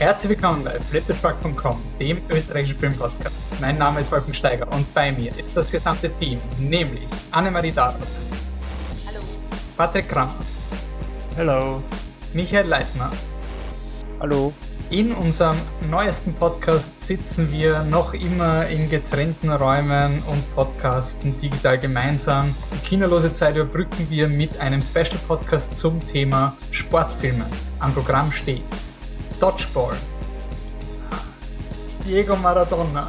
Herzlich willkommen bei fliptetruck.com, dem österreichischen Filmpodcast. Mein Name ist Wolfgang Steiger und bei mir ist das gesamte Team, nämlich Annemarie Darot. Hallo. Patrick Kramer. Hallo. Michael Leitner. Hallo. In unserem neuesten Podcast sitzen wir noch immer in getrennten Räumen und podcasten digital gemeinsam. Die kinolose Zeit überbrücken wir mit einem Special Podcast zum Thema Sportfilme. Am Programm steht Dodgeball, Diego Maradona,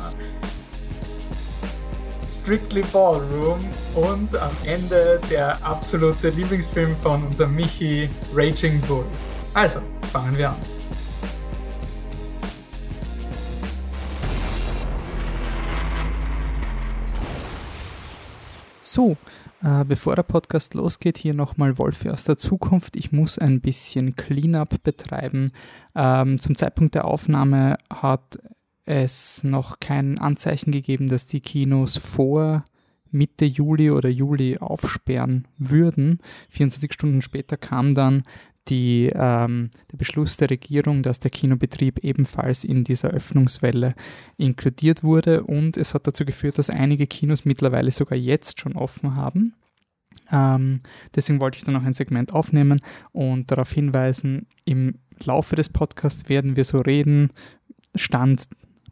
Strictly Ballroom und am Ende der absolute Lieblingsfilm von unserem Michi, Raging Bull. Also, fangen wir an. So, äh, bevor der Podcast losgeht, hier nochmal Wolfi aus der Zukunft. Ich muss ein bisschen Cleanup betreiben. Ähm, zum Zeitpunkt der Aufnahme hat es noch kein Anzeichen gegeben, dass die Kinos vor Mitte Juli oder Juli aufsperren würden. 24 Stunden später kam dann die, ähm, der Beschluss der Regierung, dass der Kinobetrieb ebenfalls in dieser Öffnungswelle inkludiert wurde und es hat dazu geführt, dass einige Kinos mittlerweile sogar jetzt schon offen haben. Ähm, deswegen wollte ich da noch ein Segment aufnehmen und darauf hinweisen, im Laufe des Podcasts werden wir so reden, Stand,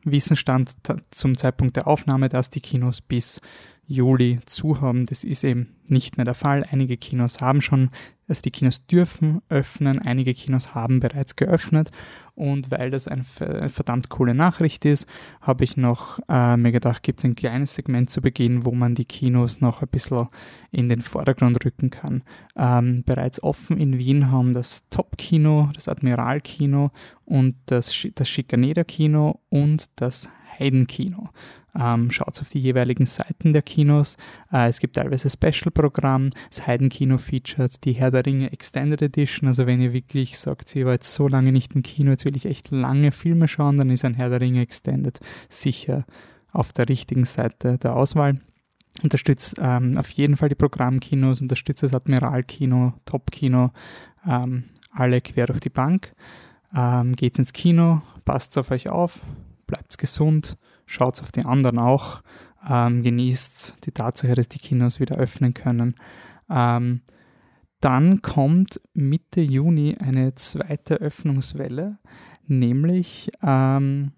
Wissensstand zum Zeitpunkt der Aufnahme, dass die Kinos bis Juli zu haben. Das ist eben nicht mehr der Fall. Einige Kinos haben schon, also die Kinos dürfen öffnen, einige Kinos haben bereits geöffnet. Und weil das eine verdammt coole Nachricht ist, habe ich noch äh, mir gedacht, gibt es ein kleines Segment zu Beginn, wo man die Kinos noch ein bisschen in den Vordergrund rücken kann. Ähm, bereits offen in Wien haben das Top-Kino, das Admiral-Kino und das, das Schikaneder-Kino und das Heidenkino. Ähm, Schaut auf die jeweiligen Seiten der Kinos. Äh, es gibt teilweise Special-Programm. Das Heidenkino featured die Herr der Ringe Extended Edition. Also wenn ihr wirklich sagt, ich war jetzt so lange nicht im Kino, jetzt will ich echt lange Filme schauen, dann ist ein Herr der Ringe Extended sicher auf der richtigen Seite der Auswahl unterstützt ähm, auf jeden Fall die Programmkinos, unterstützt das Admiralkino, Topkino, ähm, alle quer durch die Bank. Ähm, geht's ins Kino, passt auf euch auf, bleibt gesund, schaut auf die anderen auch, ähm, genießt die Tatsache, dass die Kinos wieder öffnen können. Ähm, dann kommt Mitte Juni eine zweite Öffnungswelle, nämlich ähm,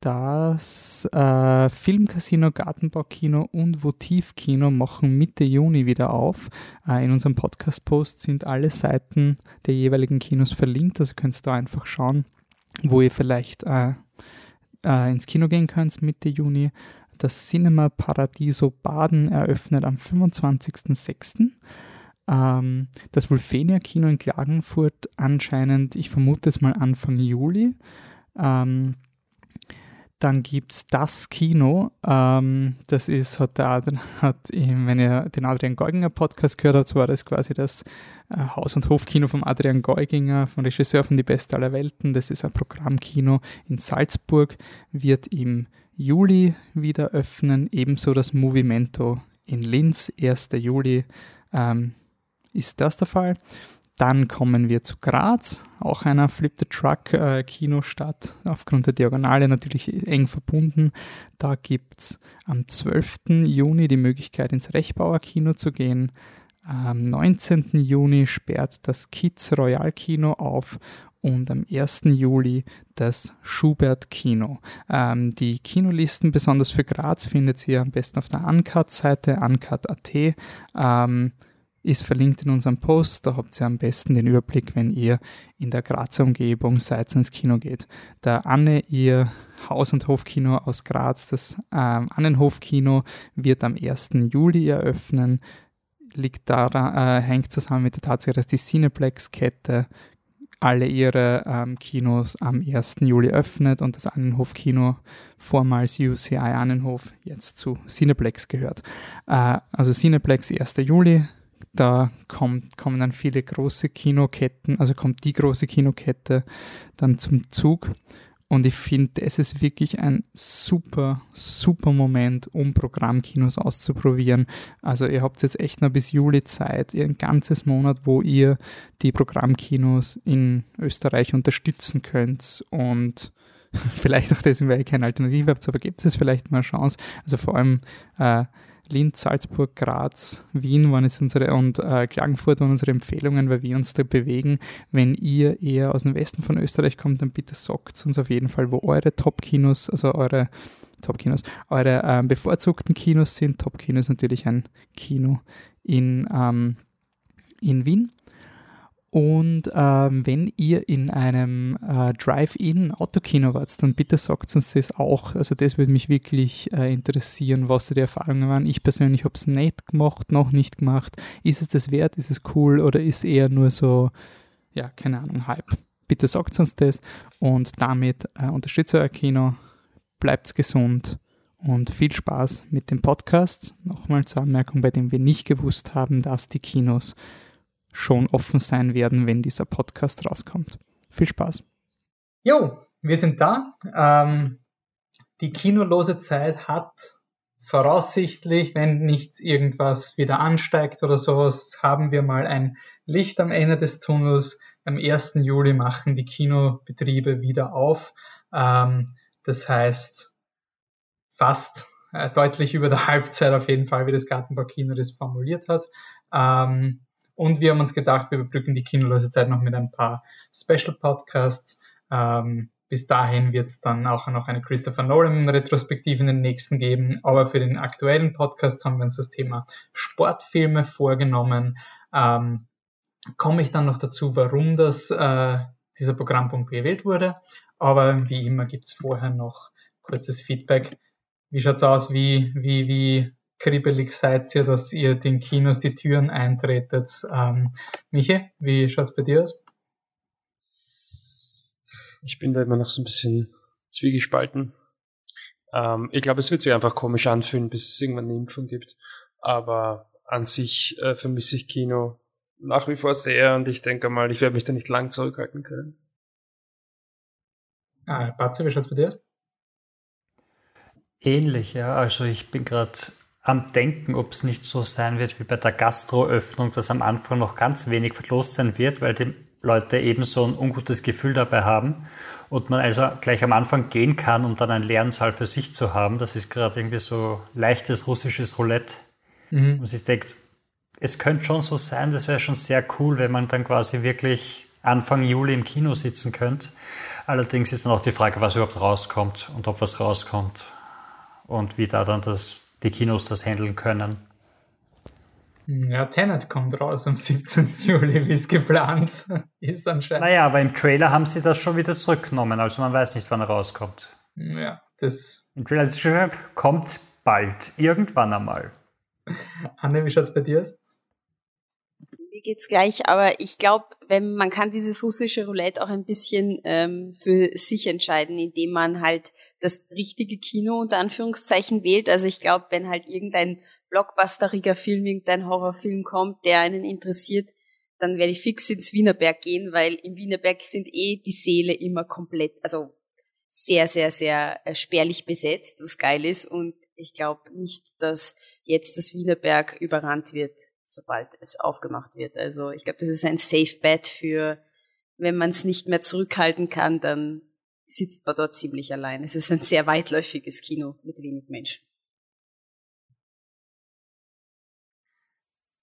das äh, Filmcasino, Gartenbaukino und Votivkino machen Mitte Juni wieder auf. Äh, in unserem Podcast-Post sind alle Seiten der jeweiligen Kinos verlinkt, also könnt ihr da einfach schauen, wo ihr vielleicht äh, äh, ins Kino gehen könnt Mitte Juni. Das Cinema Paradiso Baden eröffnet am 25.06. Ähm, das Vulfenia Kino in Klagenfurt anscheinend, ich vermute es mal Anfang Juli. Ähm, dann gibt es das Kino. Ähm, das ist, hat, der, hat, wenn ihr den Adrian Geuginger Podcast gehört habt, war das quasi das äh, Haus- und Hofkino vom Adrian Geuginger, vom Regisseur von Die Beste aller Welten. Das ist ein Programmkino in Salzburg, wird im Juli wieder öffnen. Ebenso das Movimento in Linz, 1. Juli ähm, ist das der Fall. Dann kommen wir zu Graz, auch einer Flip the Truck äh, Kinostadt, aufgrund der Diagonale natürlich eng verbunden. Da gibt es am 12. Juni die Möglichkeit, ins Rechbauer Kino zu gehen. Am 19. Juni sperrt das Kids Royal Kino auf und am 1. Juli das Schubert Kino. Ähm, die Kinolisten, besonders für Graz, findet ihr am besten auf der Uncut-Seite, uncut.at. Ähm, ist verlinkt in unserem Post. Da habt ihr am besten den Überblick, wenn ihr in der Grazer Umgebung seid ins Kino geht. Der Anne, ihr Haus- und Hofkino aus Graz, das ähm, Annenhofkino, wird am 1. Juli eröffnen. Liegt daran, äh, hängt zusammen mit der Tatsache, dass die Cineplex-Kette alle ihre ähm, Kinos am 1. Juli öffnet und das Annenhof-Kino, vormals UCI Annenhof, jetzt zu Cineplex gehört. Äh, also Cineplex 1. Juli, da kommt, kommen dann viele große Kinoketten, also kommt die große Kinokette dann zum Zug. Und ich finde, das ist wirklich ein super, super Moment, um Programmkinos auszuprobieren. Also ihr habt jetzt echt noch bis Juli Zeit, ihr ein ganzes Monat, wo ihr die Programmkinos in Österreich unterstützen könnt und vielleicht auch deswegen, weil ihr keine Alternative habt, aber gibt es vielleicht mal eine Chance. Also vor allem äh, Linz, Salzburg, Graz, Wien waren jetzt unsere und äh, Klagenfurt waren unsere Empfehlungen, weil wir uns da bewegen. Wenn ihr eher aus dem Westen von Österreich kommt, dann bitte sagt uns auf jeden Fall, wo eure Top-Kinos, also eure Top-Kinos, eure äh, bevorzugten Kinos sind. Top-Kino ist natürlich ein Kino in, ähm, in Wien. Und ähm, wenn ihr in einem äh, Drive-In Autokino wart, dann bitte sagt uns das auch. Also das würde mich wirklich äh, interessieren, was die Erfahrungen waren. Ich persönlich habe es nicht gemacht, noch nicht gemacht. Ist es das wert? Ist es cool? Oder ist eher nur so, ja, keine Ahnung, Hype? Bitte sagt uns das und damit äh, unterstützt euer Kino, bleibt gesund und viel Spaß mit dem Podcast. Nochmal zur Anmerkung, bei dem wir nicht gewusst haben, dass die Kinos schon offen sein werden, wenn dieser Podcast rauskommt. Viel Spaß. Jo, wir sind da. Ähm, die kinolose Zeit hat voraussichtlich, wenn nicht irgendwas wieder ansteigt oder sowas, haben wir mal ein Licht am Ende des Tunnels. Am 1. Juli machen die Kinobetriebe wieder auf. Ähm, das heißt, fast äh, deutlich über der Halbzeit auf jeden Fall, wie das Gartenbaukino das formuliert hat. Ähm, und wir haben uns gedacht, wir überbrücken die kinolose Zeit noch mit ein paar Special Podcasts. Ähm, bis dahin wird es dann auch noch eine Christopher Nolan Retrospektive in den nächsten geben. Aber für den aktuellen Podcast haben wir uns das Thema Sportfilme vorgenommen. Ähm, Komme ich dann noch dazu, warum das, äh, dieser Programmpunkt gewählt wurde. Aber wie immer gibt es vorher noch kurzes Feedback. Wie schaut's aus? Wie, wie, wie kribbelig seid ihr, dass ihr den Kinos die Türen eintretet. Ähm, Michi, wie schaut's bei dir aus? Ich bin da immer noch so ein bisschen zwiegespalten. Ähm, ich glaube, es wird sich einfach komisch anfühlen, bis es irgendwann eine Impfung gibt. Aber an sich äh, vermisse ich Kino nach wie vor sehr und ich denke mal, ich werde mich da nicht lang zurückhalten können. Ah, Batze, wie schaut's bei dir aus? Ähnlich, ja. Also ich bin gerade am Denken, ob es nicht so sein wird wie bei der Gastroöffnung, dass am Anfang noch ganz wenig verlost sein wird, weil die Leute eben so ein ungutes Gefühl dabei haben und man also gleich am Anfang gehen kann, um dann einen leeren Saal für sich zu haben. Das ist gerade irgendwie so leichtes russisches Roulette. Mhm. Und sich denkt, es könnte schon so sein, das wäre schon sehr cool, wenn man dann quasi wirklich Anfang Juli im Kino sitzen könnte. Allerdings ist dann auch die Frage, was überhaupt rauskommt und ob was rauskommt und wie da dann das die Kinos das handeln können. Ja, Tenet kommt raus am 17. Juli, wie es geplant ist anscheinend. Naja, aber im Trailer haben sie das schon wieder zurückgenommen, also man weiß nicht, wann er rauskommt. Ja, das. Im Trailer ist schon, kommt bald, irgendwann einmal. Anne, wie schaut es bei dir aus? Mir geht's gleich, aber ich glaube, wenn man kann dieses russische Roulette auch ein bisschen ähm, für sich entscheiden, indem man halt das richtige Kino unter Anführungszeichen wählt. Also ich glaube, wenn halt irgendein blockbusteriger Film, irgendein Horrorfilm kommt, der einen interessiert, dann werde ich fix ins Wienerberg gehen, weil im Wienerberg sind eh die Seele immer komplett, also sehr, sehr, sehr äh, spärlich besetzt, was geil ist. Und ich glaube nicht, dass jetzt das Wienerberg überrannt wird, sobald es aufgemacht wird. Also ich glaube, das ist ein Safe Bet für, wenn man es nicht mehr zurückhalten kann, dann sitzt man dort ziemlich allein. Es ist ein sehr weitläufiges Kino mit wenig Menschen.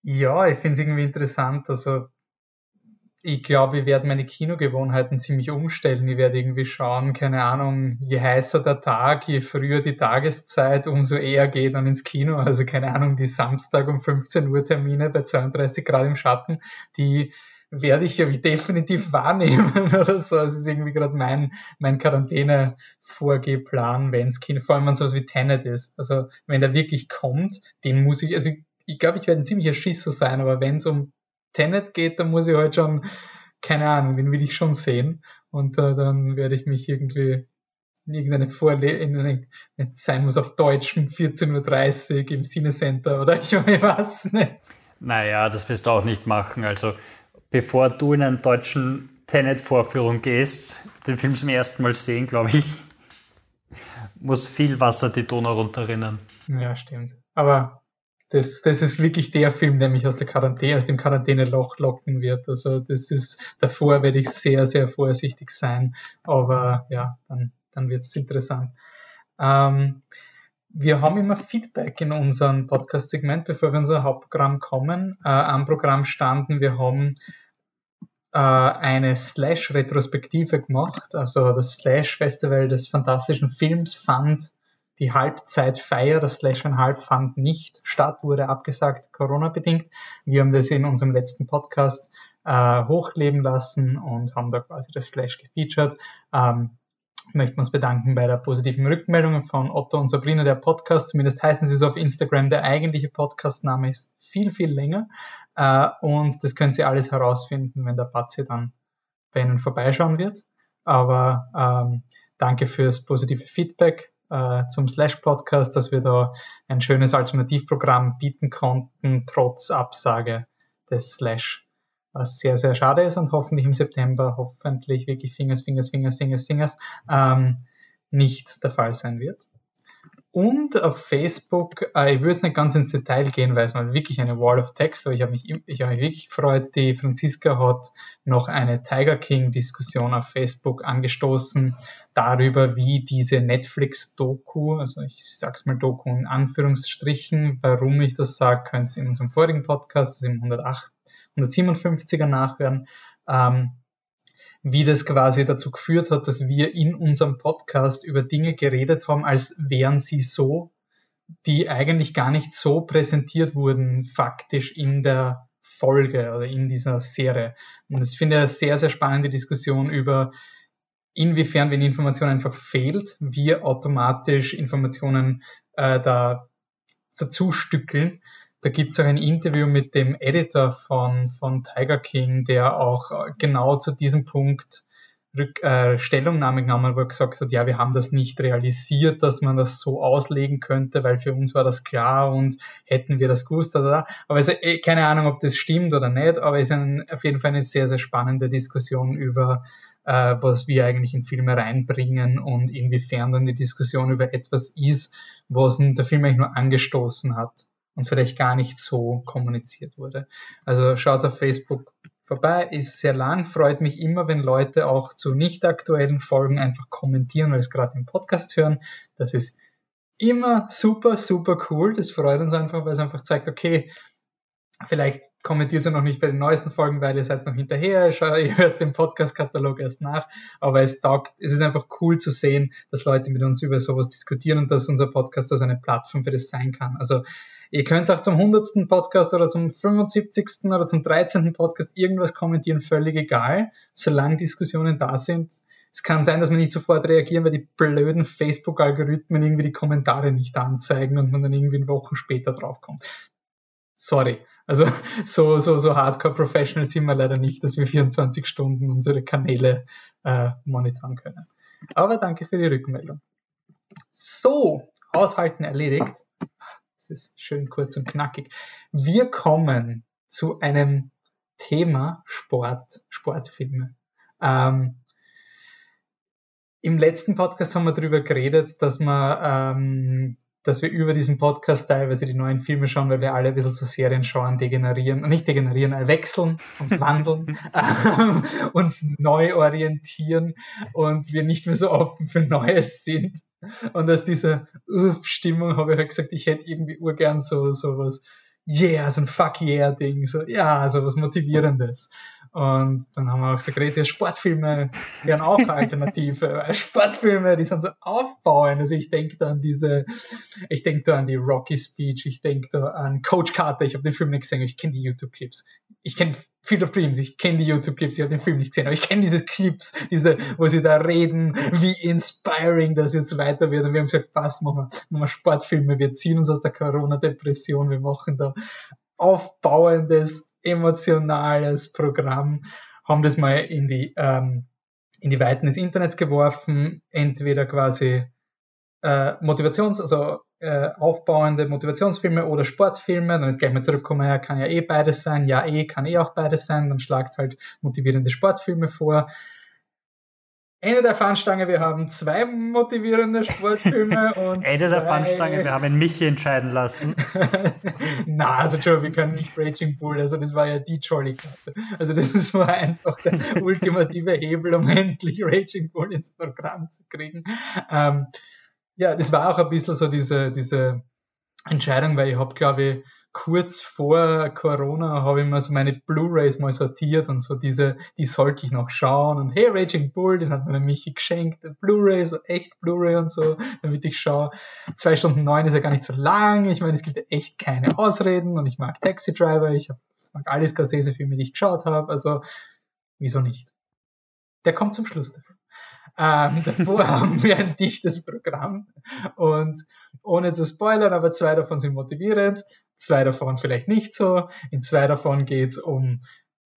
Ja, ich finde es irgendwie interessant. Also ich glaube, ich werde meine Kinogewohnheiten ziemlich umstellen. Ich werde irgendwie schauen, keine Ahnung, je heißer der Tag, je früher die Tageszeit, umso eher geht dann ins Kino. Also keine Ahnung, die Samstag um 15 Uhr Termine bei 32 Grad im Schatten, die werde ich ja definitiv wahrnehmen oder so. Es ist irgendwie gerade mein, mein Quarantäne-Vorgehplan, wenn es Kino, vor allem wenn sowas wie Tenet ist. Also wenn der wirklich kommt, den muss ich, also ich, ich glaube, ich werde ein ziemlicher Schisser sein, aber wenn es um Tenet geht, dann muss ich halt schon, keine Ahnung, den will ich schon sehen. Und äh, dann werde ich mich irgendwie in irgendeine Vorlesung, sein muss auf Deutsch um 14.30 Uhr im Cinecenter oder ich weiß nicht. Naja, das wirst du auch nicht machen. Also bevor du in einen deutschen Tenet-Vorführung gehst, den Film zum ersten Mal sehen, glaube ich, muss viel Wasser die Donau runterrinnen. Ja, stimmt. Aber das, das ist wirklich der Film, der mich aus der Quarantäne, aus dem Quarantäneloch locken wird. Also das ist, davor werde ich sehr, sehr vorsichtig sein. Aber ja, dann, dann wird es interessant. Ähm, wir haben immer Feedback in unserem Podcast-Segment, bevor wir unser Hauptprogramm kommen. Äh, am Programm standen, wir haben eine Slash-Retrospektive gemacht. Also das Slash-Festival des fantastischen Films fand die Halbzeitfeier, das Slash and Halb fand nicht statt, wurde abgesagt, Corona-bedingt. Wir haben das in unserem letzten Podcast äh, hochleben lassen und haben da quasi das Slash gefeatured. Ähm, möchten uns bedanken bei der positiven Rückmeldung von Otto und Sabrina, der Podcast. Zumindest heißen sie es auf Instagram. Der eigentliche Podcastname ist viel, viel länger. Äh, und das können Sie alles herausfinden, wenn der Patzi dann bei Ihnen vorbeischauen wird. Aber ähm, danke fürs positive Feedback äh, zum Slash Podcast, dass wir da ein schönes Alternativprogramm bieten konnten, trotz Absage des Slash. Was sehr, sehr schade ist und hoffentlich im September, hoffentlich wirklich Fingers, Fingers, Fingers, Fingers, Fingers, ähm, nicht der Fall sein wird. Und auf Facebook, äh, ich würde nicht ganz ins Detail gehen, weil es mal wirklich eine Wall of Text, aber ich habe mich, ich habe mich wirklich gefreut. Die Franziska hat noch eine Tiger King Diskussion auf Facebook angestoßen darüber, wie diese Netflix-Doku, also ich sag's mal Doku in Anführungsstrichen, warum ich das sage, könnt ihr in unserem vorigen Podcast, also im 108, 157er nachhören, ähm, wie das quasi dazu geführt hat, dass wir in unserem Podcast über Dinge geredet haben, als wären sie so, die eigentlich gar nicht so präsentiert wurden, faktisch in der Folge oder in dieser Serie. Und das finde ich eine sehr, sehr spannende Diskussion über, inwiefern, wenn Information einfach fehlt, wir automatisch Informationen äh, da dazu stückeln da gibt es auch ein Interview mit dem Editor von, von Tiger King, der auch äh, genau zu diesem Punkt Rück, äh, Stellungnahme genommen, wo er gesagt hat, ja, wir haben das nicht realisiert, dass man das so auslegen könnte, weil für uns war das klar und hätten wir das gewusst oder aber es eh, keine Ahnung, ob das stimmt oder nicht, aber es ist ein, auf jeden Fall eine sehr, sehr spannende Diskussion über äh, was wir eigentlich in Filme reinbringen und inwiefern dann die Diskussion über etwas ist, was der Film eigentlich nur angestoßen hat und vielleicht gar nicht so kommuniziert wurde. Also schaut auf Facebook vorbei, ist sehr lang, freut mich immer, wenn Leute auch zu nicht aktuellen Folgen einfach kommentieren oder es gerade im Podcast hören. Das ist immer super, super cool. Das freut uns einfach, weil es einfach zeigt, okay, Vielleicht kommentiert ihr noch nicht bei den neuesten Folgen, weil ihr seid noch hinterher, ihr hört den Podcast-Katalog erst nach, aber es taugt, es ist einfach cool zu sehen, dass Leute mit uns über sowas diskutieren und dass unser Podcast also eine Plattform für das sein kann. Also ihr könnt auch zum 100. Podcast oder zum 75. oder zum 13. Podcast irgendwas kommentieren, völlig egal, solange Diskussionen da sind. Es kann sein, dass wir nicht sofort reagieren, weil die blöden Facebook-Algorithmen irgendwie die Kommentare nicht anzeigen und man dann irgendwie Wochen später draufkommt. Sorry. Also so, so, so Hardcore-Professional sind wir leider nicht, dass wir 24 Stunden unsere Kanäle äh, monitoren können. Aber danke für die Rückmeldung. So, Haushalten erledigt. Das ist schön kurz und knackig. Wir kommen zu einem Thema Sport, Sportfilme. Ähm, Im letzten Podcast haben wir darüber geredet, dass man ähm, dass wir über diesen Podcast teilweise die neuen Filme schauen, weil wir alle ein bisschen zu Serien schauen, degenerieren, nicht degenerieren, äh, wechseln, uns wandeln, ähm, uns neu orientieren und wir nicht mehr so offen für Neues sind. Und aus dieser Stimmung habe ich halt gesagt, ich hätte irgendwie urgern so, so was, yeah, so ein Fuck yeah Ding, so, ja, so was Motivierendes. Und dann haben wir auch gesagt, ja, Sportfilme wären auch eine Alternative. Sportfilme, die sind so aufbauend. Also ich denke da an diese, ich denke da an die Rocky Speech, ich denke da an Coach Carter, ich habe den Film nicht gesehen, ich kenne die YouTube-Clips. Ich kenne Field of Dreams, ich kenne die YouTube-Clips, ich habe den Film nicht gesehen, aber ich kenne diese Clips, diese, wo sie da reden, wie inspiring das jetzt weiter wird. Und wir haben gesagt, was machen wir? Machen wir Sportfilme, wir ziehen uns aus der Corona-Depression, wir machen da aufbauendes emotionales Programm, haben das mal in die, ähm, in die Weiten des Internets geworfen, entweder quasi äh, Motivations-, also äh, aufbauende Motivationsfilme oder Sportfilme, dann ist gleich mal zurückkommen, ja, kann ja eh beides sein, ja eh, kann eh auch beides sein, dann schlagt halt motivierende Sportfilme vor. Ende der Fahnenstange, wir haben zwei motivierende Sportfilme und. Ende der Fahnenstange, wir haben Michi entscheiden lassen. Na, also Joe, wir können nicht Raging Bull, also das war ja die Jolly-Karte. Also das war einfach der ultimative Hebel, um endlich Raging Bull ins Programm zu kriegen. Ähm, ja, das war auch ein bisschen so diese, diese Entscheidung, weil ich habe, glaube ich, kurz vor Corona habe ich mir so meine Blu-rays mal sortiert und so diese, die sollte ich noch schauen. Und hey, Raging Bull, den hat mir Michi geschenkt, Blu-ray, so echt Blu-ray und so, damit ich schaue. Zwei Stunden neun ist ja gar nicht so lang, ich meine, es gibt ja echt keine Ausreden und ich mag Taxi Driver, ich mag alles Scorsese-Filme, die ich geschaut habe, also wieso nicht? Der kommt zum Schluss davon. Ähm, davor haben wir ein dichtes Programm. Und ohne zu spoilern, aber zwei davon sind motivierend, zwei davon vielleicht nicht so. In zwei davon geht es um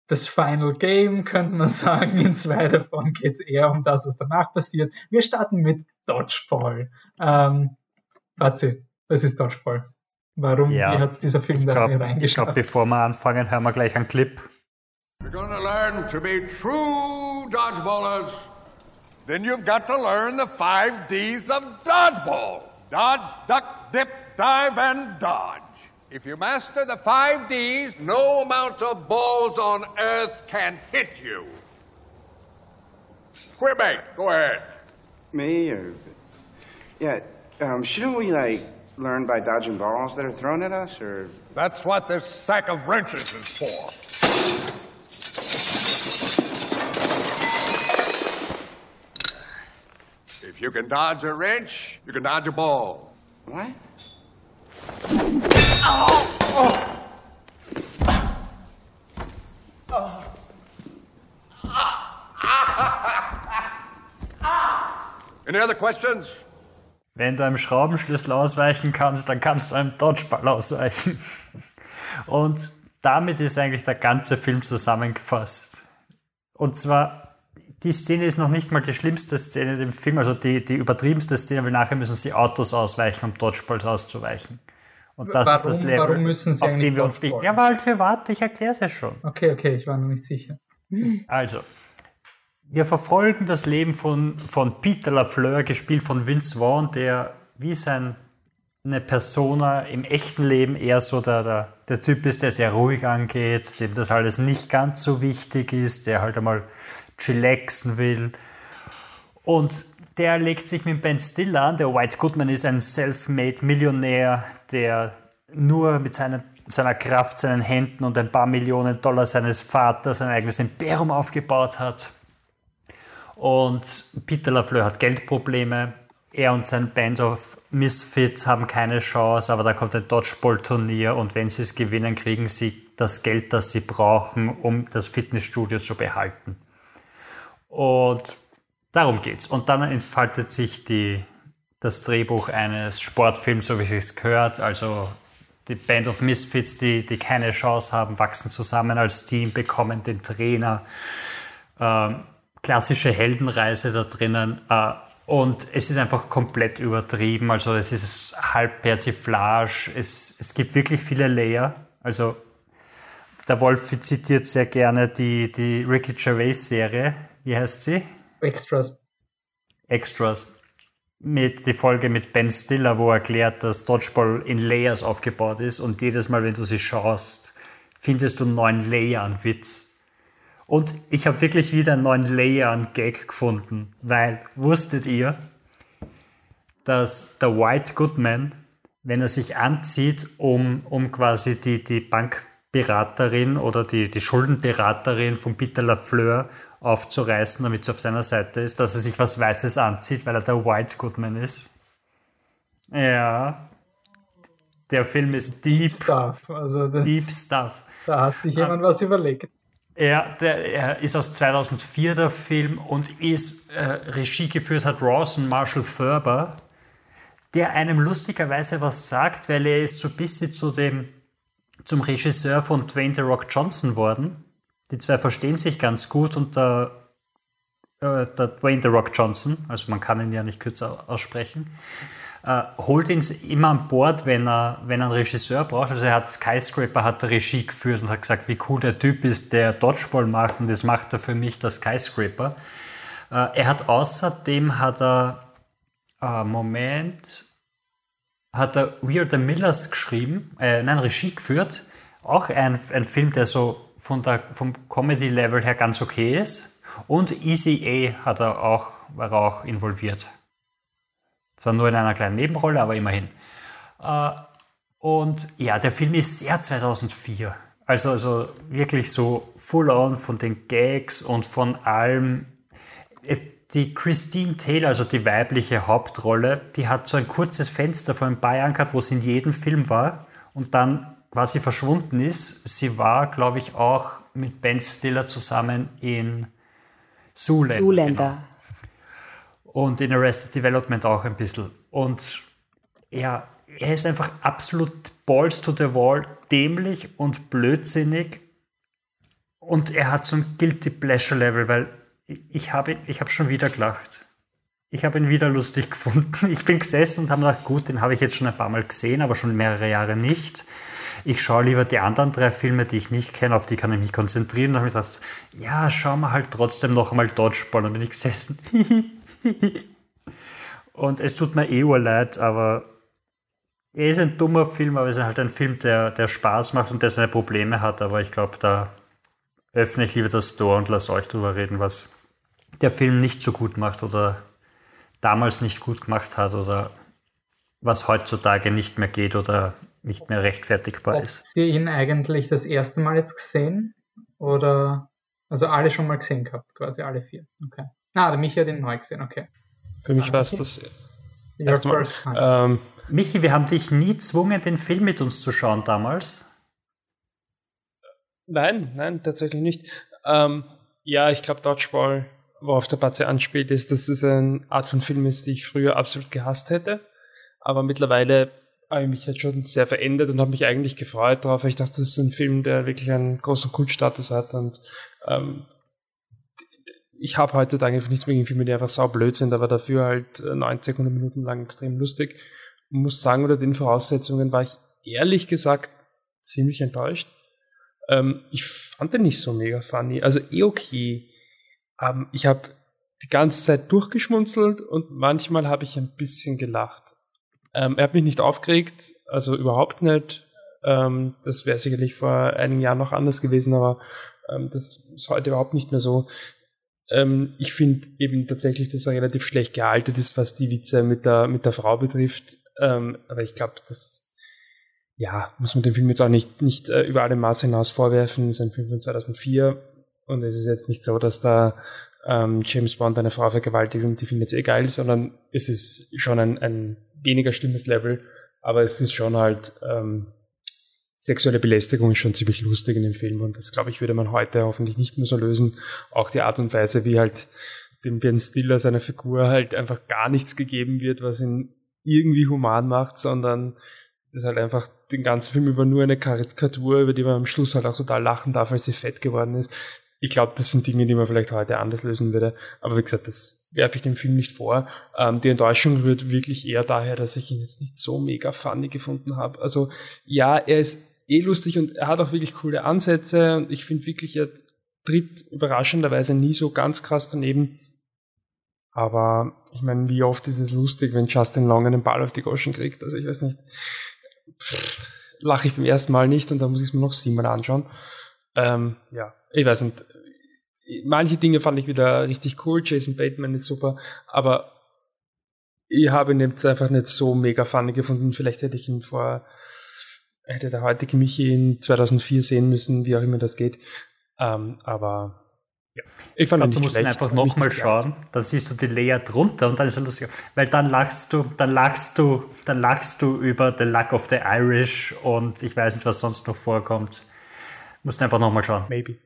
das Final Game, könnte man sagen. In zwei davon geht es eher um das, was danach passiert. Wir starten mit Dodgeball. Ähm, Fazit, was ist Dodgeball? Warum, Ja, wie hat dieser Film Ich da glaube, glaub, reingeschafft? bevor wir anfangen, hören wir gleich einen Clip. You're gonna learn to be true dodgeballers. Then you've got to learn the five D's of dodgeball. Dodge, duck, dip, dive, and dodge. If you master the five D's, no amount of balls on earth can hit you. Quebec, go ahead. Me or yeah, um, shouldn't we like learn by dodging balls that are thrown at us, or That's what this sack of wrenches is for. If you can dodge a wrench, you can dodge a ball. what? Any other questions? Wenn du einem Schraubenschlüssel ausweichen kannst, dann kannst du einem Dodgeball ausweichen. Und damit ist eigentlich der ganze Film zusammengefasst. Und zwar, die Szene ist noch nicht mal die schlimmste Szene dem Film, also die, die übertriebenste Szene, weil nachher müssen sie Autos ausweichen, um Dodgeballs auszuweichen. Und das ist das Warum- Level, warum auf dem wir uns bewegen. Ja, weil, warte, ich erkläre es ja schon. Okay, okay, ich war noch nicht sicher. Also, wir verfolgen das Leben von, von Peter Lafleur, gespielt von Vince Vaughn, der wie sein eine Persona im echten Leben eher so der, der, der Typ ist, der sehr ruhig angeht, dem das alles nicht ganz so wichtig ist, der halt einmal chillaxen will. Und der legt sich mit Ben Stiller an. Der White Goodman ist ein self-made Millionär, der nur mit seiner, seiner Kraft, seinen Händen und ein paar Millionen Dollar seines Vaters ein eigenes Imperium aufgebaut hat. Und Peter Lafleur hat Geldprobleme. Er und sein Band of Misfits haben keine Chance, aber da kommt ein Dodgeball-Turnier und wenn sie es gewinnen, kriegen sie das Geld, das sie brauchen, um das Fitnessstudio zu behalten. Und darum geht's. Und dann entfaltet sich die, das Drehbuch eines Sportfilms, so wie es sich gehört. Also die Band of Misfits, die, die keine Chance haben, wachsen zusammen als Team, bekommen den Trainer. Ähm, klassische Heldenreise da drinnen. Äh, und es ist einfach komplett übertrieben. Also es ist halb Persiflage. Es, es gibt wirklich viele Layer. Also der Wolf zitiert sehr gerne die, die Ricky Gervais-Serie. Wie heißt sie? Extras. Extras. Mit die Folge mit Ben Stiller, wo er erklärt, dass Dodgeball in Layers aufgebaut ist und jedes Mal, wenn du sie schaust, findest du einen neuen Layer an Witz. Und ich habe wirklich wieder einen neuen Layer an Gag gefunden, weil wusstet ihr, dass der White Goodman, wenn er sich anzieht, um, um quasi die, die Bankberaterin oder die, die Schuldenberaterin von Peter Lafleur aufzureißen, damit sie auf seiner Seite ist, dass er sich was Weißes anzieht, weil er der White Goodman ist. Ja. Der Film ist deep, Stuff. Also deep stuff. da hat sich jemand was überlegt. Er, der, er ist aus 2004 der Film und ist äh, Regie geführt hat Rawson Marshall Ferber, der einem lustigerweise was sagt, weil er ist so ein bisschen zu dem, zum Regisseur von Dwayne The Rock Johnson worden. Die zwei verstehen sich ganz gut und der, äh, der Dwayne The Rock Johnson, also man kann ihn ja nicht kürzer aussprechen, äh, holt ihn immer an Bord, wenn er, wenn er einen Regisseur braucht. Also er hat Skyscraper, hat Regie geführt und hat gesagt, wie cool der Typ ist, der Dodgeball macht und das macht er für mich, der Skyscraper. Äh, er hat außerdem hat er äh, Moment hat er We Are the Millers geschrieben, äh, nein, Regie geführt. Auch ein, ein Film, der so von der, vom Comedy-Level her ganz okay ist. Und Easy A hat er auch, war auch involviert. Zwar nur in einer kleinen Nebenrolle, aber immerhin. Äh, und ja, der Film ist sehr 2004. Also, also wirklich so full on von den Gags und von allem. Die Christine Taylor, also die weibliche Hauptrolle, die hat so ein kurzes Fenster vor ein paar Jahren gehabt, wo sie in jedem Film war und dann quasi verschwunden ist. Sie war, glaube ich, auch mit Ben Stiller zusammen in Zoolander. Zuländer. Genau. Und in Arrested Development auch ein bisschen. Und ja, er ist einfach absolut balls to the wall, dämlich und blödsinnig. Und er hat so ein Guilty Pleasure Level, weil ich habe ich hab schon wieder gelacht. Ich habe ihn wieder lustig gefunden. Ich bin gesessen und habe gedacht, gut, den habe ich jetzt schon ein paar Mal gesehen, aber schon mehrere Jahre nicht. Ich schaue lieber die anderen drei Filme, die ich nicht kenne, auf die kann ich mich konzentrieren. Und habe ich gedacht, ja, schauen wir halt trotzdem noch einmal Dodgeball. Und bin ich gesessen. und es tut mir eh leid, aber er ist ein dummer Film, aber es ist halt ein Film, der, der Spaß macht und der seine Probleme hat. Aber ich glaube, da öffne ich lieber das Door und lasse euch drüber reden, was der Film nicht so gut macht oder damals nicht gut gemacht hat oder was heutzutage nicht mehr geht oder nicht mehr rechtfertigbar ist. Habt ihr ihn eigentlich das erste Mal jetzt gesehen? Oder also alle schon mal gesehen gehabt, quasi alle vier. Okay. Ah, der Michi hat ihn neu gesehen, okay. Für mich war es das Your erste Mal. Ähm, Michi, wir haben dich nie gezwungen, den Film mit uns zu schauen damals. Nein, nein, tatsächlich nicht. Ähm, ja, ich glaube, Dodgeball, worauf der Batze anspielt, ist, dass es eine Art von Film ist, die ich früher absolut gehasst hätte. Aber mittlerweile habe ich mich halt schon sehr verändert und habe mich eigentlich gefreut darauf. Ich dachte, das ist ein Film, der wirklich einen großen Kultstatus hat und ähm, ich habe heutzutage einfach nichts mehr gegen Filme, die einfach saublöd sind, aber dafür halt äh, 90, 100 Minuten lang extrem lustig. Ich muss sagen, unter den Voraussetzungen war ich ehrlich gesagt ziemlich enttäuscht. Ähm, ich fand den nicht so mega funny. Also eh okay. Ähm, ich habe die ganze Zeit durchgeschmunzelt und manchmal habe ich ein bisschen gelacht. Ähm, er hat mich nicht aufgeregt, also überhaupt nicht. Ähm, das wäre sicherlich vor einigen Jahren noch anders gewesen, aber ähm, das ist heute überhaupt nicht mehr so. Ähm, ich finde eben tatsächlich, dass er relativ schlecht gealtet ist, was die Witze mit der, mit der Frau betrifft. Ähm, aber ich glaube, das ja, muss man dem Film jetzt auch nicht, nicht äh, über alle Maße hinaus vorwerfen. Es ist ein Film von 2004 und es ist jetzt nicht so, dass da ähm, James Bond eine Frau vergewaltigt und die findet es eh geil, sondern es ist schon ein, ein weniger schlimmes Level, aber es ist schon halt ähm, sexuelle Belästigung ist schon ziemlich lustig in dem Film und das glaube ich würde man heute hoffentlich nicht mehr so lösen. Auch die Art und Weise, wie halt dem Ben Stiller seiner Figur halt einfach gar nichts gegeben wird, was ihn irgendwie human macht, sondern das halt einfach den ganzen Film über nur eine Karikatur, über die man am Schluss halt auch total lachen darf, weil sie fett geworden ist. Ich glaube, das sind Dinge, die man vielleicht heute anders lösen würde. Aber wie gesagt, das werfe ich dem Film nicht vor. Ähm, die Enttäuschung rührt wirklich eher daher, dass ich ihn jetzt nicht so mega funny gefunden habe. Also ja, er ist eh lustig und er hat auch wirklich coole Ansätze und ich finde wirklich, er tritt überraschenderweise nie so ganz krass daneben. Aber ich meine, wie oft ist es lustig, wenn Justin Long einen Ball auf die Goschen kriegt? Also ich weiß nicht, lache ich beim ersten Mal nicht und dann muss ich es mir noch siebenmal anschauen. Ähm, ja, ich weiß nicht. Manche Dinge fand ich wieder richtig cool. Jason Bateman ist super, aber ich habe ihn jetzt einfach nicht so mega funny gefunden. Vielleicht hätte ich ihn vor, hätte der heutige Michi in 2004 sehen müssen, wie auch immer das geht. Ähm, aber ja. Ich, fand ich glaub, du musst schlecht. ihn einfach nochmal schauen, dann siehst du die Lea drunter und dann ist er lustig. Weil dann lachst du, dann lachst du, dann lachst du über The Luck of the Irish und ich weiß nicht, was sonst noch vorkommt. Musst einfach nochmal schauen. Maybe.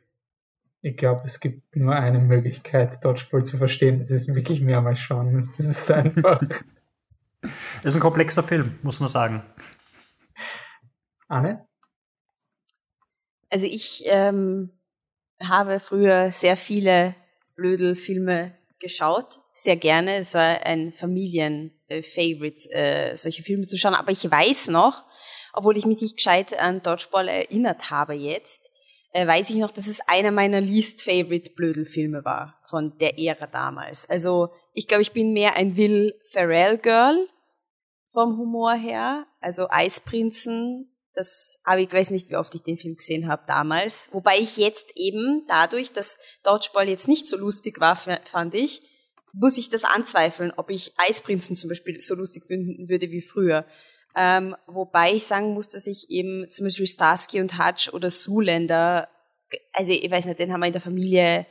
Ich glaube, es gibt nur eine Möglichkeit, Dodgeball zu verstehen. Das ist wirklich mehrmals schauen. Es ist einfach. Es ist ein komplexer Film, muss man sagen. Anne? Also ich ähm, habe früher sehr viele Blödelfilme geschaut, sehr gerne. Es war ein Familien-Favorite, äh, solche Filme zu schauen. Aber ich weiß noch, obwohl ich mich nicht gescheit an Dodgeball erinnert habe jetzt, äh, weiß ich noch, dass es einer meiner least favorite Blödelfilme war von der Ära damals. Also ich glaube, ich bin mehr ein Will Ferrell Girl vom Humor her. Also Eisprinzen, das, aber ich weiß nicht, wie oft ich den Film gesehen habe damals. Wobei ich jetzt eben dadurch, dass Dodgeball jetzt nicht so lustig war, fand ich, muss ich das anzweifeln, ob ich Eisprinzen zum Beispiel so lustig finden würde wie früher. Ähm, wobei ich sagen muss, dass ich eben zum Beispiel Starsky und Hutch oder Zoolander, also ich weiß nicht, den haben wir in der Familie,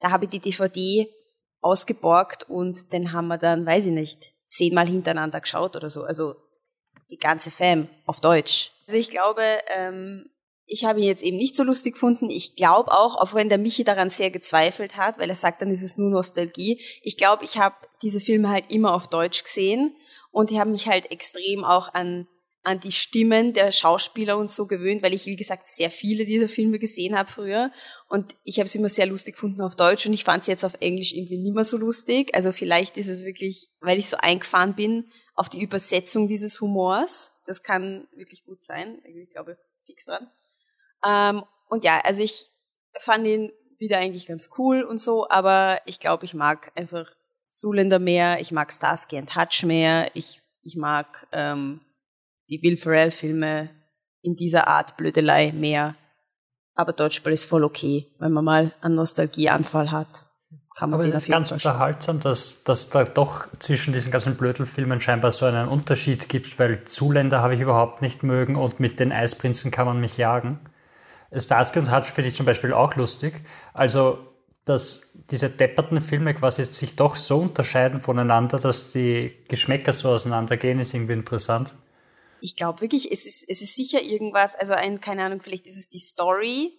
da habe ich die DVD ausgeborgt und den haben wir dann, weiß ich nicht, zehnmal hintereinander geschaut oder so. Also die ganze Fam auf Deutsch. Also ich glaube, ähm, ich habe ihn jetzt eben nicht so lustig gefunden. Ich glaube auch, auch wenn der Michi daran sehr gezweifelt hat, weil er sagt, dann ist es nur Nostalgie. Ich glaube, ich habe diese Filme halt immer auf Deutsch gesehen und ich habe mich halt extrem auch an an die Stimmen der Schauspieler und so gewöhnt, weil ich, wie gesagt, sehr viele dieser Filme gesehen habe früher. Und ich habe es immer sehr lustig gefunden auf Deutsch und ich fand es jetzt auf Englisch irgendwie nicht mehr so lustig. Also vielleicht ist es wirklich, weil ich so eingefahren bin auf die Übersetzung dieses Humors. Das kann wirklich gut sein. Ich glaube, fix dran. Ähm, und ja, also ich fand ihn wieder eigentlich ganz cool und so, aber ich glaube, ich mag einfach Zuländer mehr, ich mag Starsky and Hutch mehr, ich, ich mag ähm, die Will Ferrell-Filme in dieser Art Blödelei mehr. Aber Dodgeball ist voll okay, wenn man mal einen Nostalgieanfall hat. Kann man Aber es ist ganz unterhaltsam, dass, dass da doch zwischen diesen ganzen Blödelfilmen scheinbar so einen Unterschied gibt, weil Zuländer habe ich überhaupt nicht mögen und mit den Eisprinzen kann man mich jagen. Starsky und Hutch finde ich zum Beispiel auch lustig. Also, dass diese depperten Filme quasi sich doch so unterscheiden voneinander, dass die Geschmäcker so auseinandergehen, ist irgendwie interessant ich glaube wirklich, es ist, es ist sicher irgendwas, also ein, keine Ahnung, vielleicht ist es die Story,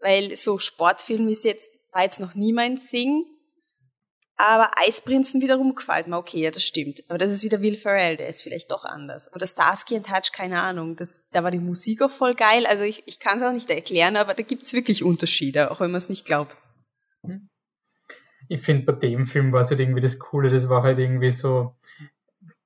weil so Sportfilm ist jetzt, war jetzt noch nie mein Thing. Aber Eisprinzen wiederum gefällt mir, okay, ja, das stimmt. Aber das ist wieder Will Ferrell, der ist vielleicht doch anders. Oder Starsky and Hutch, keine Ahnung. Das, da war die Musik auch voll geil. Also ich, ich kann es auch nicht erklären, aber da gibt's wirklich Unterschiede, auch wenn man es nicht glaubt. Ich finde, bei dem Film war es halt irgendwie das Coole, das war halt irgendwie so,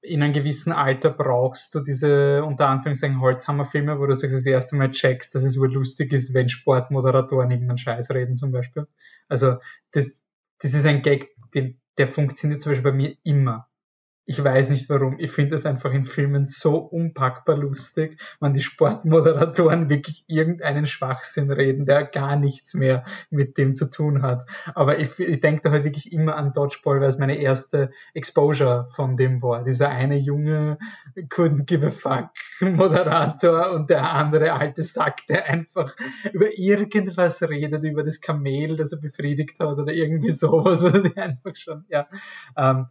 in einem gewissen Alter brauchst du diese unter Anführungszeichen Holzhammerfilme, wo du sagst, das erste Mal checkst, dass es wohl lustig ist, wenn Sportmoderatoren irgendeinen Scheiß reden zum Beispiel. Also das, das ist ein Gag, den, der funktioniert zum Beispiel bei mir immer ich weiß nicht warum. Ich finde es einfach in Filmen so unpackbar lustig, wenn die Sportmoderatoren wirklich irgendeinen Schwachsinn reden, der gar nichts mehr mit dem zu tun hat. Aber ich, ich denke da halt wirklich immer an Dodgeball, weil es meine erste Exposure von dem war. Dieser eine junge couldn't give a fuck Moderator und der andere alte Sack, der einfach über irgendwas redet, über das Kamel, das er befriedigt hat oder irgendwie sowas. Oder die einfach schon, ja. Ähm,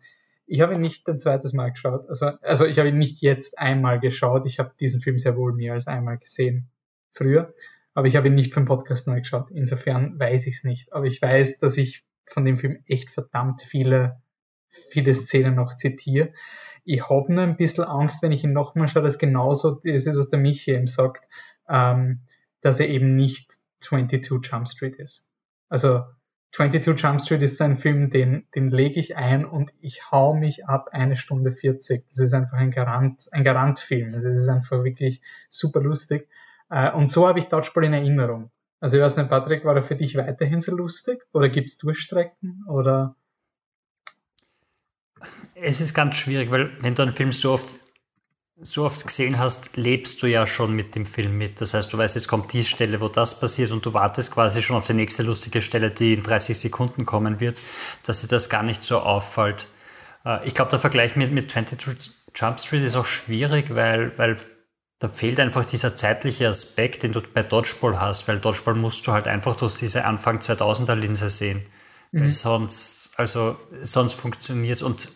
ich habe ihn nicht ein zweites Mal geschaut. Also, also ich habe ihn nicht jetzt einmal geschaut. Ich habe diesen Film sehr wohl mehr als einmal gesehen früher. Aber ich habe ihn nicht für den Podcast neu geschaut. Insofern weiß ich es nicht. Aber ich weiß, dass ich von dem Film echt verdammt viele, viele Szenen noch zitiere. Ich habe nur ein bisschen Angst, wenn ich ihn nochmal schaue, dass genauso das ist, was der Michi eben sagt, ähm, dass er eben nicht 22 Jump Street ist. Also 22 Jump Street ist ein Film, den, den lege ich ein und ich hau mich ab eine Stunde 40. Das ist einfach ein Garant, ein Garantfilm. Also es ist einfach wirklich super lustig. Äh, und so habe ich Dodgeball in Erinnerung. Also ich weiß nicht, Patrick, war er für dich weiterhin so lustig? Oder gibt es Durchstrecken? Oder? Es ist ganz schwierig, weil wenn du einen Film so oft so oft gesehen hast, lebst du ja schon mit dem Film mit. Das heißt, du weißt, es kommt die Stelle, wo das passiert und du wartest quasi schon auf die nächste lustige Stelle, die in 30 Sekunden kommen wird, dass dir das gar nicht so auffällt. Äh, ich glaube, der Vergleich mit, mit 22 Jump Street ist auch schwierig, weil, weil da fehlt einfach dieser zeitliche Aspekt, den du bei Dodgeball hast, weil Dodgeball musst du halt einfach durch diese Anfang 2000er Linse sehen. Mhm. Weil sonst, also, sonst funktioniert es und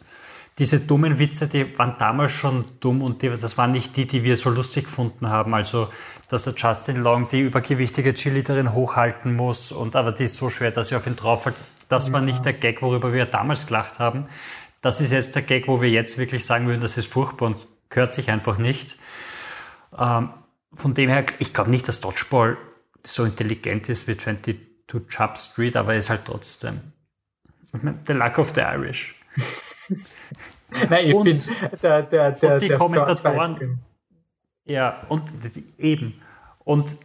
diese dummen Witze, die waren damals schon dumm und die, das waren nicht die, die wir so lustig gefunden haben. Also, dass der Justin Long die übergewichtige Cheerleaderin hochhalten muss und aber die ist so schwer, dass sie auf ihn draufhält. Das ja. war nicht der Gag, worüber wir damals gelacht haben. Das ist jetzt der Gag, wo wir jetzt wirklich sagen würden, das ist furchtbar und gehört sich einfach nicht. Ähm, von dem her, ich glaube nicht, dass Dodgeball so intelligent ist wie 22 Jump Street, aber er ist halt trotzdem. The Luck of the Irish. Nein, ich und, finde, der, der, der, und die der Kommentatoren. Ja, und eben. Und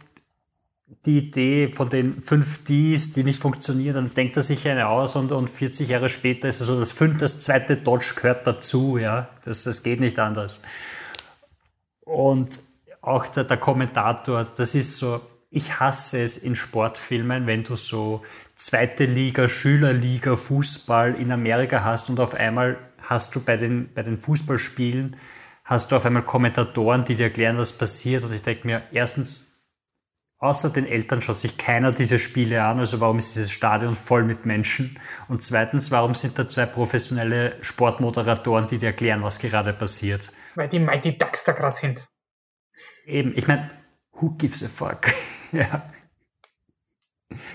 die Idee von den fünf Ds, die nicht funktionieren, dann denkt er sich eine aus und, und 40 Jahre später ist also das fünfte, das zweite Dodge gehört dazu, ja. Das, das geht nicht anders. Und auch der, der Kommentator, das ist so, ich hasse es in Sportfilmen, wenn du so zweite Liga, Schülerliga, Fußball in Amerika hast und auf einmal hast du bei den, bei den Fußballspielen, hast du auf einmal Kommentatoren, die dir erklären, was passiert. Und ich denke mir, erstens, außer den Eltern schaut sich keiner diese Spiele an, also warum ist dieses Stadion voll mit Menschen? Und zweitens, warum sind da zwei professionelle Sportmoderatoren, die dir erklären, was gerade passiert? Weil die Mighty Ducks da gerade sind. Eben, ich meine, who gives a fuck? ja.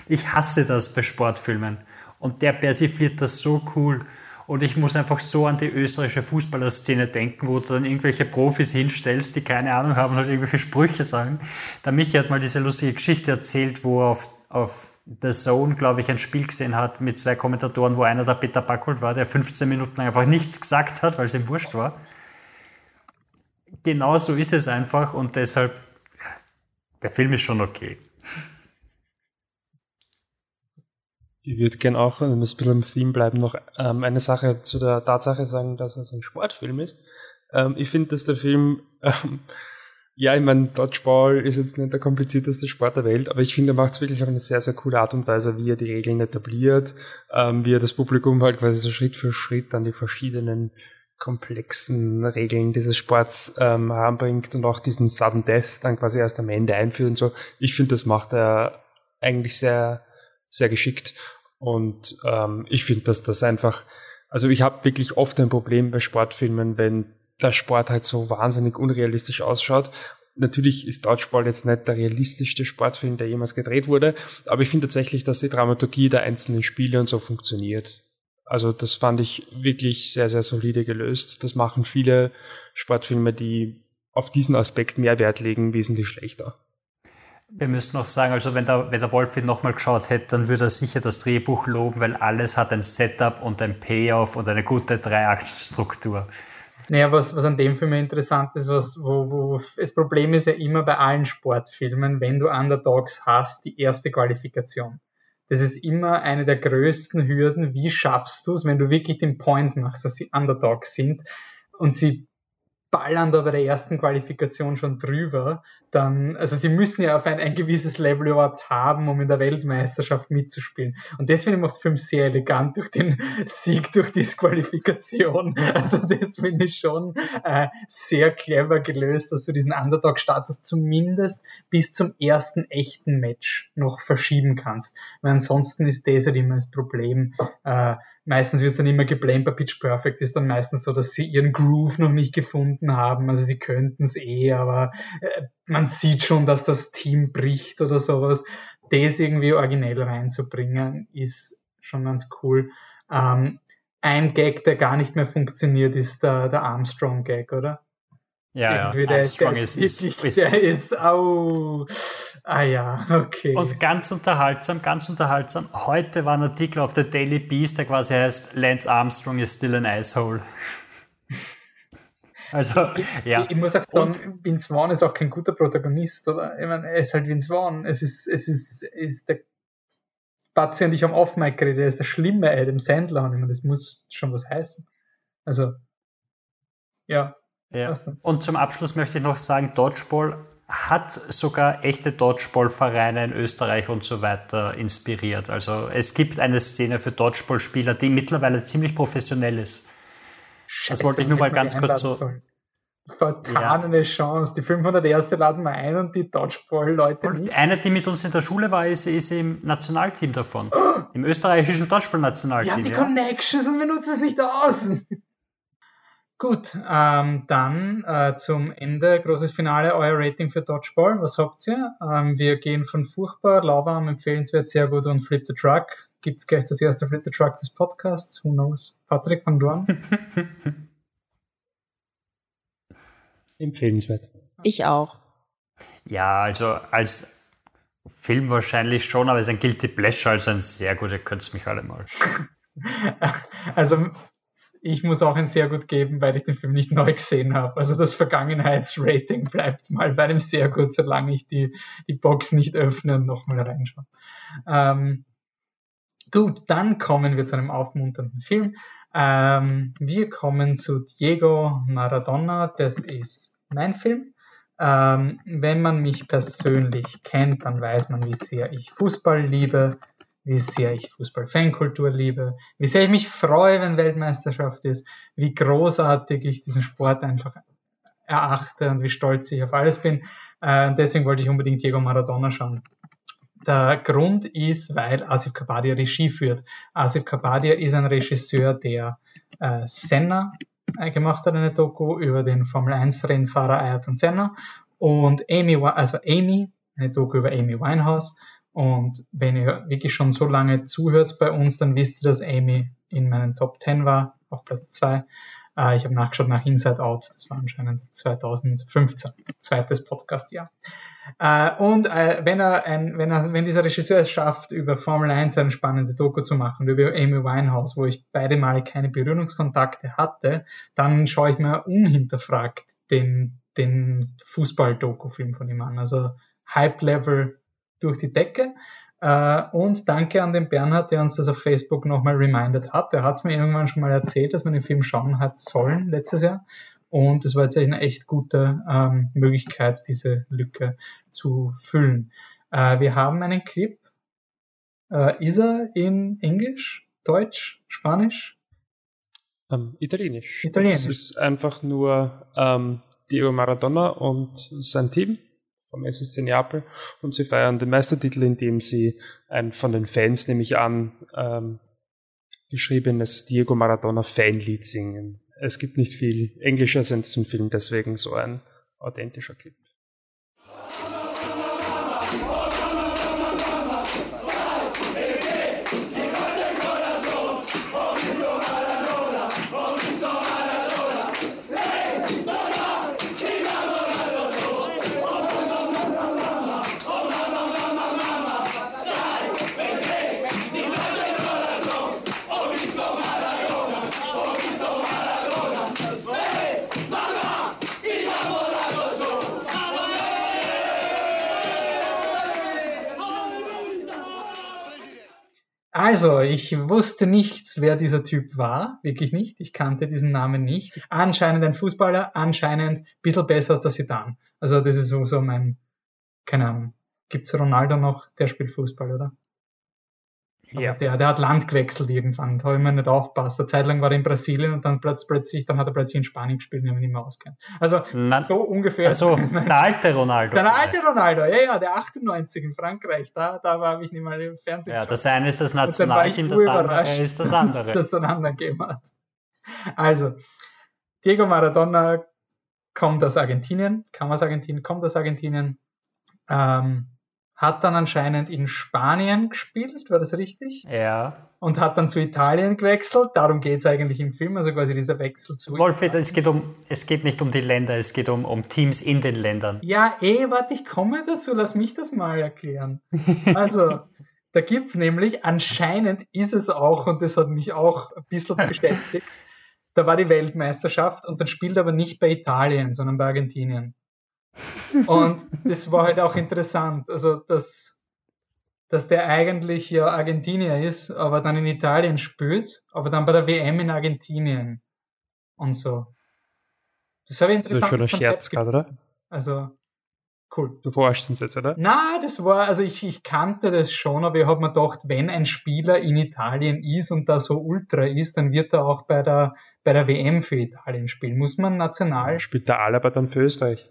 Ich hasse das bei Sportfilmen. Und der persifliert das so cool. Und ich muss einfach so an die österreichische Fußballerszene denken, wo du dann irgendwelche Profis hinstellst, die keine Ahnung haben und halt irgendwelche Sprüche sagen. Der Michi hat mal diese lustige Geschichte erzählt, wo er auf, auf The Zone, glaube ich, ein Spiel gesehen hat mit zwei Kommentatoren, wo einer der Peter Backholt war, der 15 Minuten lang einfach nichts gesagt hat, weil es ihm wurscht war. Genau so ist es einfach und deshalb, der Film ist schon okay. Ich würde gerne auch, wenn wir ein bisschen im Theme bleiben, noch ähm, eine Sache zu der Tatsache sagen, dass es ein Sportfilm ist. Ähm, ich finde, dass der Film, ähm, ja, ich meine, Dodgeball ist jetzt nicht der komplizierteste Sport der Welt, aber ich finde, er macht es wirklich auf eine sehr, sehr coole Art und Weise, wie er die Regeln etabliert, ähm, wie er das Publikum halt quasi so Schritt für Schritt an die verschiedenen komplexen Regeln dieses Sports ähm, heranbringt und auch diesen Sudden Death dann quasi erst am Ende einführt und so. Ich finde, das macht er eigentlich sehr, sehr geschickt. Und ähm, ich finde, dass das einfach, also ich habe wirklich oft ein Problem bei Sportfilmen, wenn der Sport halt so wahnsinnig unrealistisch ausschaut. Natürlich ist Dodgeball jetzt nicht der realistischste Sportfilm, der jemals gedreht wurde, aber ich finde tatsächlich, dass die Dramaturgie der einzelnen Spiele und so funktioniert. Also das fand ich wirklich sehr, sehr solide gelöst. Das machen viele Sportfilme, die auf diesen Aspekt mehr Wert legen, wesentlich schlechter. Wir müssen noch sagen, also wenn der, wenn der Wolf ihn nochmal geschaut hätte, dann würde er sicher das Drehbuch loben, weil alles hat ein Setup und ein Payoff und eine gute Dreiaktstruktur. Naja, was, was an dem Film interessant ist, was, wo, wo das Problem ist ja immer bei allen Sportfilmen, wenn du Underdogs hast, die erste Qualifikation. Das ist immer eine der größten Hürden. Wie schaffst du es, wenn du wirklich den Point machst, dass sie Underdogs sind und sie ballern da bei der ersten Qualifikation schon drüber, dann, also sie müssen ja auf ein, ein gewisses Level überhaupt haben, um in der Weltmeisterschaft mitzuspielen. Und ich macht Film sehr elegant durch den Sieg durch Disqualifikation. Also das finde ich schon äh, sehr clever gelöst, dass du diesen Underdog-Status zumindest bis zum ersten echten Match noch verschieben kannst. Weil ansonsten ist das halt immer das Problem. Äh, meistens wird es dann immer geblamed bei Pitch Perfect, ist dann meistens so, dass sie ihren Groove noch nicht gefunden haben. Also sie könnten es eh, aber äh, man sieht schon, dass das Team bricht oder sowas. Das irgendwie originell reinzubringen, ist schon ganz cool. Ähm, ein Gag, der gar nicht mehr funktioniert, ist der, der Armstrong-Gag, oder? Ja, ja. Der, Armstrong der ist, ist, ist, der ist, au, ah ja, okay. Und ganz unterhaltsam, ganz unterhaltsam. Heute war ein Artikel auf der Daily Beast, der quasi heißt, Lance Armstrong is still an asshole. Also, ja. Ich, ich, muss auch sagen, und, Vince Vaughn ist auch kein guter Protagonist, oder? Ich meine, er ist halt Vince Vaughn. Es ist, es ist, ist der Batzi und ich haben off Mike geredet, er ist der schlimme Adam Sandler und ich meine, das muss schon was heißen. Also, ja. ja. Und zum Abschluss möchte ich noch sagen, Dodgeball hat sogar echte Dodgeball-Vereine in Österreich und so weiter inspiriert. Also es gibt eine Szene für Dodgeball-Spieler, die mittlerweile ziemlich professionell ist. Scheiße, das wollte ich nur mal ganz kurz so. Vertanene ja. Chance. Die 500 erste laden wir ein und die Dodgeball-Leute nicht. Eine, die mit uns in der Schule war, ist, ist im Nationalteam davon. Oh. Im österreichischen Dodgeball-Nationalteam. Ja, die ja. Connections und wir nutzen es nicht aus. Gut, ähm, dann äh, zum Ende, großes Finale, euer Rating für Dodgeball. Was habt ihr? Ähm, wir gehen von furchtbar, lauwarm, empfehlenswert, sehr gut und Flip the Truck gibt es gleich das erste Flip the Truck des Podcasts. Who knows? Patrick, fang du an. Empfehlenswert. Ich auch. Ja, also als Film wahrscheinlich schon, aber es ist ein Guilty Pleasure, also ein sehr guter, ihr könnt mich alle mal. also ich muss auch ein sehr gut geben, weil ich den Film nicht neu gesehen habe. Also das Vergangenheitsrating bleibt mal bei einem sehr gut, solange ich die, die Box nicht öffne und nochmal reinschaue. Ähm, gut, dann kommen wir zu einem aufmunternden Film. Ähm, wir kommen zu Diego Maradona. Das ist mein Film. Ähm, wenn man mich persönlich kennt, dann weiß man, wie sehr ich Fußball liebe, wie sehr ich Fußball-Fankultur liebe, wie sehr ich mich freue, wenn Weltmeisterschaft ist, wie großartig ich diesen Sport einfach erachte und wie stolz ich auf alles bin. Äh, deswegen wollte ich unbedingt Diego Maradona schauen. Der Grund ist, weil Asif Kapadia Regie führt. Asif Kapadia ist ein Regisseur, der äh, Senna äh, gemacht hat, eine Doku über den Formel 1 Rennfahrer Ayrton Senna und Amy, also Amy, eine Doku über Amy Winehouse und wenn ihr wirklich schon so lange zuhört bei uns, dann wisst ihr, dass Amy in meinen Top 10 war, auf Platz 2. Äh, ich habe nachgeschaut nach Inside Out, das war anscheinend 2015, zweites Podcastjahr. Äh, und äh, wenn er ein, wenn er, wenn dieser Regisseur es schafft, über Formel 1 eine spannende Doku zu machen, über Amy Winehouse, wo ich beide Male keine Berührungskontakte hatte, dann schaue ich mir unhinterfragt den, den Fußball-Doku-Film von ihm an. Also Hype-Level durch die Decke. Äh, und danke an den Bernhard, der uns das auf Facebook nochmal reminded hat. Der hat es mir irgendwann schon mal erzählt, dass man den Film schauen hat sollen letztes Jahr. Und das war jetzt eine echt gute ähm, Möglichkeit, diese Lücke zu füllen. Äh, wir haben einen Clip. Äh, ist er in Englisch, Deutsch, Spanisch? Ähm, Italienisch. Italienisch. Es ist einfach nur ähm, Diego Maradona und sein Team vom SSC Neapel und sie feiern den Meistertitel, indem sie ein von den Fans, nehme ich an, ähm, geschriebenes Diego Maradona Fanlied singen. Es gibt nicht viel Englischer in diesem Film, deswegen so ein authentischer Clip. Also, ich wusste nichts, wer dieser Typ war. Wirklich nicht. Ich kannte diesen Namen nicht. Anscheinend ein Fußballer, anscheinend ein bisschen besser als der Sidan. Also, das ist so, so mein, keine Ahnung. Gibt's Ronaldo noch? Der spielt Fußball, oder? Ja. Der, der hat Land gewechselt irgendwann. Da habe ich mir nicht aufgepasst. Eine Zeit lang war er in Brasilien und dann plötzlich, dann hat er plötzlich in Spanien gespielt, wenn ich nicht mehr auskenne. Also Na, so ungefähr. Also der alte Ronaldo. Der alte Ronaldo, ja, ja, der 98 in Frankreich. Da, da habe ich nicht mal im Fernsehen. Ja, das eine ist das war Nationalteam, das andere ist das andere. dass das dann anderen gegeben hat. Also, Diego Maradona kommt aus Argentinien, kam aus Argentinien, kommt aus Argentinien, ähm, hat dann anscheinend in Spanien gespielt, war das richtig? Ja. Und hat dann zu Italien gewechselt. Darum geht es eigentlich im Film, also quasi dieser Wechsel zu. Wolfried, es geht, um, es geht nicht um die Länder, es geht um, um Teams in den Ländern. Ja, eh, warte, ich komme dazu, lass mich das mal erklären. Also, da gibt's nämlich, anscheinend ist es auch, und das hat mich auch ein bisschen beschäftigt, da war die Weltmeisterschaft und dann spielt er aber nicht bei Italien, sondern bei Argentinien. Und das war halt auch interessant, also dass, dass der eigentlich ja Argentinier ist, aber dann in Italien spielt, aber dann bei der WM in Argentinien und so. Das habe ich Das ist schon ein interessantes Scherz gerade, oder? Also, cool. Du forschst uns jetzt, oder? Na, das war, also ich, ich kannte das schon, aber ich habe mir gedacht, wenn ein Spieler in Italien ist und da so ultra ist, dann wird er auch bei der, bei der WM für Italien spielen. Muss man national? Spielt der Alaba dann für Österreich?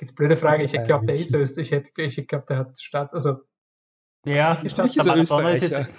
Jetzt blöde Frage, ich Ja, glaube, der ist. Österreich, ich, hätte- ich glaube, der hat Stadt, also Ja, Die Stadt Nicht so der Maradona ist Österreicher.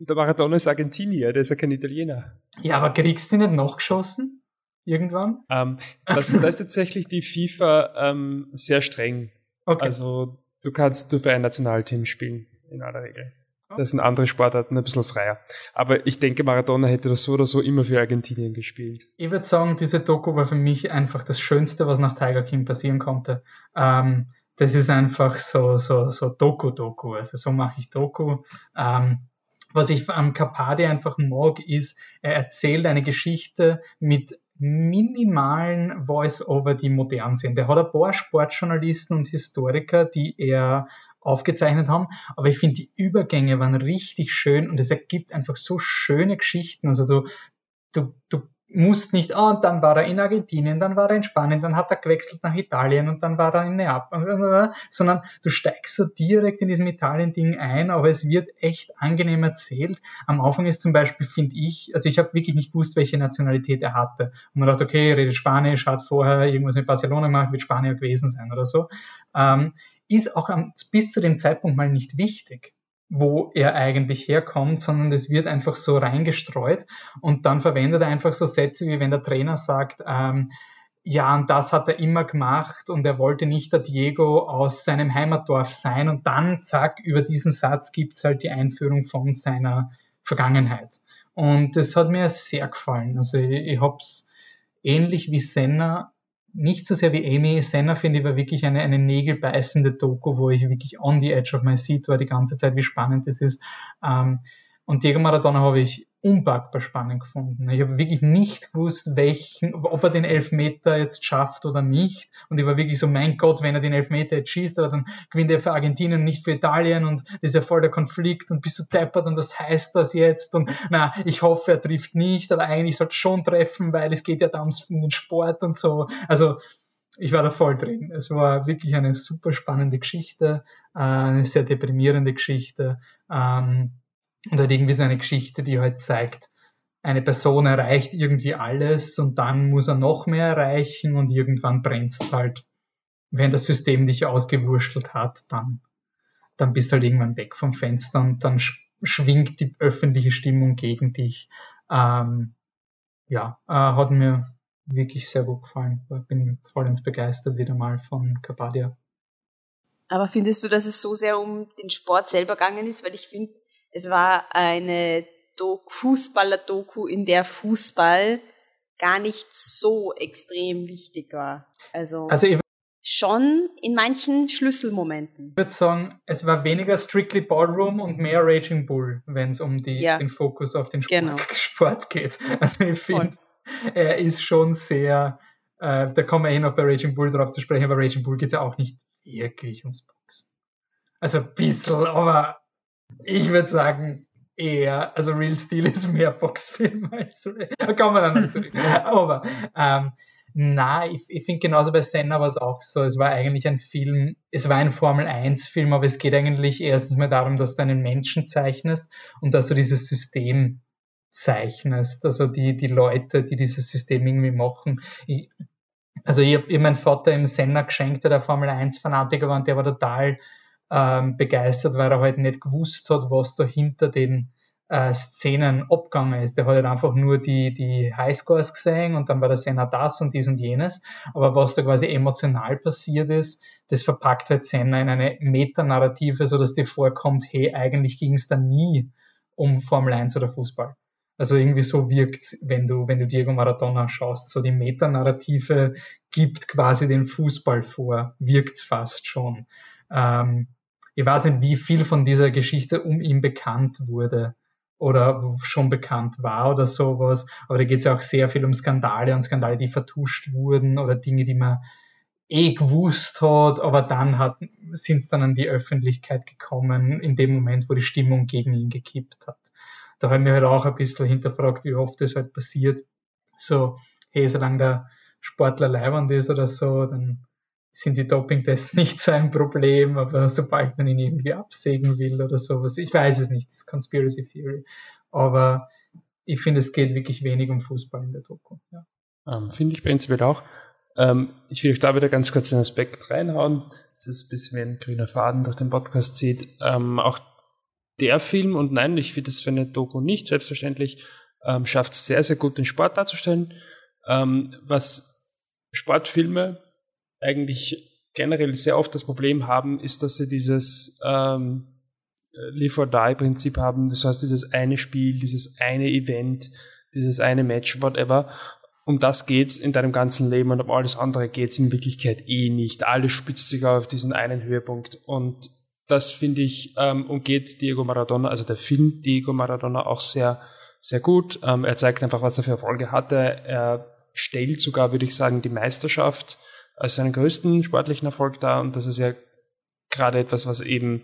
Der Maradona ist Argentinier, der ist ja kein Italiener. ja, aber kriegst du die nicht noch geschossen? Irgendwann? Ähm, das, da ist tatsächlich die FIFA ähm, sehr streng. Okay. Also du kannst nur für ein Nationalteam spielen, in aller Regel. Das sind andere Sportarten ein bisschen freier. Aber ich denke, Maradona hätte das so oder so immer für Argentinien gespielt. Ich würde sagen, diese Doku war für mich einfach das Schönste, was nach Tiger King passieren konnte. Ähm, das ist einfach so, so, so Doku-Doku. Also so mache ich Doku. Ähm, was ich am Capadi einfach mag, ist, er erzählt eine Geschichte mit minimalen Voice-Over, die modern sind. Er hat ein paar Sportjournalisten und Historiker, die er aufgezeichnet haben, aber ich finde die Übergänge waren richtig schön und es ergibt einfach so schöne Geschichten. Also du, du, du musst nicht, ah, und dann war er in Argentinien, dann war er in Spanien, dann hat er gewechselt nach Italien und dann war er in Neapel, sondern du steigst so direkt in diesem Italien-Ding ein, aber es wird echt angenehm erzählt. Am Anfang ist zum Beispiel, finde ich, also ich habe wirklich nicht gewusst, welche Nationalität er hatte. Und man dachte, okay, redet Spanisch, hat vorher irgendwas mit Barcelona gemacht, wird Spanier gewesen sein oder so. Ähm, ist auch am, bis zu dem Zeitpunkt mal nicht wichtig wo er eigentlich herkommt, sondern es wird einfach so reingestreut und dann verwendet er einfach so Sätze, wie wenn der Trainer sagt, ähm, ja, und das hat er immer gemacht und er wollte nicht der Diego aus seinem Heimatdorf sein und dann, zack, über diesen Satz gibt's halt die Einführung von seiner Vergangenheit. Und das hat mir sehr gefallen. Also ich, ich hab's ähnlich wie Senna nicht so sehr wie Amy. Senna finde ich war wirklich eine, eine nägelbeißende Doku, wo ich wirklich on the edge of my seat war die ganze Zeit, wie spannend das ist. Ähm, und Diego Maradona habe ich unpackbar spannend gefunden. Ich habe wirklich nicht gewusst, welchen, ob er den Elfmeter jetzt schafft oder nicht. Und ich war wirklich so, mein Gott, wenn er den Elfmeter jetzt schießt, aber dann gewinnt er für Argentinien, nicht für Italien und das ist ja voll der Konflikt und bist du deppert und was heißt das jetzt? Und na, ich hoffe, er trifft nicht, aber eigentlich sollte schon treffen, weil es geht ja da um den Sport und so. Also ich war da voll drin. Es war wirklich eine super spannende Geschichte, äh, eine sehr deprimierende Geschichte. Ähm, und halt irgendwie so eine Geschichte, die halt zeigt, eine Person erreicht irgendwie alles und dann muss er noch mehr erreichen und irgendwann brennst halt. Wenn das System dich ausgewurschtelt hat, dann, dann bist halt irgendwann weg vom Fenster und dann schwingt die öffentliche Stimmung gegen dich. Ähm, ja, äh, hat mir wirklich sehr gut gefallen. Bin vollends begeistert wieder mal von Capadia. Aber findest du, dass es so sehr um den Sport selber gegangen ist? Weil ich finde, es war eine Fußballer-Doku, in der Fußball gar nicht so extrem wichtig war. Also, also schon in manchen Schlüsselmomenten. Ich würde sagen, es war weniger Strictly Ballroom und mehr Raging Bull, wenn es um die, ja. den Fokus auf den Sport, genau. Sport geht. Also ich finde, er ist schon sehr, äh, da kommen wir eh noch bei Raging Bull drauf zu sprechen, aber Raging Bull geht ja auch nicht wirklich ums Boxen. Also ein bisschen, aber ich würde sagen, eher, also Real Steel ist mehr Boxfilm als da kommen wir dann zurück. Aber ähm, na, ich, ich finde genauso bei Senna war es auch so. Es war eigentlich ein Film, es war ein Formel-1-Film, aber es geht eigentlich erstens mal darum, dass du einen Menschen zeichnest und dass du dieses System zeichnest. Also die, die Leute, die dieses System irgendwie machen. Ich, also ich habe meinen Vater im Senna geschenkt, der Formel 1-Fanatiker war und der war total ähm, begeistert, weil er halt nicht gewusst hat, was da hinter den äh, Szenen abgegangen ist. Der hat halt einfach nur die, die Highscores gesehen und dann war der Senna das und dies und jenes. Aber was da quasi emotional passiert ist, das verpackt halt Senna in eine Metanarrative, so dass dir vorkommt, hey, eigentlich ging es da nie um Formel 1 oder Fußball. Also irgendwie so wirkt, wenn du, wenn du Diego Maradona schaust, so die Metanarrative gibt quasi den Fußball vor, wirkt's fast schon. Ähm, ich weiß nicht, wie viel von dieser Geschichte um ihn bekannt wurde oder schon bekannt war oder sowas. Aber da geht es ja auch sehr viel um Skandale und Skandale, die vertuscht wurden oder Dinge, die man eh gewusst hat, aber dann hat, sind es dann an die Öffentlichkeit gekommen, in dem Moment, wo die Stimmung gegen ihn gekippt hat. Da haben wir halt auch ein bisschen hinterfragt, wie oft das halt passiert. So, hey, solange der Sportler leibend ist oder so, dann sind die Dopingtests nicht so ein Problem, aber sobald man ihn irgendwie absägen will oder sowas, ich weiß es nicht, das ist Conspiracy Theory, aber ich finde, es geht wirklich wenig um Fußball in der Doku. Ja. Ähm, finde ich prinzipiell auch. Ähm, ich will euch da wieder ganz kurz einen Aspekt reinhauen. Das ist ein bisschen wie ein grüner Faden durch den Podcast zieht. Ähm, auch der Film, und nein, ich finde das für eine Doku nicht selbstverständlich, ähm, schafft es sehr, sehr gut, den Sport darzustellen. Ähm, was Sportfilme eigentlich generell sehr oft das Problem haben, ist, dass sie dieses ähm, Live or Die Prinzip haben. Das heißt, dieses eine Spiel, dieses eine Event, dieses eine Match, whatever. Um das geht's in deinem ganzen Leben und um alles andere geht's in Wirklichkeit eh nicht. Alles spitzt sich auf diesen einen Höhepunkt und das finde ich ähm, umgeht Diego Maradona, also der Film Diego Maradona auch sehr, sehr gut. Ähm, er zeigt einfach, was er für Erfolge hatte. Er stellt sogar, würde ich sagen, die Meisterschaft als seinen größten sportlichen Erfolg dar und das ist ja gerade etwas, was eben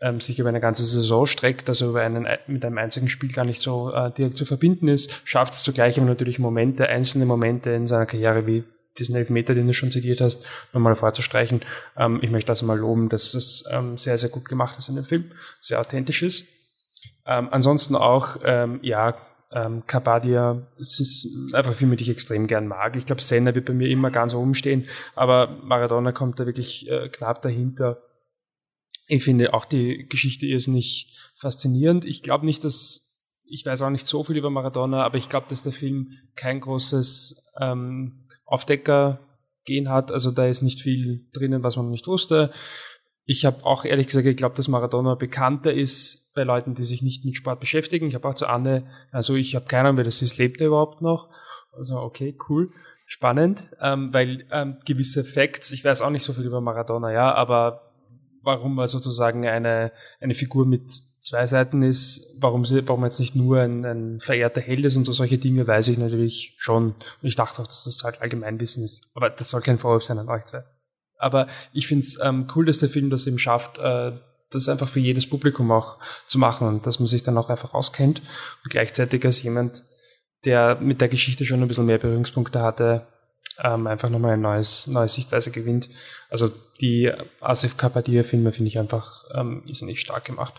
ähm, sich über eine ganze Saison streckt, also über einen, mit einem einzigen Spiel gar nicht so äh, direkt zu verbinden ist, schafft es zugleich aber natürlich Momente, einzelne Momente in seiner Karriere wie diesen Elfmeter, den du schon zitiert hast, nochmal vorzustreichen. Ähm, ich möchte das mal loben, dass es ähm, sehr, sehr gut gemacht ist in dem Film, sehr authentisch ist. Ähm, ansonsten auch, ähm, ja, ähm, Carpadia, es ist einfach ein Film, den ich extrem gern mag. Ich glaube, Senna wird bei mir immer ganz oben stehen, aber Maradona kommt da wirklich äh, knapp dahinter. Ich finde auch die Geschichte irrsinnig faszinierend. Ich glaube nicht, dass ich weiß auch nicht so viel über Maradona, aber ich glaube, dass der Film kein großes ähm, Aufdecker gehen hat. Also da ist nicht viel drinnen, was man nicht wusste. Ich habe auch ehrlich gesagt geglaubt, dass Maradona bekannter ist bei Leuten, die sich nicht mit Sport beschäftigen. Ich habe auch zu Anne, also ich habe keine Ahnung, wer das ist, lebt er überhaupt noch? Also okay, cool, spannend, ähm, weil ähm, gewisse Facts, ich weiß auch nicht so viel über Maradona, ja, aber warum er sozusagen eine, eine Figur mit zwei Seiten ist, warum, sie, warum jetzt nicht nur ein, ein verehrter Held ist und so solche Dinge, weiß ich natürlich schon. Und ich dachte auch, dass das halt Allgemeinwissen ist. Aber das soll kein Vorwurf sein an euch zwei. Aber ich finde es ähm, cool, dass der Film das eben schafft, äh, das einfach für jedes Publikum auch zu machen und dass man sich dann auch einfach auskennt. Und gleichzeitig als jemand, der mit der Geschichte schon ein bisschen mehr Berührungspunkte hatte, ähm, einfach nochmal eine neues, neue Sichtweise gewinnt. Also die Asif Kapadia-Filme finde ich einfach ähm, ist nicht stark gemacht.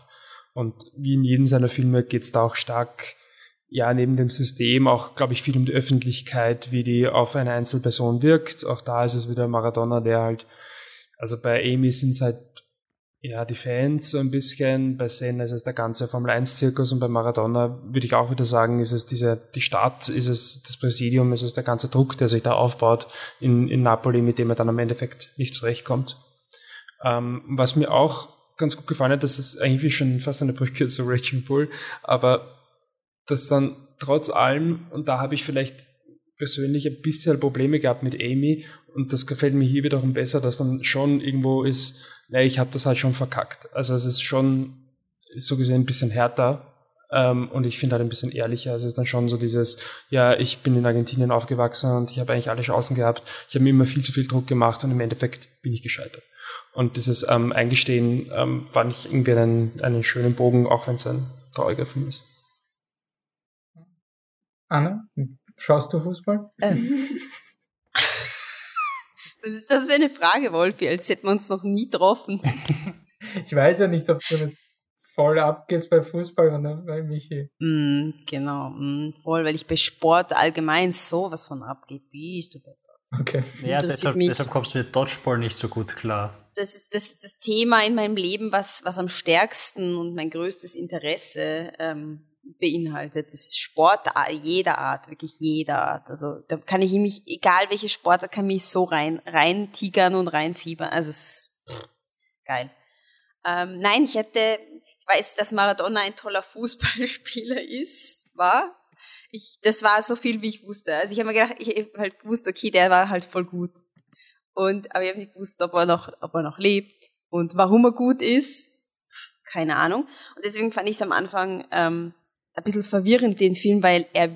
Und wie in jedem seiner Filme geht es da auch stark, ja, neben dem System auch, glaube ich, viel um die Öffentlichkeit, wie die auf eine Einzelperson wirkt. Auch da ist es wieder Maradona, der halt, also bei Amy sind es halt, ja, die Fans so ein bisschen, bei Senna ist es der ganze Formel-1-Zirkus und bei Maradona würde ich auch wieder sagen, ist es diese, die Stadt, ist es das Präsidium, ist es der ganze Druck, der sich da aufbaut in, in Napoli, mit dem er dann am Endeffekt nicht zurechtkommt. Ähm, was mir auch ganz gut gefallen hat, das ist eigentlich schon fast eine Brücke zu Raging Bull, aber dass dann trotz allem, und da habe ich vielleicht persönlich ein bisschen Probleme gehabt mit Amy, und das gefällt mir hier wiederum besser, dass dann schon irgendwo ist, naja, ich habe das halt schon verkackt. Also es ist schon so gesehen ein bisschen härter, ähm, und ich finde halt ein bisschen ehrlicher. Es ist dann schon so dieses, ja, ich bin in Argentinien aufgewachsen und ich habe eigentlich alle Chancen gehabt. Ich habe mir immer viel zu viel Druck gemacht und im Endeffekt bin ich gescheitert. Und dieses ähm, Eingestehen ähm, fand ich irgendwie einen, einen schönen Bogen, auch wenn es ein trauriger Film ist. Anna, schaust du Fußball? Ähm. Was ist das für eine Frage, Wolfi? Als hätten wir uns noch nie getroffen. ich weiß ja nicht, ob du nicht voll abgehst bei Fußball dann bei Michi. Mm, genau, mm, voll, weil ich bei Sport allgemein sowas von abgehe. Bist du da? Okay. Ja, deshalb, deshalb kommst du mit Dodgeball nicht so gut klar das ist das, das Thema in meinem Leben, was, was am stärksten und mein größtes Interesse ähm, beinhaltet. Das Sport jeder Art, wirklich jeder Art. Also da kann ich mich, egal welche Sportart, kann mich so rein, rein tigern und reinfiebern. Also es ist pff, geil. Ähm, nein, ich hätte, ich weiß, dass Maradona ein toller Fußballspieler ist, war. Ich, das war so viel, wie ich wusste. Also ich habe mir gedacht, ich habe halt gewusst, okay, der war halt voll gut. Und, aber ich habe nicht gewusst, ob er noch, ob er noch lebt und warum er gut ist. Keine Ahnung. Und deswegen fand ich es am Anfang ähm, ein bisschen verwirrend, den Film, weil er,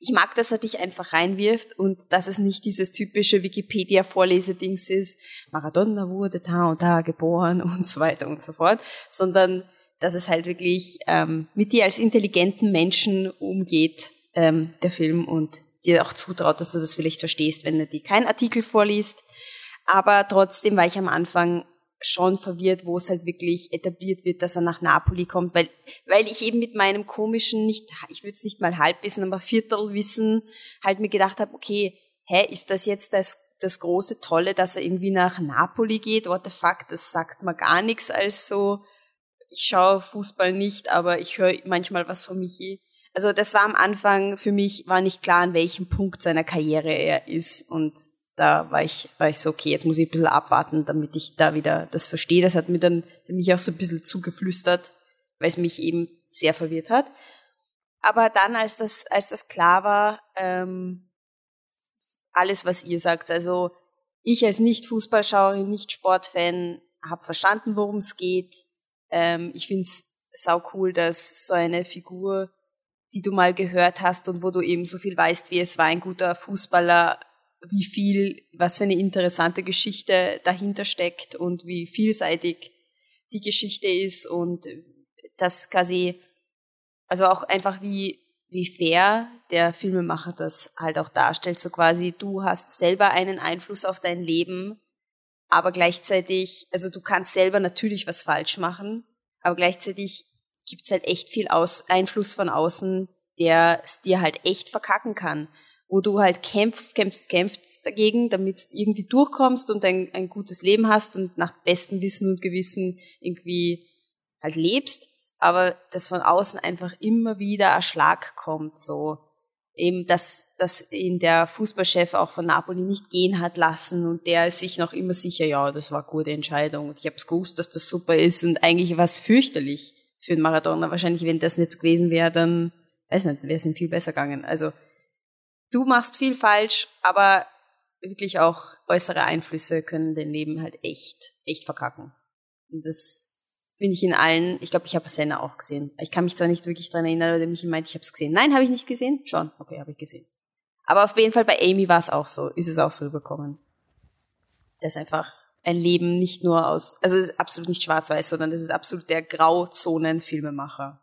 ich mag, dass er dich einfach reinwirft und dass es nicht dieses typische Wikipedia-Vorlesedings ist, Maradona wurde da und da geboren und so weiter und so fort, sondern dass es halt wirklich ähm, mit dir als intelligenten Menschen umgeht, ähm, der Film, und dir auch zutraut, dass du das vielleicht verstehst, wenn er dir keinen Artikel vorliest, aber trotzdem war ich am Anfang schon verwirrt, wo es halt wirklich etabliert wird, dass er nach Napoli kommt, weil, weil ich eben mit meinem komischen, nicht, ich würde es nicht mal Halbwissen, aber Viertelwissen halt mir gedacht habe, okay, hä, ist das jetzt das, das große Tolle, dass er irgendwie nach Napoli geht? What the fuck, das sagt mir gar nichts als so, ich schaue Fußball nicht, aber ich höre manchmal was von Michi. Also das war am Anfang für mich, war nicht klar, an welchem Punkt seiner Karriere er ist und da war ich, war ich so, okay, jetzt muss ich ein bisschen abwarten, damit ich da wieder das verstehe. Das hat mir dann mich auch so ein bisschen zugeflüstert, weil es mich eben sehr verwirrt hat. Aber dann, als das, als das klar war, ähm, alles, was ihr sagt, also ich als Nicht-Fußballschauerin, Nicht-Sportfan, habe verstanden, worum es geht. Ähm, ich finde es sau cool, dass so eine Figur, die du mal gehört hast und wo du eben so viel weißt, wie es war ein guter Fußballer, wie viel, was für eine interessante Geschichte dahinter steckt und wie vielseitig die Geschichte ist und das quasi, also auch einfach wie, wie fair der Filmemacher das halt auch darstellt. So quasi, du hast selber einen Einfluss auf dein Leben, aber gleichzeitig, also du kannst selber natürlich was falsch machen, aber gleichzeitig gibt's halt echt viel Aus Einfluss von außen, der es dir halt echt verkacken kann. Wo du halt kämpfst, kämpfst, kämpfst dagegen, damit du irgendwie durchkommst und ein, ein gutes Leben hast und nach bestem Wissen und Gewissen irgendwie halt lebst, aber dass von außen einfach immer wieder ein Schlag kommt, so eben, dass, dass ihn der Fußballchef auch von Napoli nicht gehen hat lassen und der ist sich noch immer sicher, ja, das war gute Entscheidung und ich habe es gewusst, dass das super ist und eigentlich war es fürchterlich für den Maradona. Wahrscheinlich, wenn das nicht gewesen wäre, dann, weiß nicht, wäre es ihm viel besser gegangen. Also, du machst viel falsch, aber wirklich auch äußere Einflüsse können dein Leben halt echt, echt verkacken. Und das finde ich in allen, ich glaube, ich habe Senna auch gesehen. Ich kann mich zwar nicht wirklich dran erinnern, aber der Michi meint, ich habe es gesehen. Nein, habe ich nicht gesehen? Schon. Okay, habe ich gesehen. Aber auf jeden Fall bei Amy war es auch so, ist es auch so überkommen. Das ist einfach ein Leben nicht nur aus, also es ist absolut nicht schwarz-weiß, sondern das ist absolut der Grauzonen-Filmemacher.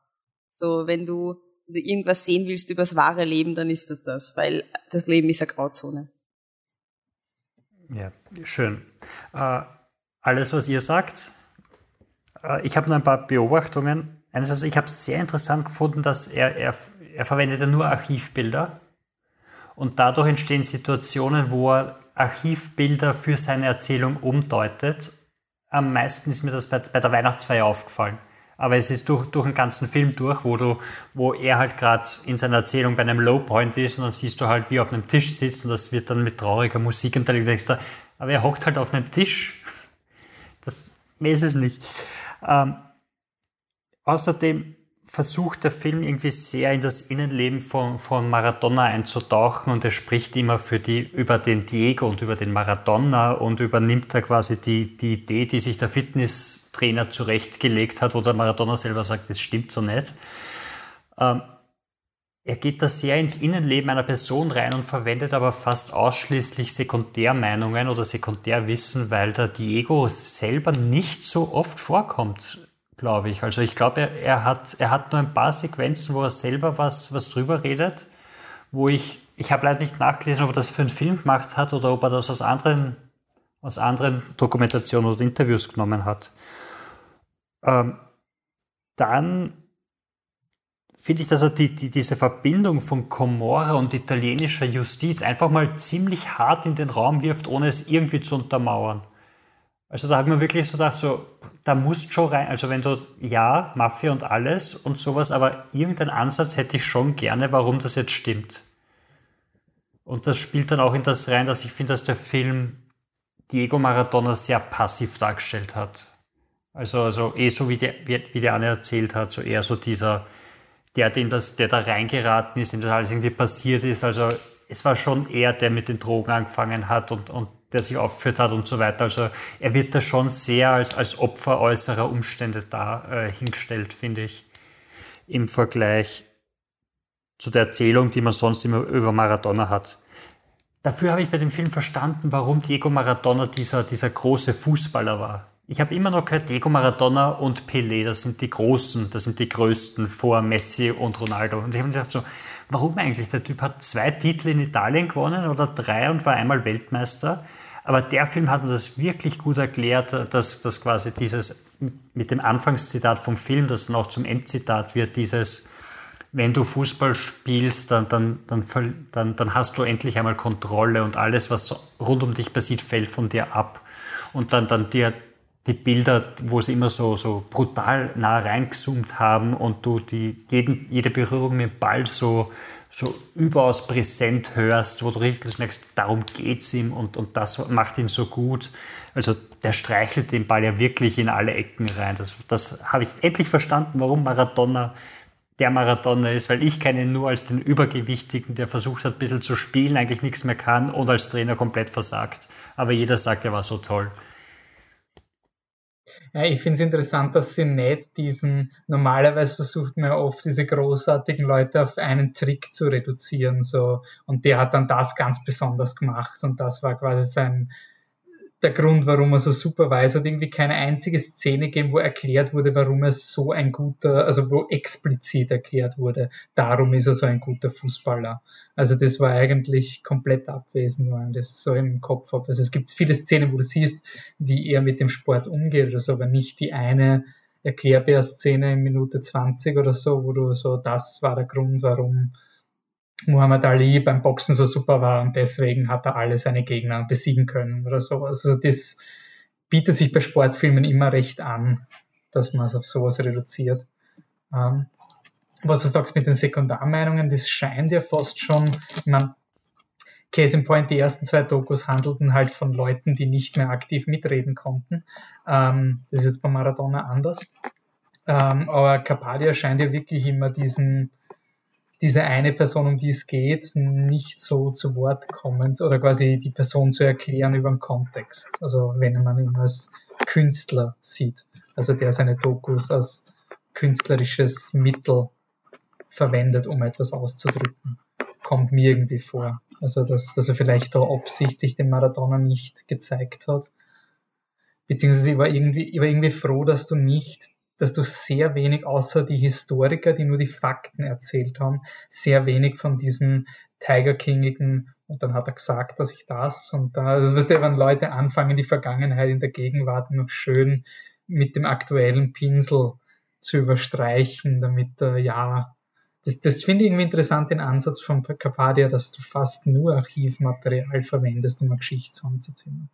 So, wenn du, du irgendwas sehen willst über das wahre Leben, dann ist das das, weil das Leben ist eine Grauzone. Ja, schön. Äh, alles, was ihr sagt, äh, ich habe nur ein paar Beobachtungen. Einerseits, ich habe es sehr interessant gefunden, dass er, er, er verwendet ja nur Archivbilder und dadurch entstehen Situationen, wo er Archivbilder für seine Erzählung umdeutet. Am meisten ist mir das bei, bei der Weihnachtsfeier aufgefallen. Aber es ist durch, durch den ganzen Film durch, wo, du, wo er halt gerade in seiner Erzählung bei einem Lowpoint ist und dann siehst du halt, wie er auf einem Tisch sitzt und das wird dann mit trauriger Musik unterlegt. denkst du, aber er hockt halt auf einem Tisch. Das, mehr ist es nicht. Ähm, außerdem versucht der Film irgendwie sehr in das Innenleben von, von Maradona einzutauchen und er spricht immer für die, über den Diego und über den Maradona und übernimmt da quasi die, die Idee, die sich der Fitnesstrainer zurechtgelegt hat, wo der Maradona selber sagt, das stimmt so nicht. Ähm, er geht da sehr ins Innenleben einer Person rein und verwendet aber fast ausschließlich Sekundärmeinungen oder Sekundärwissen, weil der Diego selber nicht so oft vorkommt glaube ich. Also ich glaube, er, er, hat, er hat nur ein paar Sequenzen, wo er selber was, was drüber redet, wo ich, ich habe leider nicht nachgelesen, ob er das für einen Film gemacht hat oder ob er das aus anderen, aus anderen Dokumentationen oder Interviews genommen hat. Ähm, dann finde ich, dass er die, die, diese Verbindung von Comorra und italienischer Justiz einfach mal ziemlich hart in den Raum wirft, ohne es irgendwie zu untermauern. Also da hat man wirklich so gedacht, so, da musst schon rein, also wenn du, ja, Mafia und alles und sowas, aber irgendeinen Ansatz hätte ich schon gerne, warum das jetzt stimmt. Und das spielt dann auch in das rein, dass ich finde, dass der Film Diego Maradona sehr passiv dargestellt hat. Also, also eh so wie, wie, wie der Anne erzählt hat, so eher so dieser, der, dem das, der da reingeraten ist, dem das alles irgendwie passiert ist. Also es war schon er, der mit den Drogen angefangen hat und, und der sich aufgeführt hat und so weiter. Also er wird da schon sehr als, als Opfer äußerer Umstände da äh, hingestellt, finde ich, im Vergleich zu der Erzählung, die man sonst immer über Maradona hat. Dafür habe ich bei dem Film verstanden, warum Diego Maradona dieser, dieser große Fußballer war. Ich habe immer noch gehört, Diego Maradona und Pelé, das sind die Großen, das sind die Größten vor Messi und Ronaldo. Und ich habe mir gedacht so, warum eigentlich? Der Typ hat zwei Titel in Italien gewonnen oder drei und war einmal Weltmeister. Aber der Film hat mir das wirklich gut erklärt, dass, dass quasi dieses mit dem Anfangszitat vom Film, das dann auch zum Endzitat wird, dieses, wenn du Fußball spielst, dann, dann, dann, dann, dann hast du endlich einmal Kontrolle und alles, was rund um dich passiert, fällt von dir ab. Und dann, dann dir die Bilder, wo sie immer so, so brutal nah reingezoomt haben und du die, jeden, jede Berührung mit dem Ball so, so überaus präsent hörst, wo du richtig merkst, darum geht's ihm und, und das macht ihn so gut. Also der streichelt den Ball ja wirklich in alle Ecken rein. Das, das habe ich endlich verstanden, warum Maradona der Maradona ist, weil ich kenne ihn nur als den Übergewichtigen, der versucht hat, ein bisschen zu spielen, eigentlich nichts mehr kann und als Trainer komplett versagt. Aber jeder sagt, er war so toll. Ja, ich finde es interessant, dass sie nicht diesen, normalerweise versucht man ja oft diese großartigen Leute auf einen Trick zu reduzieren, so. Und der hat dann das ganz besonders gemacht und das war quasi sein, der Grund, warum er so super war. Es hat irgendwie keine einzige Szene gegeben, wo erklärt wurde, warum er so ein guter, also wo explizit erklärt wurde, darum ist er so ein guter Fußballer. Also das war eigentlich komplett abwesend, wenn ich das so im Kopf habe. Also es gibt viele Szenen, wo du siehst, wie er mit dem Sport umgeht oder so, aber nicht die eine Erklärbär-Szene in Minute 20 oder so, wo du so, das war der Grund, warum Muhammad Ali beim Boxen so super war und deswegen hat er alle seine Gegner besiegen können oder sowas. Also das bietet sich bei Sportfilmen immer recht an, dass man es auf sowas reduziert. Ähm, was du sagst mit den Sekundarmeinungen, das scheint ja fast schon, ich meine, Case in Point, die ersten zwei Dokus handelten halt von Leuten, die nicht mehr aktiv mitreden konnten. Ähm, das ist jetzt bei Maradona anders. Ähm, aber Capadia scheint ja wirklich immer diesen, diese eine Person, um die es geht, nicht so zu Wort kommen oder quasi die Person zu erklären über den Kontext. Also wenn man ihn als Künstler sieht, also der seine Dokus als künstlerisches Mittel verwendet, um etwas auszudrücken, kommt mir irgendwie vor. Also dass, dass er vielleicht da absichtlich den Maradona nicht gezeigt hat. Beziehungsweise ich war irgendwie, ich war irgendwie froh, dass du nicht dass du sehr wenig, außer die Historiker, die nur die Fakten erzählt haben, sehr wenig von diesem Tiger Kingigen und dann hat er gesagt, dass ich das und da, also weißt du, wenn Leute anfangen, die Vergangenheit in der Gegenwart noch schön mit dem aktuellen Pinsel zu überstreichen, damit, äh, ja, das, das finde ich irgendwie interessant, den Ansatz von Capadia, dass du fast nur Archivmaterial verwendest, um eine Geschichte zusammenzuziehen.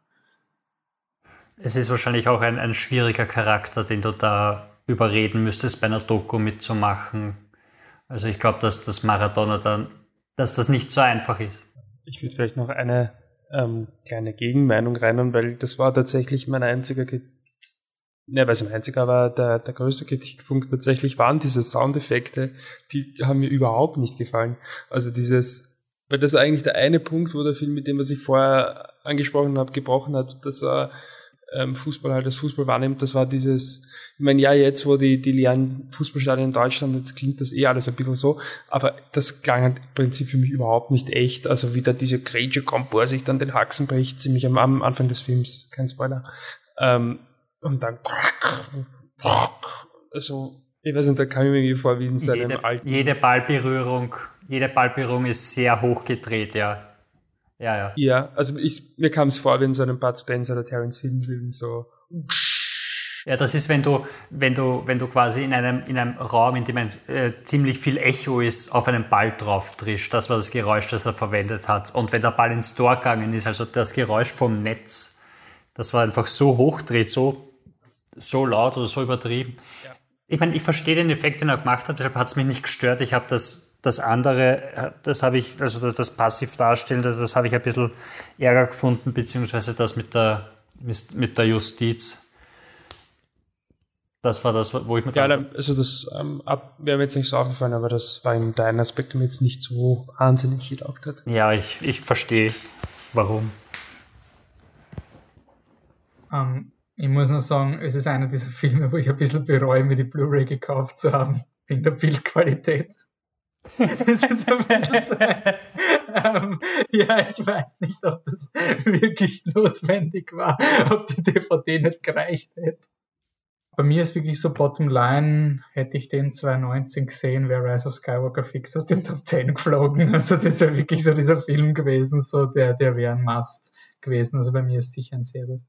Es ist wahrscheinlich auch ein, ein schwieriger Charakter, den du da überreden müsstest, bei einer Doku mitzumachen. Also ich glaube, dass das Maradona dann, dass das nicht so einfach ist. Ich würde vielleicht noch eine ähm, kleine Gegenmeinung rein, weil das war tatsächlich mein einziger, ne, weiß mein einziger, aber der, der größte Kritikpunkt tatsächlich waren diese Soundeffekte, die haben mir überhaupt nicht gefallen. Also dieses, weil das war eigentlich der eine Punkt, wo der Film, mit dem was ich vorher angesprochen habe, gebrochen hat, dass er ähm, Fußball halt als Fußball wahrnimmt, das war dieses, ich meine, ja, jetzt, wo die, die leeren Fußballstadien in Deutschland, jetzt klingt das eh alles ein bisschen so, aber das klang halt im Prinzip für mich überhaupt nicht echt. Also wie da diese Grätsche kommt, wo er sich dann den Haxen bricht, ziemlich am, am Anfang des Films, kein Spoiler. Ähm, und dann also, ich weiß nicht, da kam ich mir vor wie in so einem jede, alten... Jede Ballberührung, jede Ballberührung ist sehr hoch gedreht, ja. Ja, ja. Ja, also ich, mir kam es vor wie in so einem Bud Spencer oder Terence Hill Film, so. Ja, das ist, wenn du, wenn du, wenn du quasi in einem, in einem Raum, in dem ein, äh, ziemlich viel Echo ist, auf einen Ball drauf trischst. Das war das Geräusch, das er verwendet hat. Und wenn der Ball ins Tor gegangen ist, also das Geräusch vom Netz, das war einfach so hochdreht, so, so laut oder so übertrieben. Ja. Ich meine, ich verstehe den Effekt, den er gemacht hat, deshalb hat es mich nicht gestört. Ich habe das das andere, das habe ich, also das, das passiv darstellen, das, habe ich ein bisschen Ärger gefunden, beziehungsweise das mit der, mit der Justiz. Das war das, wo ich mir Ja, also das ähm, wäre mir jetzt nicht so aufgefallen, aber das war in deinem Aspekt mir jetzt nicht so wahnsinnig getaugt hat. Ja, ich, ich verstehe, warum. Um, ähm, ich muss nur sagen, es ist einer dieser Filme, wo ich ein bisschen bereue, mir die Blu-ray gekauft zu haben, in der Bildqualität. Das ist ein bisschen so. ähm, ja, ich weiß nicht, ob das wirklich notwendig war, ob die DVD nicht gereicht hätte. Bei mir ist wirklich so Bottom Line, hätte ich den 2019 gesehen, wäre Rise of Skywalker fix aus den Top 10 geflogen. Also das wäre wirklich so dieser Film gewesen, so der, der wäre ein Must gewesen. Also bei mir ist sicher ein sehr gut.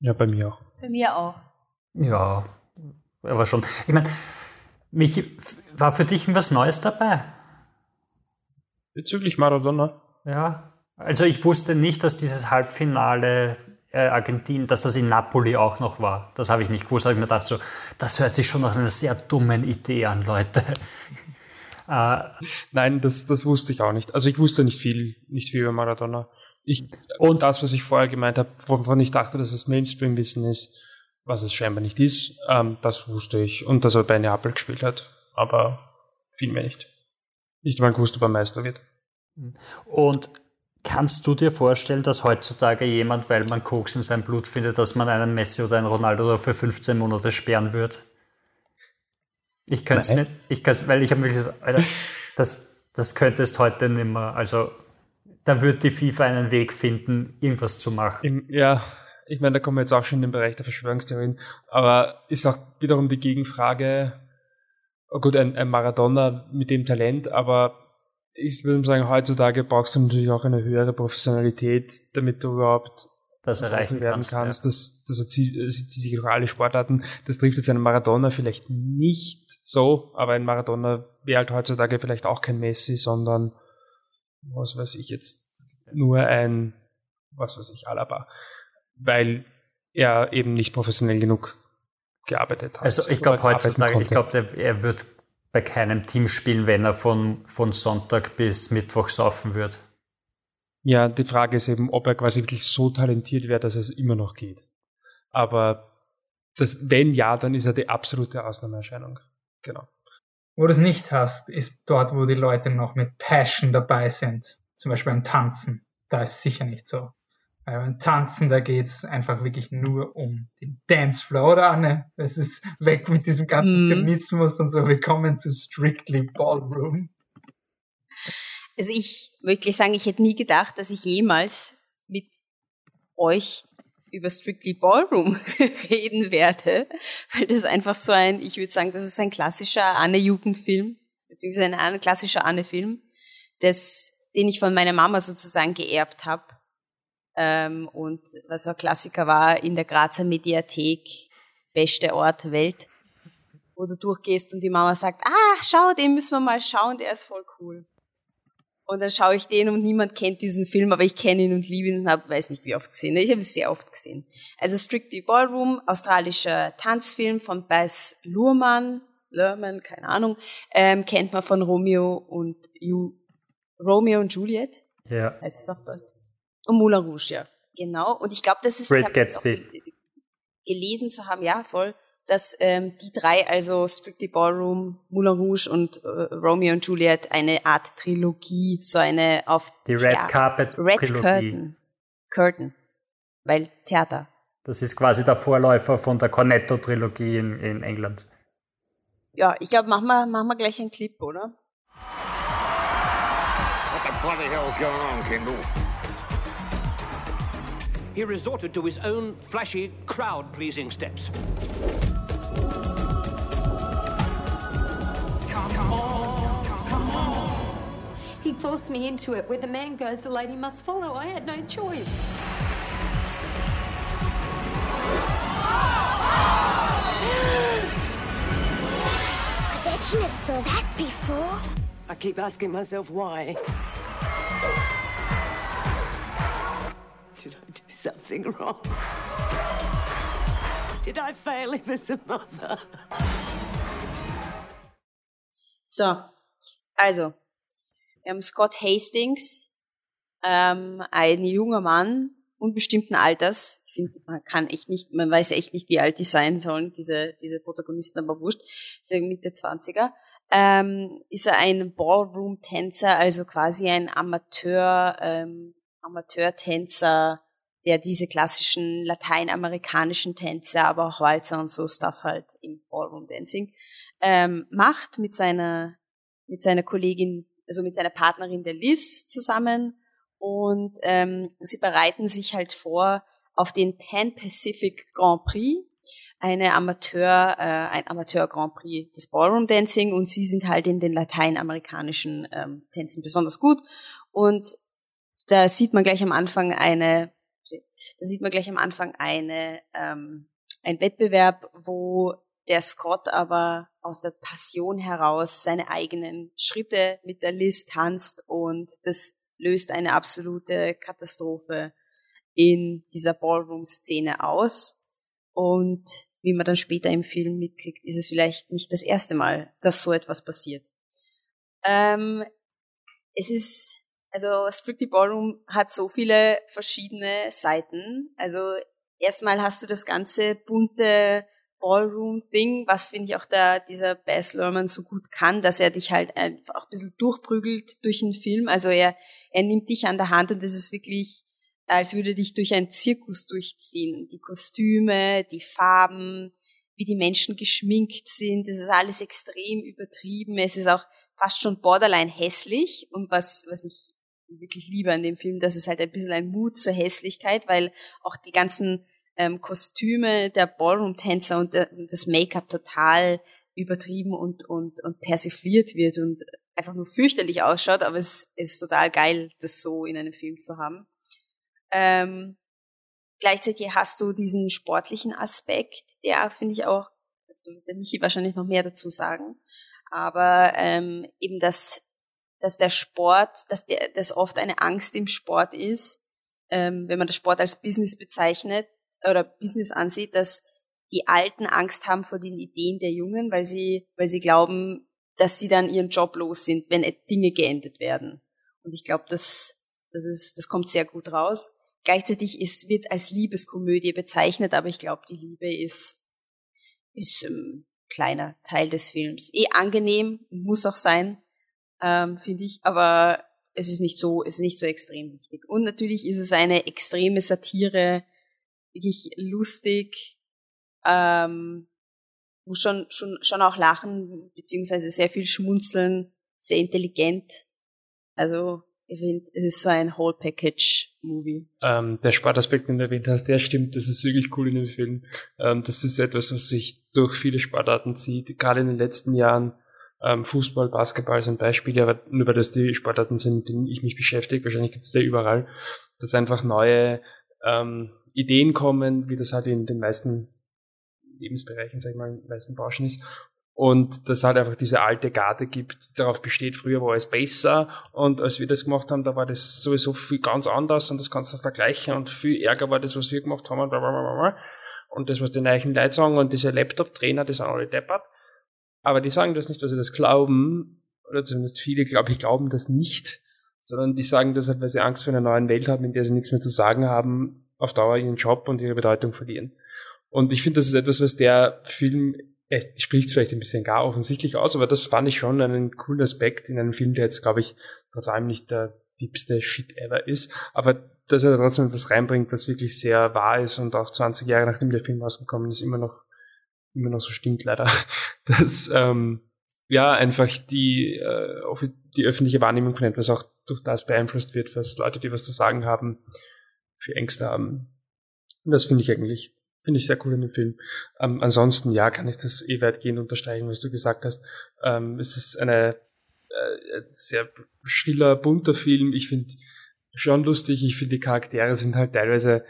Ja, bei mir auch. Bei mir auch. Ja, aber schon. Ich meine, mich, war für dich was Neues dabei? Bezüglich Maradona? Ja. Also ich wusste nicht, dass dieses Halbfinale äh, Argentinien, dass das in Napoli auch noch war. Das habe ich nicht gewusst. habe ich mir gedacht, so, das hört sich schon nach einer sehr dummen Idee an, Leute. äh, Nein, das, das wusste ich auch nicht. Also ich wusste nicht viel, nicht viel über Maradona. Ich, und das, was ich vorher gemeint habe, wovon ich dachte, dass es Mainstream-Wissen ist, was es scheinbar nicht ist, ähm, das wusste ich. Und dass er bei Neapel gespielt hat. Aber viel mehr nicht. Nicht mal gewusst, ob er Meister wird. Und Kannst du dir vorstellen, dass heutzutage jemand, weil man Koks in seinem Blut findet, dass man einen Messi oder einen Ronaldo für 15 Monate sperren wird? Ich könnte es nicht, ich könnte weil ich habe wirklich gesagt, Alter, das, das könntest heute nicht mehr. Also da wird die FIFA einen Weg finden, irgendwas zu machen. Im, ja, ich meine, da kommen wir jetzt auch schon in den Bereich der Verschwörungstheorien, aber ist auch wiederum die Gegenfrage, oh gut, ein, ein Maradona mit dem Talent, aber ich würde sagen, heutzutage brauchst du natürlich auch eine höhere Professionalität, damit du überhaupt das erreichen werden kannst. kannst. Ja. Das, das sich durch alle Sportarten. Das trifft jetzt einen Maradona vielleicht nicht so, aber ein Maradona wäre halt heutzutage vielleicht auch kein Messi, sondern was weiß ich jetzt, nur ein, was weiß ich, Alaba. Weil er eben nicht professionell genug gearbeitet hat. Also ich glaube heutzutage, ich glaube, er wird bei keinem Team spielen, wenn er von, von Sonntag bis Mittwoch saufen wird. Ja, die Frage ist eben, ob er quasi wirklich so talentiert wäre, dass es immer noch geht. Aber das, wenn ja, dann ist er die absolute Ausnahmeerscheinung. Genau. Wo du es nicht hast, ist dort, wo die Leute noch mit Passion dabei sind. Zum Beispiel beim Tanzen. Da ist sicher nicht so. Beim Tanzen, da geht's einfach wirklich nur um den Dancefloor, oder Anne? Es ist weg mit diesem ganzen mm. Zynismus und so. Willkommen zu Strictly Ballroom. Also ich wirklich sagen, ich hätte nie gedacht, dass ich jemals mit euch über Strictly Ballroom reden werde, weil das einfach so ein, ich würde sagen, das ist ein klassischer Anne-Jugendfilm, beziehungsweise ein klassischer Anne-Film, den ich von meiner Mama sozusagen geerbt habe. Ähm, und was so ein Klassiker war, in der Grazer Mediathek, beste Ort Welt, wo du durchgehst und die Mama sagt, ah, schau, den müssen wir mal schauen, der ist voll cool. Und dann schaue ich den und niemand kennt diesen Film, aber ich kenne ihn und liebe ihn und habe, weiß nicht wie oft gesehen. Ich habe es sehr oft gesehen. Also Strictly Ballroom, australischer Tanzfilm von Bess Luhrmann, Luhrmann, keine Ahnung, ähm, kennt man von Romeo und Ju Romeo und Juliet. Ja. Heißt es auf Deutsch. Und Moulin Rouge, ja. Genau. Und ich glaube, das ist Great Gatsby. gelesen zu haben, ja, voll dass ähm, die drei, also Strictly Ballroom, Moulin Rouge und äh, Romeo und Juliet, eine Art Trilogie, so eine auf die Red Theater, Carpet Red Trilogie. Curtain. Curtain. Weil Theater. Das ist quasi der Vorläufer von der Cornetto-Trilogie in, in England. Ja, ich glaube, machen wir, machen wir gleich einen Clip, oder? What the bloody hell's going on, Kendall? He resorted to his own flashy, crowd-pleasing steps. He forced me into it. Where the man goes, the lady must follow. I had no choice. I bet you never saw that before. I keep asking myself why. Did I do something wrong? Did I fail him as a mother? So, also, Wir haben Scott Hastings, ähm, ein junger Mann unbestimmten Alters. Ich finde, man kann echt nicht, man weiß echt nicht, wie alt die sein sollen, diese, diese Protagonisten, aber wurscht. Ist Mitte 20er. Ähm, ist er ein Ballroom-Tänzer, also quasi ein Amateur, ähm, Amateur-Tänzer, der diese klassischen lateinamerikanischen Tänze, aber auch Walzer und so Stuff halt im Ballroom-Dancing ähm, macht mit seiner, mit seiner Kollegin also mit seiner Partnerin der Liz zusammen. Und ähm, sie bereiten sich halt vor auf den Pan Pacific Grand Prix, eine Amateur, äh, ein Amateur Grand Prix des Ballroom Dancing. Und sie sind halt in den lateinamerikanischen ähm, Tänzen besonders gut. Und da sieht man gleich am Anfang eine, da sieht man gleich am Anfang eine ähm, ein Wettbewerb, wo der Scott aber aus der Passion heraus seine eigenen Schritte mit der Liz tanzt und das löst eine absolute Katastrophe in dieser Ballroom-Szene aus. Und wie man dann später im Film mitkriegt, ist es vielleicht nicht das erste Mal, dass so etwas passiert. Ähm, es ist, also Strictly Ballroom hat so viele verschiedene Seiten. Also erstmal hast du das ganze bunte Ballroom-Thing, was finde ich auch der, dieser Baz Luhrmann so gut kann, dass er dich halt einfach auch ein bisschen durchprügelt durch den Film. Also er, er nimmt dich an der Hand und es ist wirklich, als würde dich durch einen Zirkus durchziehen. Die Kostüme, die Farben, wie die Menschen geschminkt sind, das ist alles extrem übertrieben. Es ist auch fast schon borderline hässlich und was, was ich wirklich liebe an dem Film, dass es halt ein bisschen ein Mut zur Hässlichkeit, weil auch die ganzen ähm, Kostüme der Ballroom-Tänzer und, der, und das Make-up total übertrieben und, und, und persifliert wird und einfach nur fürchterlich ausschaut, aber es, es ist total geil, das so in einem Film zu haben. Ähm, gleichzeitig hast du diesen sportlichen Aspekt, der finde ich auch, also der Michi wahrscheinlich noch mehr dazu sagen, aber ähm, eben das, dass der Sport, dass der, dass oft eine Angst im Sport ist, ähm, wenn man das Sport als Business bezeichnet, oder Business ansieht, dass die Alten Angst haben vor den Ideen der Jungen, weil sie, weil sie glauben, dass sie dann ihren Job los sind, wenn Dinge geendet werden. Und ich glaube, das, das ist, das kommt sehr gut raus. Gleichzeitig ist, wird als Liebeskomödie bezeichnet, aber ich glaube, die Liebe ist, ist ein kleiner Teil des Films. Eh angenehm, muss auch sein, ähm, finde ich, aber es ist nicht so, es ist nicht so extrem wichtig. Und natürlich ist es eine extreme Satire wirklich lustig, ähm, muss schon, schon, schon auch lachen, beziehungsweise sehr viel schmunzeln, sehr intelligent. Also, ich finde, es ist so ein Whole Package Movie. Ähm, der Sportaspekt, den du erwähnt hast, der stimmt, das ist wirklich cool in dem Film. Ähm, das ist etwas, was sich durch viele Sportarten zieht, gerade in den letzten Jahren. Ähm, Fußball, Basketball sind Beispiele, aber nur weil das die Sportarten sind, mit denen ich mich beschäftige, wahrscheinlich gibt es da überall, dass einfach neue ähm, Ideen kommen, wie das halt in den meisten Lebensbereichen, sag ich mal, in den meisten Branchen ist. Und dass halt einfach diese alte Garde gibt, darauf besteht, früher war es besser und als wir das gemacht haben, da war das sowieso viel ganz anders und das kannst du vergleichen und viel ärger war das, was wir gemacht haben und. Und das, was die neuen Leute sagen und diese Laptop-Trainer, die sind alle deppert. Aber die sagen das nicht, weil sie das glauben, oder zumindest viele, glaube ich, glauben das nicht, sondern die sagen das halt, weil sie Angst vor einer neuen Welt haben, in der sie nichts mehr zu sagen haben auf Dauer ihren Job und ihre Bedeutung verlieren. Und ich finde, das ist etwas, was der Film, spricht vielleicht ein bisschen gar offensichtlich aus, aber das fand ich schon einen coolen Aspekt in einem Film, der jetzt, glaube ich, trotz allem nicht der liebste Shit ever ist, aber dass er trotzdem etwas reinbringt, was wirklich sehr wahr ist und auch 20 Jahre nachdem der Film rausgekommen ist, immer noch, immer noch so stimmt leider, dass, ähm, ja, einfach die, äh, die öffentliche Wahrnehmung von etwas auch durch das beeinflusst wird, was Leute, die was zu sagen haben, für Ängste haben. Und das finde ich eigentlich, finde ich sehr cool in dem Film. Ähm, ansonsten, ja, kann ich das eh weitgehend unterstreichen, was du gesagt hast. Ähm, es ist eine äh, sehr schriller, bunter Film. Ich finde schon lustig. Ich finde, die Charaktere sind halt teilweise,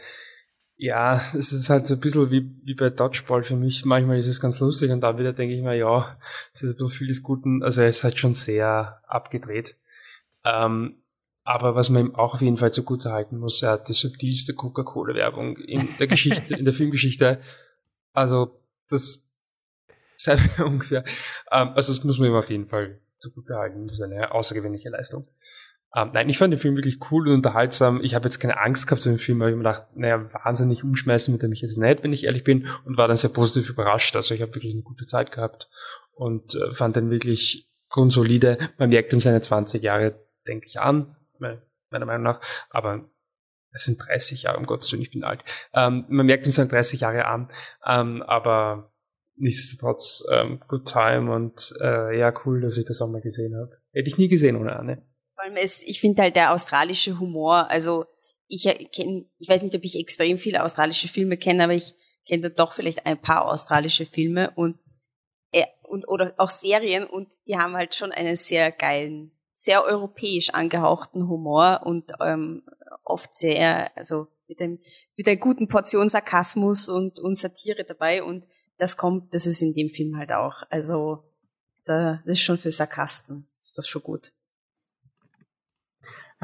ja, es ist halt so ein bisschen wie, wie bei Dodgeball für mich. Manchmal ist es ganz lustig und dann wieder denke ich mir, ja, es ist ein bisschen viel des Guten. Also er ist halt schon sehr abgedreht. Ähm, aber was man ihm auch auf jeden Fall zugute halten muss, er hat die subtilste Coca-Cola-Werbung in der Geschichte, in der Filmgeschichte. Also, das sei ungefähr, ähm, also das muss man ihm auf jeden Fall zugute halten. Das ist eine außergewöhnliche Leistung. Ähm, nein, ich fand den Film wirklich cool und unterhaltsam. Ich habe jetzt keine Angst gehabt zu dem Film, aber ich mir gedacht, naja, wahnsinnig umschmeißen mit er mich jetzt nicht, wenn ich ehrlich bin, und war dann sehr positiv überrascht. Also ich habe wirklich eine gute Zeit gehabt und äh, fand den wirklich grundsolide. Man merkt ihm seine 20 Jahre, denke ich, an meiner Meinung nach. Aber es sind 30 Jahre, um Gottes Willen, ich bin alt. Ähm, man merkt ihn seine 30 Jahre an, ähm, aber nichtsdestotrotz ähm, good time und äh, ja, cool, dass ich das auch mal gesehen habe. Hätte ich nie gesehen ohne Anne. Vor allem ist, ich finde halt der australische Humor, also ich kenne, ich weiß nicht, ob ich extrem viele australische Filme kenne, aber ich kenne doch vielleicht ein paar australische Filme und, äh, und oder auch Serien und die haben halt schon einen sehr geilen sehr europäisch angehauchten Humor und ähm, oft sehr, also mit, einem, mit einer guten Portion Sarkasmus und, und Satire dabei und das kommt, das ist in dem Film halt auch. Also da, das ist schon für Sarkasten, ist das schon gut.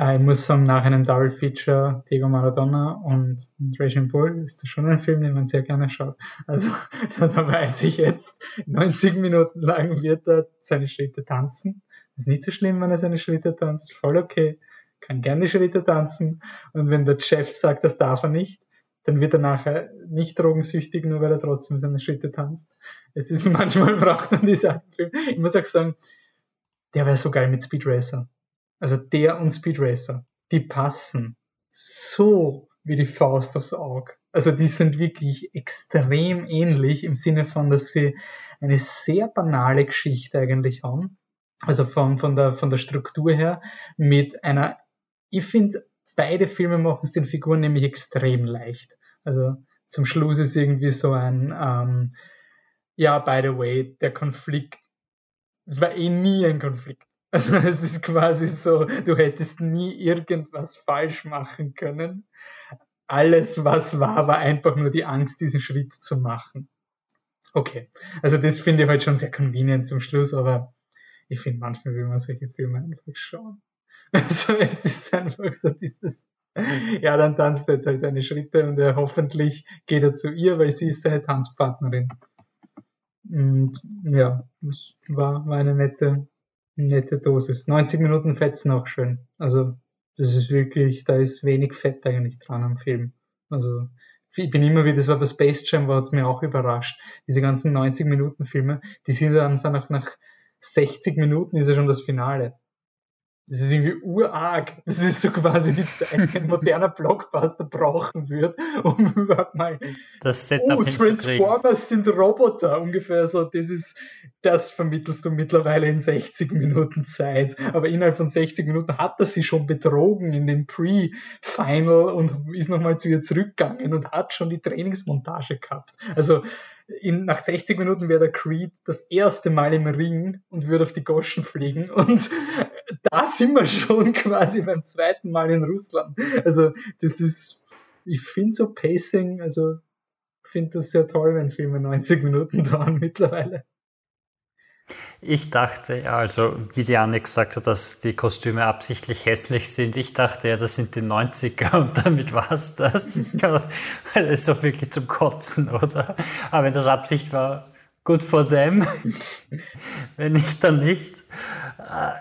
Äh, ich muss sagen, nach einem Double Feature Diego Maradona und, und Raging Bull ist das schon ein Film, den man sehr gerne schaut. Also da weiß ich jetzt, 90 Minuten lang wird er seine Schritte tanzen ist nicht so schlimm, wenn er seine Schritte tanzt, voll okay, kann gerne Schritte tanzen. Und wenn der Chef sagt, das darf er nicht, dann wird er nachher nicht drogensüchtig, nur weil er trotzdem seine Schritte tanzt. Es ist manchmal braucht man diese Art Film. Ich muss auch sagen, der wäre so geil mit Speed Racer. Also der und Speed Racer, die passen so wie die Faust aufs Auge. Also die sind wirklich extrem ähnlich im Sinne von, dass sie eine sehr banale Geschichte eigentlich haben. Also von, von, der, von der Struktur her mit einer, ich finde, beide Filme machen es den Figuren nämlich extrem leicht. Also zum Schluss ist irgendwie so ein, ähm, ja, by the way, der Konflikt, es war eh nie ein Konflikt. Also es ist quasi so, du hättest nie irgendwas falsch machen können. Alles, was war, war einfach nur die Angst, diesen Schritt zu machen. Okay, also das finde ich halt schon sehr convenient zum Schluss, aber ich finde manchmal will man solche Filme einfach schauen. Also es ist einfach so dieses, ja, dann tanzt er jetzt halt seine Schritte und er hoffentlich geht er zu ihr, weil sie ist seine Tanzpartnerin. Und ja, das war, war eine nette, nette Dosis. 90 Minuten fetzen auch schön. Also das ist wirklich, da ist wenig Fett eigentlich dran am Film. Also ich bin immer wieder, das war bei Space Jam, war es mir auch überrascht. Diese ganzen 90 Minuten Filme, die sind dann nach, nach 60 Minuten ist ja schon das Finale. Das ist irgendwie urarg. Das ist so quasi die Zeit, ein moderner Blockbuster brauchen wird, um überhaupt mal. Das Setup oh, Transformers sind Roboter ungefähr so. Das ist, das vermittelst du mittlerweile in 60 Minuten Zeit. Aber innerhalb von 60 Minuten hat er sie schon betrogen in dem Pre-Final und ist nochmal zu ihr zurückgegangen und hat schon die Trainingsmontage gehabt. Also in, nach 60 Minuten wäre der Creed das erste Mal im Ring und würde auf die Goschen fliegen. Und da sind wir schon quasi beim zweiten Mal in Russland. Also das ist, ich finde so Pacing, also finde das sehr toll, wenn Filme 90 Minuten dauern mittlerweile. Ich dachte, ja, also wie die Anne gesagt hat, dass die Kostüme absichtlich hässlich sind. Ich dachte ja, das sind die 90er und damit war es das. das ist doch wirklich zum Kotzen, oder? Aber wenn das Absicht war, gut for them. wenn nicht, dann nicht. Äh,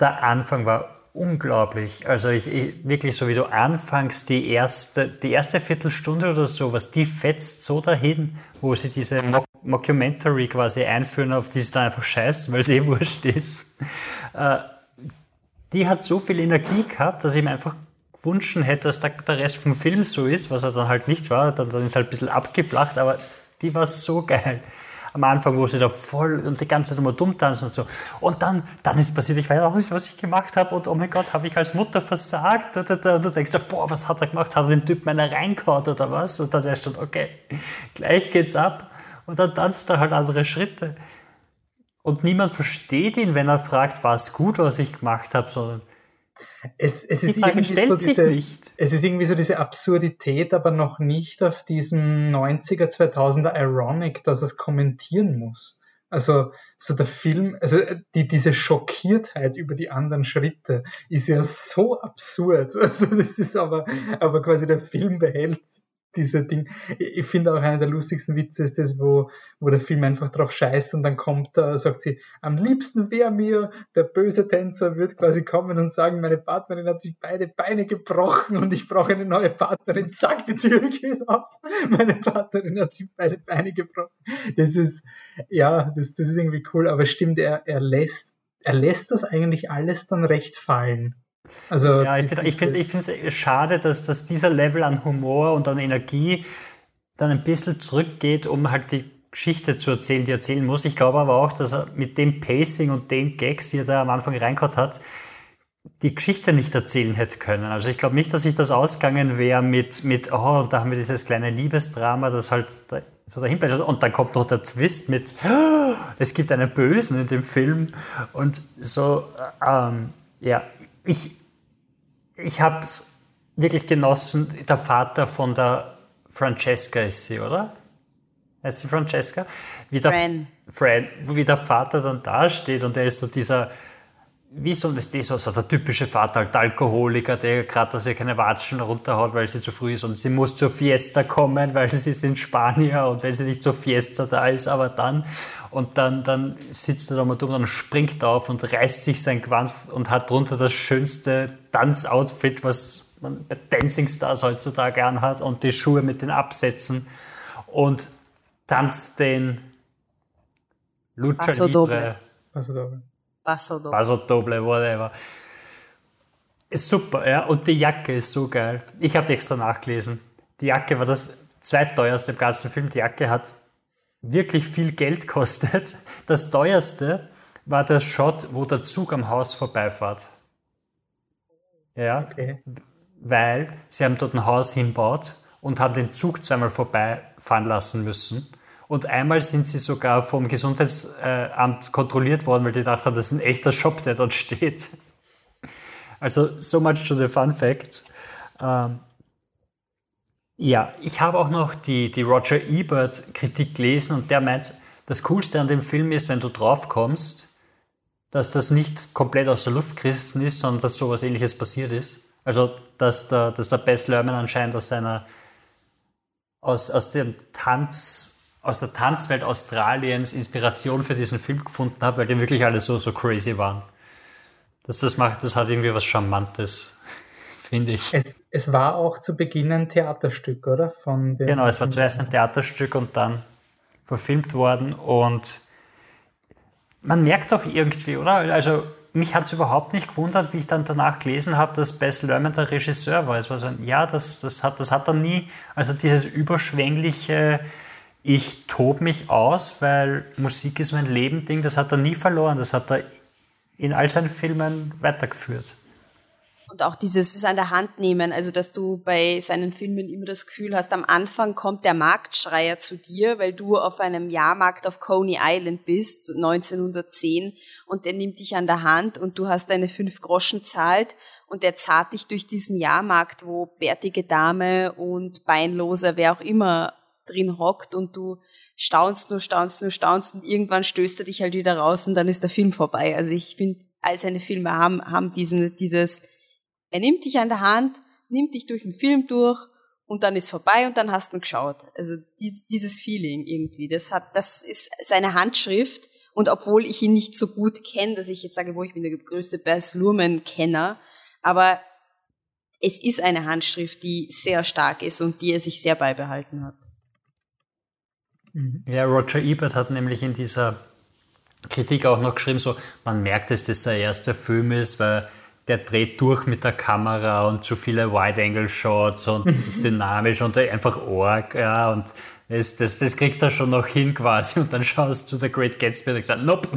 der Anfang war unglaublich. Also ich, ich, wirklich so wie du anfangs die erste, die erste Viertelstunde oder so, was die fetzt so dahin, wo sie diese Mock Mockumentary quasi einführen, auf die sie dann einfach scheißen, weil es eh wurscht ist. Äh, die hat so viel Energie gehabt, dass ich mir einfach gewünschen hätte, dass der, Rest vom Film so ist, was er dann halt nicht war. Dann, dann ist halt ein bisschen abgeflacht, aber die war so geil am Anfang, wo sie da voll und die ganze Zeit immer dumm tanzen und so. Und dann, dann ist passiert, ich weiß auch nicht, was ich gemacht habe und oh mein Gott, habe ich als Mutter versagt? Und du denkst, boah, was hat er gemacht? Hat er den Typen einer reingehauen oder was? Und dann wärst du, okay, gleich geht's ab. Und dann tanzt er halt andere Schritte. Und niemand versteht ihn, wenn er fragt, war es gut, was ich gemacht habe, sondern es, es, ist irgendwie so diese, es ist irgendwie so diese Absurdität, aber noch nicht auf diesem 90er, 2000er Ironic, dass es kommentieren muss. Also so der Film, also die, diese Schockiertheit über die anderen Schritte ist ja so absurd. Also das ist aber, aber quasi der Film behält diese Ding. Ich finde auch einer der lustigsten Witze ist das, wo, wo der Film einfach drauf scheißt und dann kommt, äh, sagt sie, am liebsten wäre mir, der böse Tänzer wird quasi kommen und sagen, meine Partnerin hat sich beide Beine gebrochen und ich brauche eine neue Partnerin. Zack, die Tür geht auf. Meine Partnerin hat sich beide Beine gebrochen. Das ist, ja, das, das ist irgendwie cool, aber stimmt, er, er lässt, er lässt das eigentlich alles dann recht fallen. Also, ja, ich finde ich find, ich es schade, dass, dass dieser Level an Humor und an Energie dann ein bisschen zurückgeht, um halt die Geschichte zu erzählen, die er erzählen muss. Ich glaube aber auch, dass er mit dem Pacing und den Gags, die er da am Anfang reingehauen hat, die Geschichte nicht erzählen hätte können. Also ich glaube nicht, dass sich das ausgegangen wäre mit, mit, oh, da haben wir dieses kleine Liebesdrama, das halt so dahin bleibt. Und dann kommt noch der Twist mit, oh, es gibt einen Bösen in dem Film. Und so, ähm, ja, ich, ich habe es wirklich genossen. Der Vater von der Francesca ist sie, oder? Heißt sie Francesca? Wie der, Fran. Fran, wie der Vater dann dasteht und er ist so dieser wie so, ist so, so der typische Vater, halt Alkoholiker, der gerade, dass er keine Watschen runterhaut, weil sie zu früh ist und sie muss zur Fiesta kommen, weil sie ist in Spanien und wenn sie nicht zur Fiesta da ist, aber dann und dann, dann sitzt er da mal dumm und springt auf und reißt sich sein Gewand und hat drunter das schönste Tanzoutfit, was man bei Dancing Stars heutzutage anhat und die Schuhe mit den Absätzen und tanzt den Lucha Paso Libre. Doble. Also da. Paso Doble. Paso Doble, whatever. Ist super, ja. Und die Jacke ist so geil. Ich habe extra nachgelesen. Die Jacke war das zweitteuerste im ganzen Film. Die Jacke hat wirklich viel Geld kostet. Das teuerste war der Shot, wo der Zug am Haus vorbeifährt. Ja, Okay. weil sie haben dort ein Haus hinbaut und haben den Zug zweimal vorbeifahren lassen müssen. Und einmal sind sie sogar vom Gesundheitsamt kontrolliert worden, weil die gedacht haben, das ist ein echter Shop, der dort steht. Also, so much to the fun facts. Ähm, ja, ich habe auch noch die, die Roger Ebert Kritik gelesen und der meint, das Coolste an dem Film ist, wenn du drauf kommst, dass das nicht komplett aus der Luft gerissen ist, sondern dass sowas ähnliches passiert ist. Also, dass der, dass der Bess Lerman anscheinend aus seiner, aus, aus dem Tanz, aus der Tanzwelt Australiens Inspiration für diesen Film gefunden hat, weil die wirklich alle so, so crazy waren. Dass das macht, das hat irgendwie was Charmantes, finde ich. Es, es war auch zu Beginn ein Theaterstück, oder? Von dem Genau, es war zuerst ein Theaterstück und dann verfilmt worden und man merkt auch irgendwie, oder? Also mich hat es überhaupt nicht gewundert, wie ich dann danach gelesen habe, dass Bess Lerman der Regisseur war. Es war so, ein, ja, das, das, hat, das hat er nie, also dieses überschwängliche, ich tob mich aus, weil Musik ist mein Leben-Ding, das hat er nie verloren. Das hat er in all seinen Filmen weitergeführt. Und auch dieses an der Hand nehmen, also dass du bei seinen Filmen immer das Gefühl hast, am Anfang kommt der Marktschreier zu dir, weil du auf einem Jahrmarkt auf Coney Island bist, 1910, und der nimmt dich an der Hand und du hast deine fünf Groschen zahlt und der zahlt dich durch diesen Jahrmarkt, wo bärtige Dame und Beinloser, wer auch immer drin hockt und du staunst nur, staunst nur, staunst und irgendwann stößt er dich halt wieder raus und dann ist der Film vorbei. Also ich finde, all seine Filme haben, haben diesen, dieses, er nimmt dich an der Hand, nimmt dich durch den Film durch und dann ist vorbei und dann hast du ihn geschaut. Also dies, dieses Feeling irgendwie, das hat, das ist seine Handschrift und obwohl ich ihn nicht so gut kenne, dass ich jetzt sage, wo ich bin der größte Baz Luhrmann-Kenner, aber es ist eine Handschrift, die sehr stark ist und die er sich sehr beibehalten hat. Ja, Roger Ebert hat nämlich in dieser Kritik auch noch geschrieben, so, man merkt, dass das der erste Film ist, weil der dreht durch mit der Kamera und zu viele Wide-Angle-Shots und dynamisch und einfach arg, ja, und das, das, das kriegt er schon noch hin quasi und dann schaust du The Great Gatsby und gesagt, nope,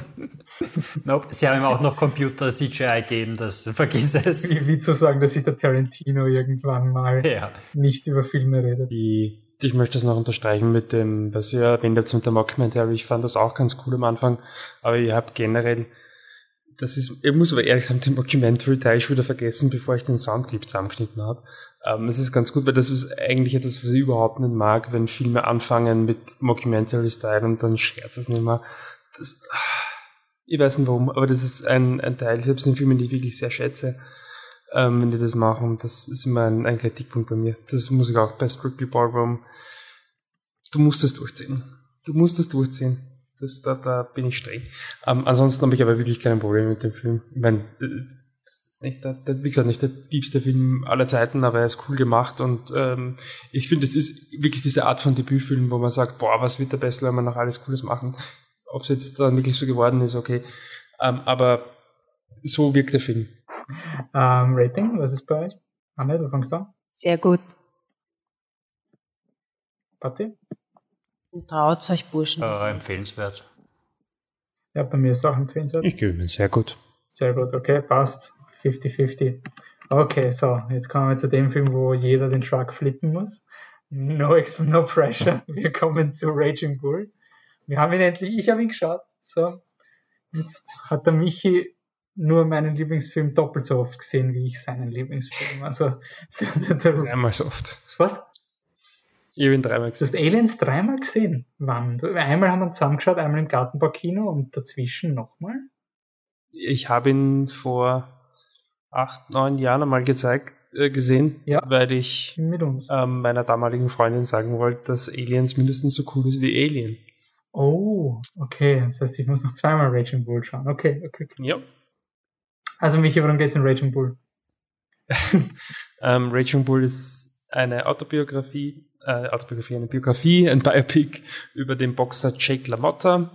nope, sie haben ihm auch noch Computer-CGI gegeben, das vergiss es. Wie, wie zu sagen, dass sich der Tarantino irgendwann mal Ja. nicht über Filme redet. Die, ich möchte das noch unterstreichen mit dem, was ihr erwähnt habt mit der Mockumentary. Ich fand das auch ganz cool am Anfang, aber ihr habt generell, das ist, ich muss aber ehrlich sagen, den Mockumentary-Teil schon wieder vergessen, bevor ich den Soundclip zusammengeschnitten habe. Ähm, es ist ganz gut, weil das ist eigentlich etwas, was ich überhaupt nicht mag, wenn Filme anfangen mit Mockumentary-Style und dann scherzt es nicht mehr. Das, ich weiß nicht warum, aber das ist ein, ein Teil, selbst in Filmen, die ich wirklich sehr schätze, ähm, wenn die das machen. Das ist immer ein, ein Kritikpunkt bei mir. Das muss ich auch bei Strictly Ballroom. Du musst es durchziehen. Du musst es durchziehen. Das, da, da bin ich streng. Ähm, ansonsten habe ich aber wirklich kein Problem mit dem Film. Ich meine, äh, nicht der, der, wie gesagt, nicht der tiefste Film aller Zeiten, aber er ist cool gemacht und ähm, ich finde, es ist wirklich diese Art von Debütfilm, wo man sagt, boah, was wird der Bessler immer noch alles Cooles machen. Ob es jetzt dann wirklich so geworden ist, okay. Ähm, aber so wirkt der Film. Ähm, Rating, was ist bei euch? Anne, du fängst an. Sehr gut. Patti? Traut euch Burschen. Äh, empfehlenswert. Ja, bei mir ist es auch empfehlenswert. Ich gebe mir sehr gut. Sehr gut, okay, passt. 50-50. Okay, so, jetzt kommen wir zu dem Film, wo jeder den Truck flippen muss. No, ex- no pressure. Wir kommen zu Raging Bull. Wir haben ihn endlich, ich habe ihn geschaut. So, jetzt hat der Michi nur meinen Lieblingsfilm doppelt so oft gesehen, wie ich seinen Lieblingsfilm. Also, Einmal so oft. was? Ich ihn dreimal Du gesehen. hast Aliens dreimal gesehen. Wann? Du- Einmal haben wir zusammengeschaut, einmal im Gartenbaukino und dazwischen nochmal. Ich habe ihn vor acht, neun Jahren einmal gezeigt, äh, gesehen, Ja. weil ich ähm, meiner damaligen Freundin sagen wollte, dass Aliens mindestens so cool ist wie Alien. Oh, okay. Das heißt, ich muss noch zweimal Raging Bull schauen. Okay, okay, okay. Ja. Also Michi, worum geht's in Raging Bull? ähm, Raging Bull ist eine Autobiografie, äh, Autobiografie, eine Biografie, ein Biopic über den Boxer Jake LaMotta,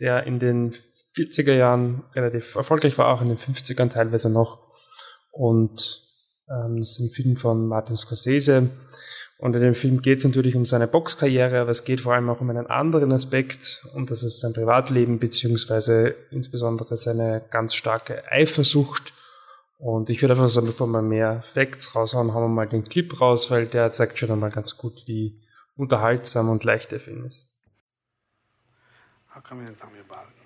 der in den 40er Jahren relativ erfolgreich war, auch in den 50ern teilweise noch. Und ähm, das ist ein Film von Martin Scorsese. Und in dem Film geht es natürlich um seine Boxkarriere, aber es geht vor allem auch um einen anderen Aspekt, und das ist sein Privatleben, beziehungsweise insbesondere seine ganz starke Eifersucht. Und ich würde einfach sagen, bevor wir mehr Facts raushauen, hauen wir mal den Clip raus, weil der zeigt schon einmal ganz gut, wie unterhaltsam und leicht der Film ist. How come you didn't tell me about it?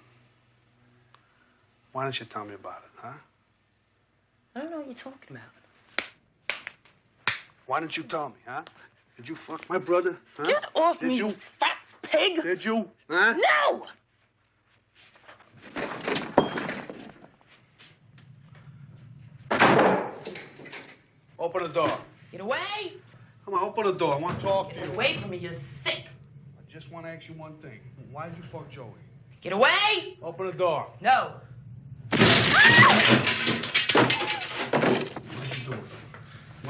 Why didn't you tell me about it, huh? I don't know what you're talking about. Why didn't you tell me, huh? Did you fuck my brother? Huh? Get off Did me, you? you fat pig! Did you? Huh? No! Open the door. Get away! Come on, open the door. I want to talk to Get you. away from me, you're sick! I just want to ask you one thing. Why did you fuck Joey? Get away! Open the door. No!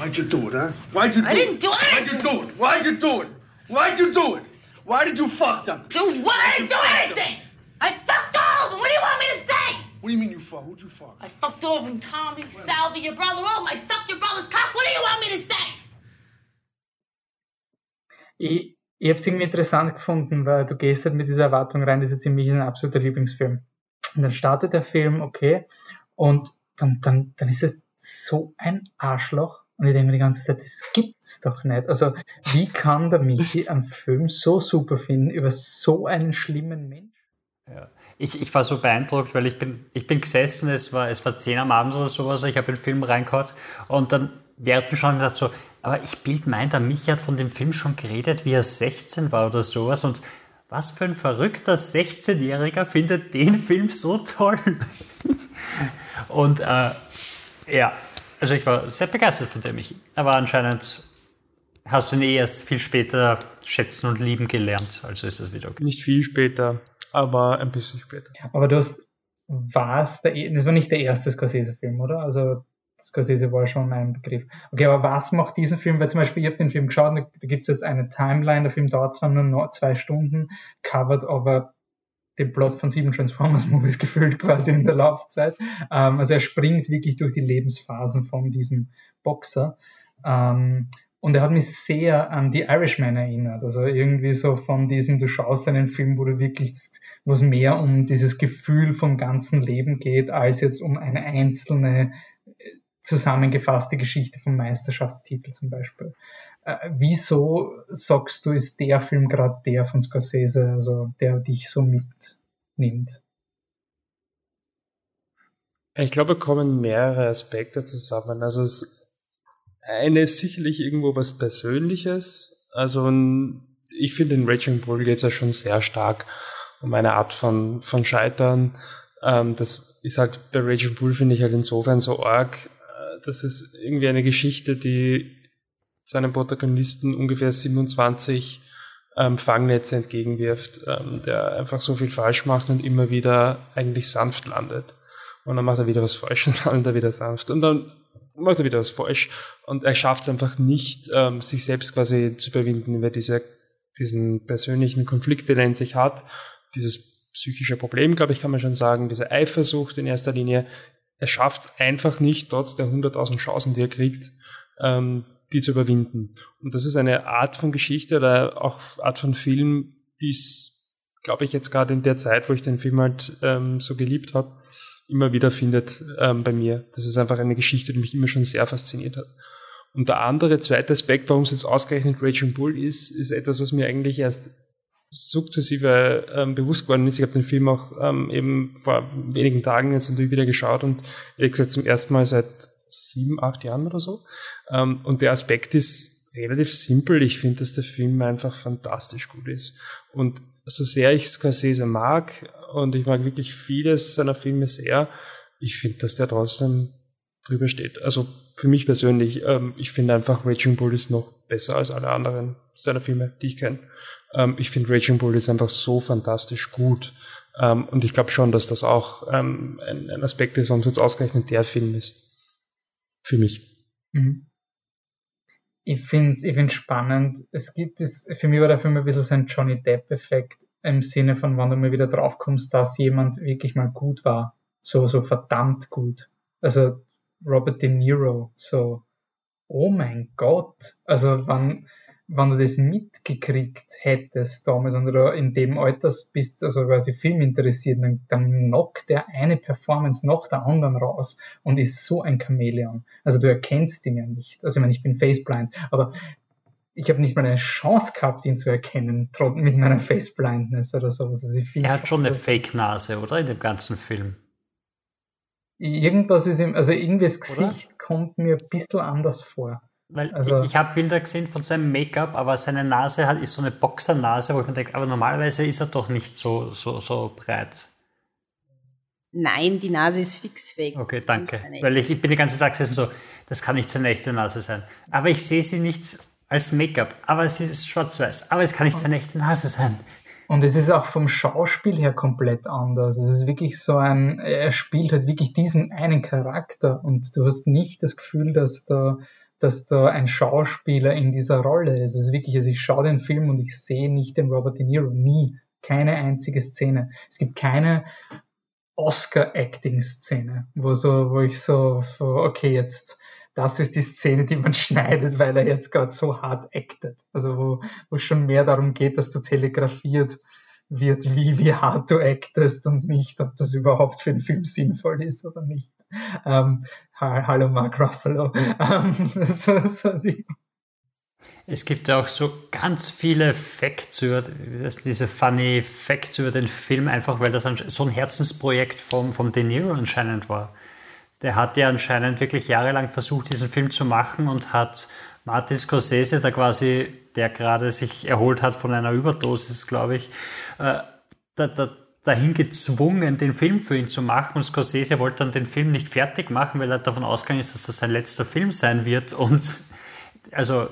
Why'd you do it, huh? Why'd you do I it? didn't do it! Why'd you do it? Why'd you do it? Why'd you do it? Why did you fuck them? Do what? I didn't do anything! I fucked all of them! What do you want me to say? What do you mean you fuck? Who'd you fuck? I fucked all of them, Tommy, Salvi, your brother, all of them. I sucked your brother's cock. What do you want me to say? Ich, ich habe es irgendwie interessant gefunden, weil du gehst halt mit dieser Erwartung rein, das ist jetzt ziemlich ein absoluter Lieblingsfilm. Und dann startet der Film, okay, und dann, dann, dann ist es so ein Arschloch. Und ich denke mir die ganze Zeit, das gibt's doch nicht. Also, wie kann der Michi einen Film so super finden über so einen schlimmen Mensch? Ja. Ich, ich war so beeindruckt, weil ich bin, ich bin gesessen, es war, es war 10 am Abend oder sowas, ich habe den Film reingehört und dann während schon gedacht so, aber ich bild mein, der Michi hat von dem Film schon geredet, wie er 16 war oder sowas und was für ein verrückter 16-Jähriger findet den Film so toll. und äh, ja, also ich war sehr begeistert von dem Michi. Aber anscheinend hast du ihn eh erst viel später schätzen und lieben gelernt, also ist es wieder okay. Nicht viel später, aber ein bisschen später. Aber du hast, was der, das war nicht der erste Scorsese-Film, oder? Also, Scorsese war schon ein Begriff. Okay, aber was macht diesen Film? Weil zum Beispiel, ich habe den Film geschaut, da, da gibt es jetzt eine Timeline, der Film dauert zwar nur noch zwei Stunden, covered over den Plot von sieben Transformers-Movies gefühlt quasi in der Laufzeit. Ähm, also er springt wirklich durch die Lebensphasen von diesem Boxer. Ähm, und er hat mich sehr an die Irishman erinnert. Also irgendwie so von diesem, du schaust einen Film, wo du wirklich, wo es mehr um dieses Gefühl vom ganzen Leben geht, als jetzt um eine einzelne zusammengefasste Geschichte vom Meisterschaftstitel zum Beispiel. Äh, wieso sagst du, ist der Film gerade der von Scorsese, also der dich so mitnimmt? Ich glaube, kommen mehrere Aspekte zusammen. Also es, eine ist sicherlich irgendwo was Persönliches. Also ich finde, in Raging Bull geht es ja schon sehr stark um eine Art von, von Scheitern. Ähm, das ist halt bei Raging Bull, finde ich halt insofern so arg. Das ist irgendwie eine Geschichte, die seinem Protagonisten ungefähr 27 ähm, Fangnetze entgegenwirft, ähm, der einfach so viel falsch macht und immer wieder eigentlich sanft landet. Und dann macht er wieder was falsch und landet er wieder sanft. Und dann macht er wieder was falsch. Und er schafft es einfach nicht, ähm, sich selbst quasi zu überwinden über diese, diesen persönlichen Konflikt, den er in sich hat. Dieses psychische Problem, glaube ich, kann man schon sagen, diese Eifersucht in erster Linie. Er schafft es einfach nicht, trotz der 100.000 Chancen, die er kriegt, ähm, die zu überwinden. Und das ist eine Art von Geschichte oder auch Art von Film, die es, glaube ich, jetzt gerade in der Zeit, wo ich den Film halt ähm, so geliebt habe, immer wieder findet ähm, bei mir. Das ist einfach eine Geschichte, die mich immer schon sehr fasziniert hat. Und der andere, zweite Aspekt, warum es jetzt ausgerechnet Raging Bull ist, ist etwas, was mir eigentlich erst sukzessive ähm, bewusst geworden ist. Ich habe den Film auch ähm, eben vor wenigen Tagen jetzt natürlich wieder geschaut und ehrlich gesagt zum ersten Mal seit sieben, acht Jahren oder so. Ähm, und der Aspekt ist relativ simpel. Ich finde, dass der Film einfach fantastisch gut ist. Und so sehr ich Scorsese mag, und ich mag wirklich vieles seiner Filme sehr, ich finde, dass der trotzdem drüber steht. Also für mich persönlich, ähm, ich finde einfach Raging Bull ist noch besser als alle anderen seiner Filme, die ich kenne. Ähm, ich finde Raging Bull ist einfach so fantastisch gut. Ähm, und ich glaube schon, dass das auch ähm, ein, ein Aspekt ist, warum es jetzt ausgerechnet der Film ist. Für mich. Mhm. Ich finde es ich find's spannend. Es gibt es, für mich war der Film ein bisschen so ein Johnny Depp-Effekt im Sinne von, wann du mal wieder draufkommst, dass jemand wirklich mal gut war. So, so verdammt gut. Also Robert De Niro, so, oh mein Gott. Also wann, wenn du das mitgekriegt hättest damals und du in dem Alter bist, also quasi Film interessiert, dann, dann knockt der eine Performance nach der anderen raus und ist so ein Chamäleon. Also du erkennst ihn ja nicht. Also ich meine, ich bin faceblind, aber ich habe nicht mal eine Chance gehabt, ihn zu erkennen, mit meiner Faceblindness oder sowas. Also er hat schon eine Fake-Nase, oder? In dem ganzen Film. Irgendwas ist ihm, also irgendwie das Gesicht oder? kommt mir ein bisschen anders vor. Weil also, ich, ich habe Bilder gesehen von seinem Make-up, aber seine Nase hat, ist so eine Boxernase, wo ich mir denke, aber normalerweise ist er doch nicht so, so, so breit. Nein, die Nase ist fix fake. Okay, danke. Weil ich, ich bin die ganze Tag gesessen so, das kann nicht seine echte Nase sein. Aber ich sehe sie nicht als Make-up, aber sie ist schwarz-weiß. Aber es kann nicht seine echte Nase sein. Und es ist auch vom Schauspiel her komplett anders. Es ist wirklich so ein, er spielt halt wirklich diesen einen Charakter und du hast nicht das Gefühl, dass da dass da ein Schauspieler in dieser Rolle ist. Es ist wirklich, also ich schaue den Film und ich sehe nicht den Robert De Niro, nie. Keine einzige Szene. Es gibt keine Oscar-Acting-Szene, wo so, wo ich so, okay, jetzt, das ist die Szene, die man schneidet, weil er jetzt gerade so hart actet. Also wo, wo schon mehr darum geht, dass du telegrafiert wird, wie, wie hart du actest und nicht, ob das überhaupt für den Film sinnvoll ist oder nicht. Ähm, hallo Mark Ruffalo. Ähm, so, so die. Es gibt ja auch so ganz viele Facts über diese funny Facts über den Film, einfach weil das so ein Herzensprojekt vom, vom De Niro anscheinend war. Der hat ja anscheinend wirklich jahrelang versucht, diesen Film zu machen und hat Martin Scorsese, der quasi, der gerade sich erholt hat von einer Überdosis, glaube ich, äh, da, da, dahin gezwungen, den Film für ihn zu machen. Und Scorsese wollte dann den Film nicht fertig machen, weil er davon ausgegangen ist, dass das sein letzter Film sein wird. Und also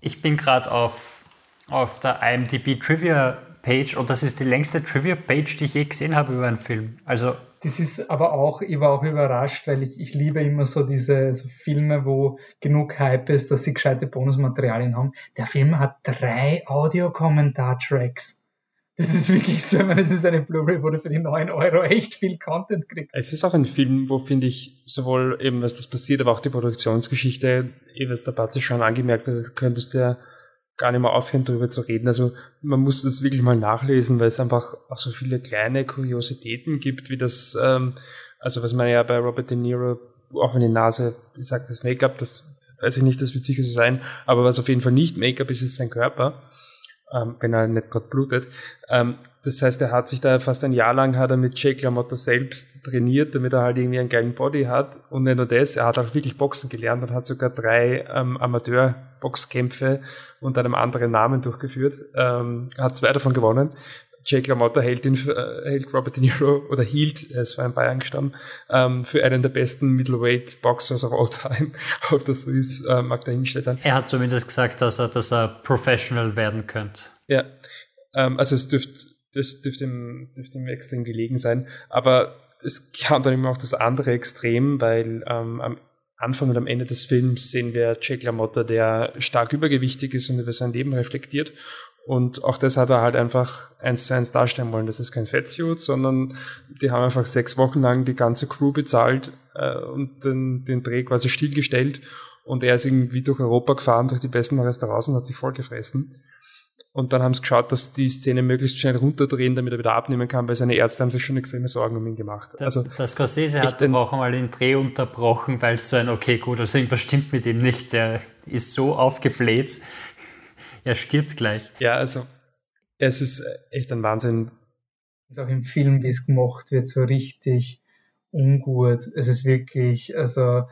ich bin gerade auf, auf der IMDb Trivia Page und das ist die längste Trivia Page, die ich je gesehen habe über einen Film. Also das ist aber auch, ich war auch überrascht, weil ich, ich liebe immer so diese so Filme, wo genug Hype ist, dass sie gescheite Bonusmaterialien haben. Der Film hat drei Audiokommentar-Tracks. Das ist wirklich so, ich meine, es ist eine Blu-ray, wo du für die 9 Euro echt viel Content kriegst. Es ist auch ein Film, wo, finde ich, sowohl eben, was das passiert, aber auch die Produktionsgeschichte, eh, was der Batze schon angemerkt hat, könntest du ja gar nicht mehr aufhören, darüber zu reden. Also man muss das wirklich mal nachlesen, weil es einfach auch so viele kleine Kuriositäten gibt, wie das, ähm, also was man ja bei Robert De Niro, auch wenn die Nase sagt, das Make-up, das weiß ich nicht, das wird sicher so sein, aber was auf jeden Fall nicht Make-up ist, ist sein Körper ähm, wenn er nicht gerade blutet. Ähm, das heißt, er hat sich da fast ein Jahr lang hat er mit Jake LaMotta selbst trainiert, damit er halt irgendwie einen geilen Body hat. Und nicht nur das, er hat auch wirklich Boxen gelernt und hat sogar drei ähm, Amateur-Boxkämpfe unter einem anderen Namen durchgeführt. Ähm, hat zwei davon gewonnen. Jake LaMotta hält, ihn, äh, hält Robert De Niro oder hielt, es war in Bayern gestorben, ähm, für einen der besten Middleweight Boxers of all time. Ob das so ist, äh, mag dahingestellt sein. Er hat zumindest gesagt, dass er, dass er professional werden könnte. Ja, ähm, also es dürfte, das dürfte ihm, dürfte ihm extrem gelegen sein. Aber es kann dann immer auch das andere Extrem, weil ähm, am Anfang und am Ende des Films sehen wir Jake LaMotta, der stark übergewichtig ist und über sein Leben reflektiert und auch das hat er halt einfach eins zu eins darstellen wollen. Das ist kein Fettsuit, sondern die haben einfach sechs Wochen lang die ganze Crew bezahlt äh, und den, den Dreh quasi stillgestellt. Und er ist irgendwie durch Europa gefahren, durch die besten Restaurants und hat sich vollgefressen. Und dann haben sie geschaut, dass die Szene möglichst schnell runterdrehen, damit er wieder abnehmen kann, weil seine Ärzte haben sich schon extreme Sorgen um ihn gemacht. Also, das Scorsese hat aber auch einmal den Dreh unterbrochen, weil es so ein, okay, gut, also irgendwas stimmt mit ihm nicht. Der ist so aufgebläht, er stirbt gleich. Ja, also es ist echt ein Wahnsinn. Ist auch im Film, wie es gemacht wird, so richtig ungut. Es ist wirklich, also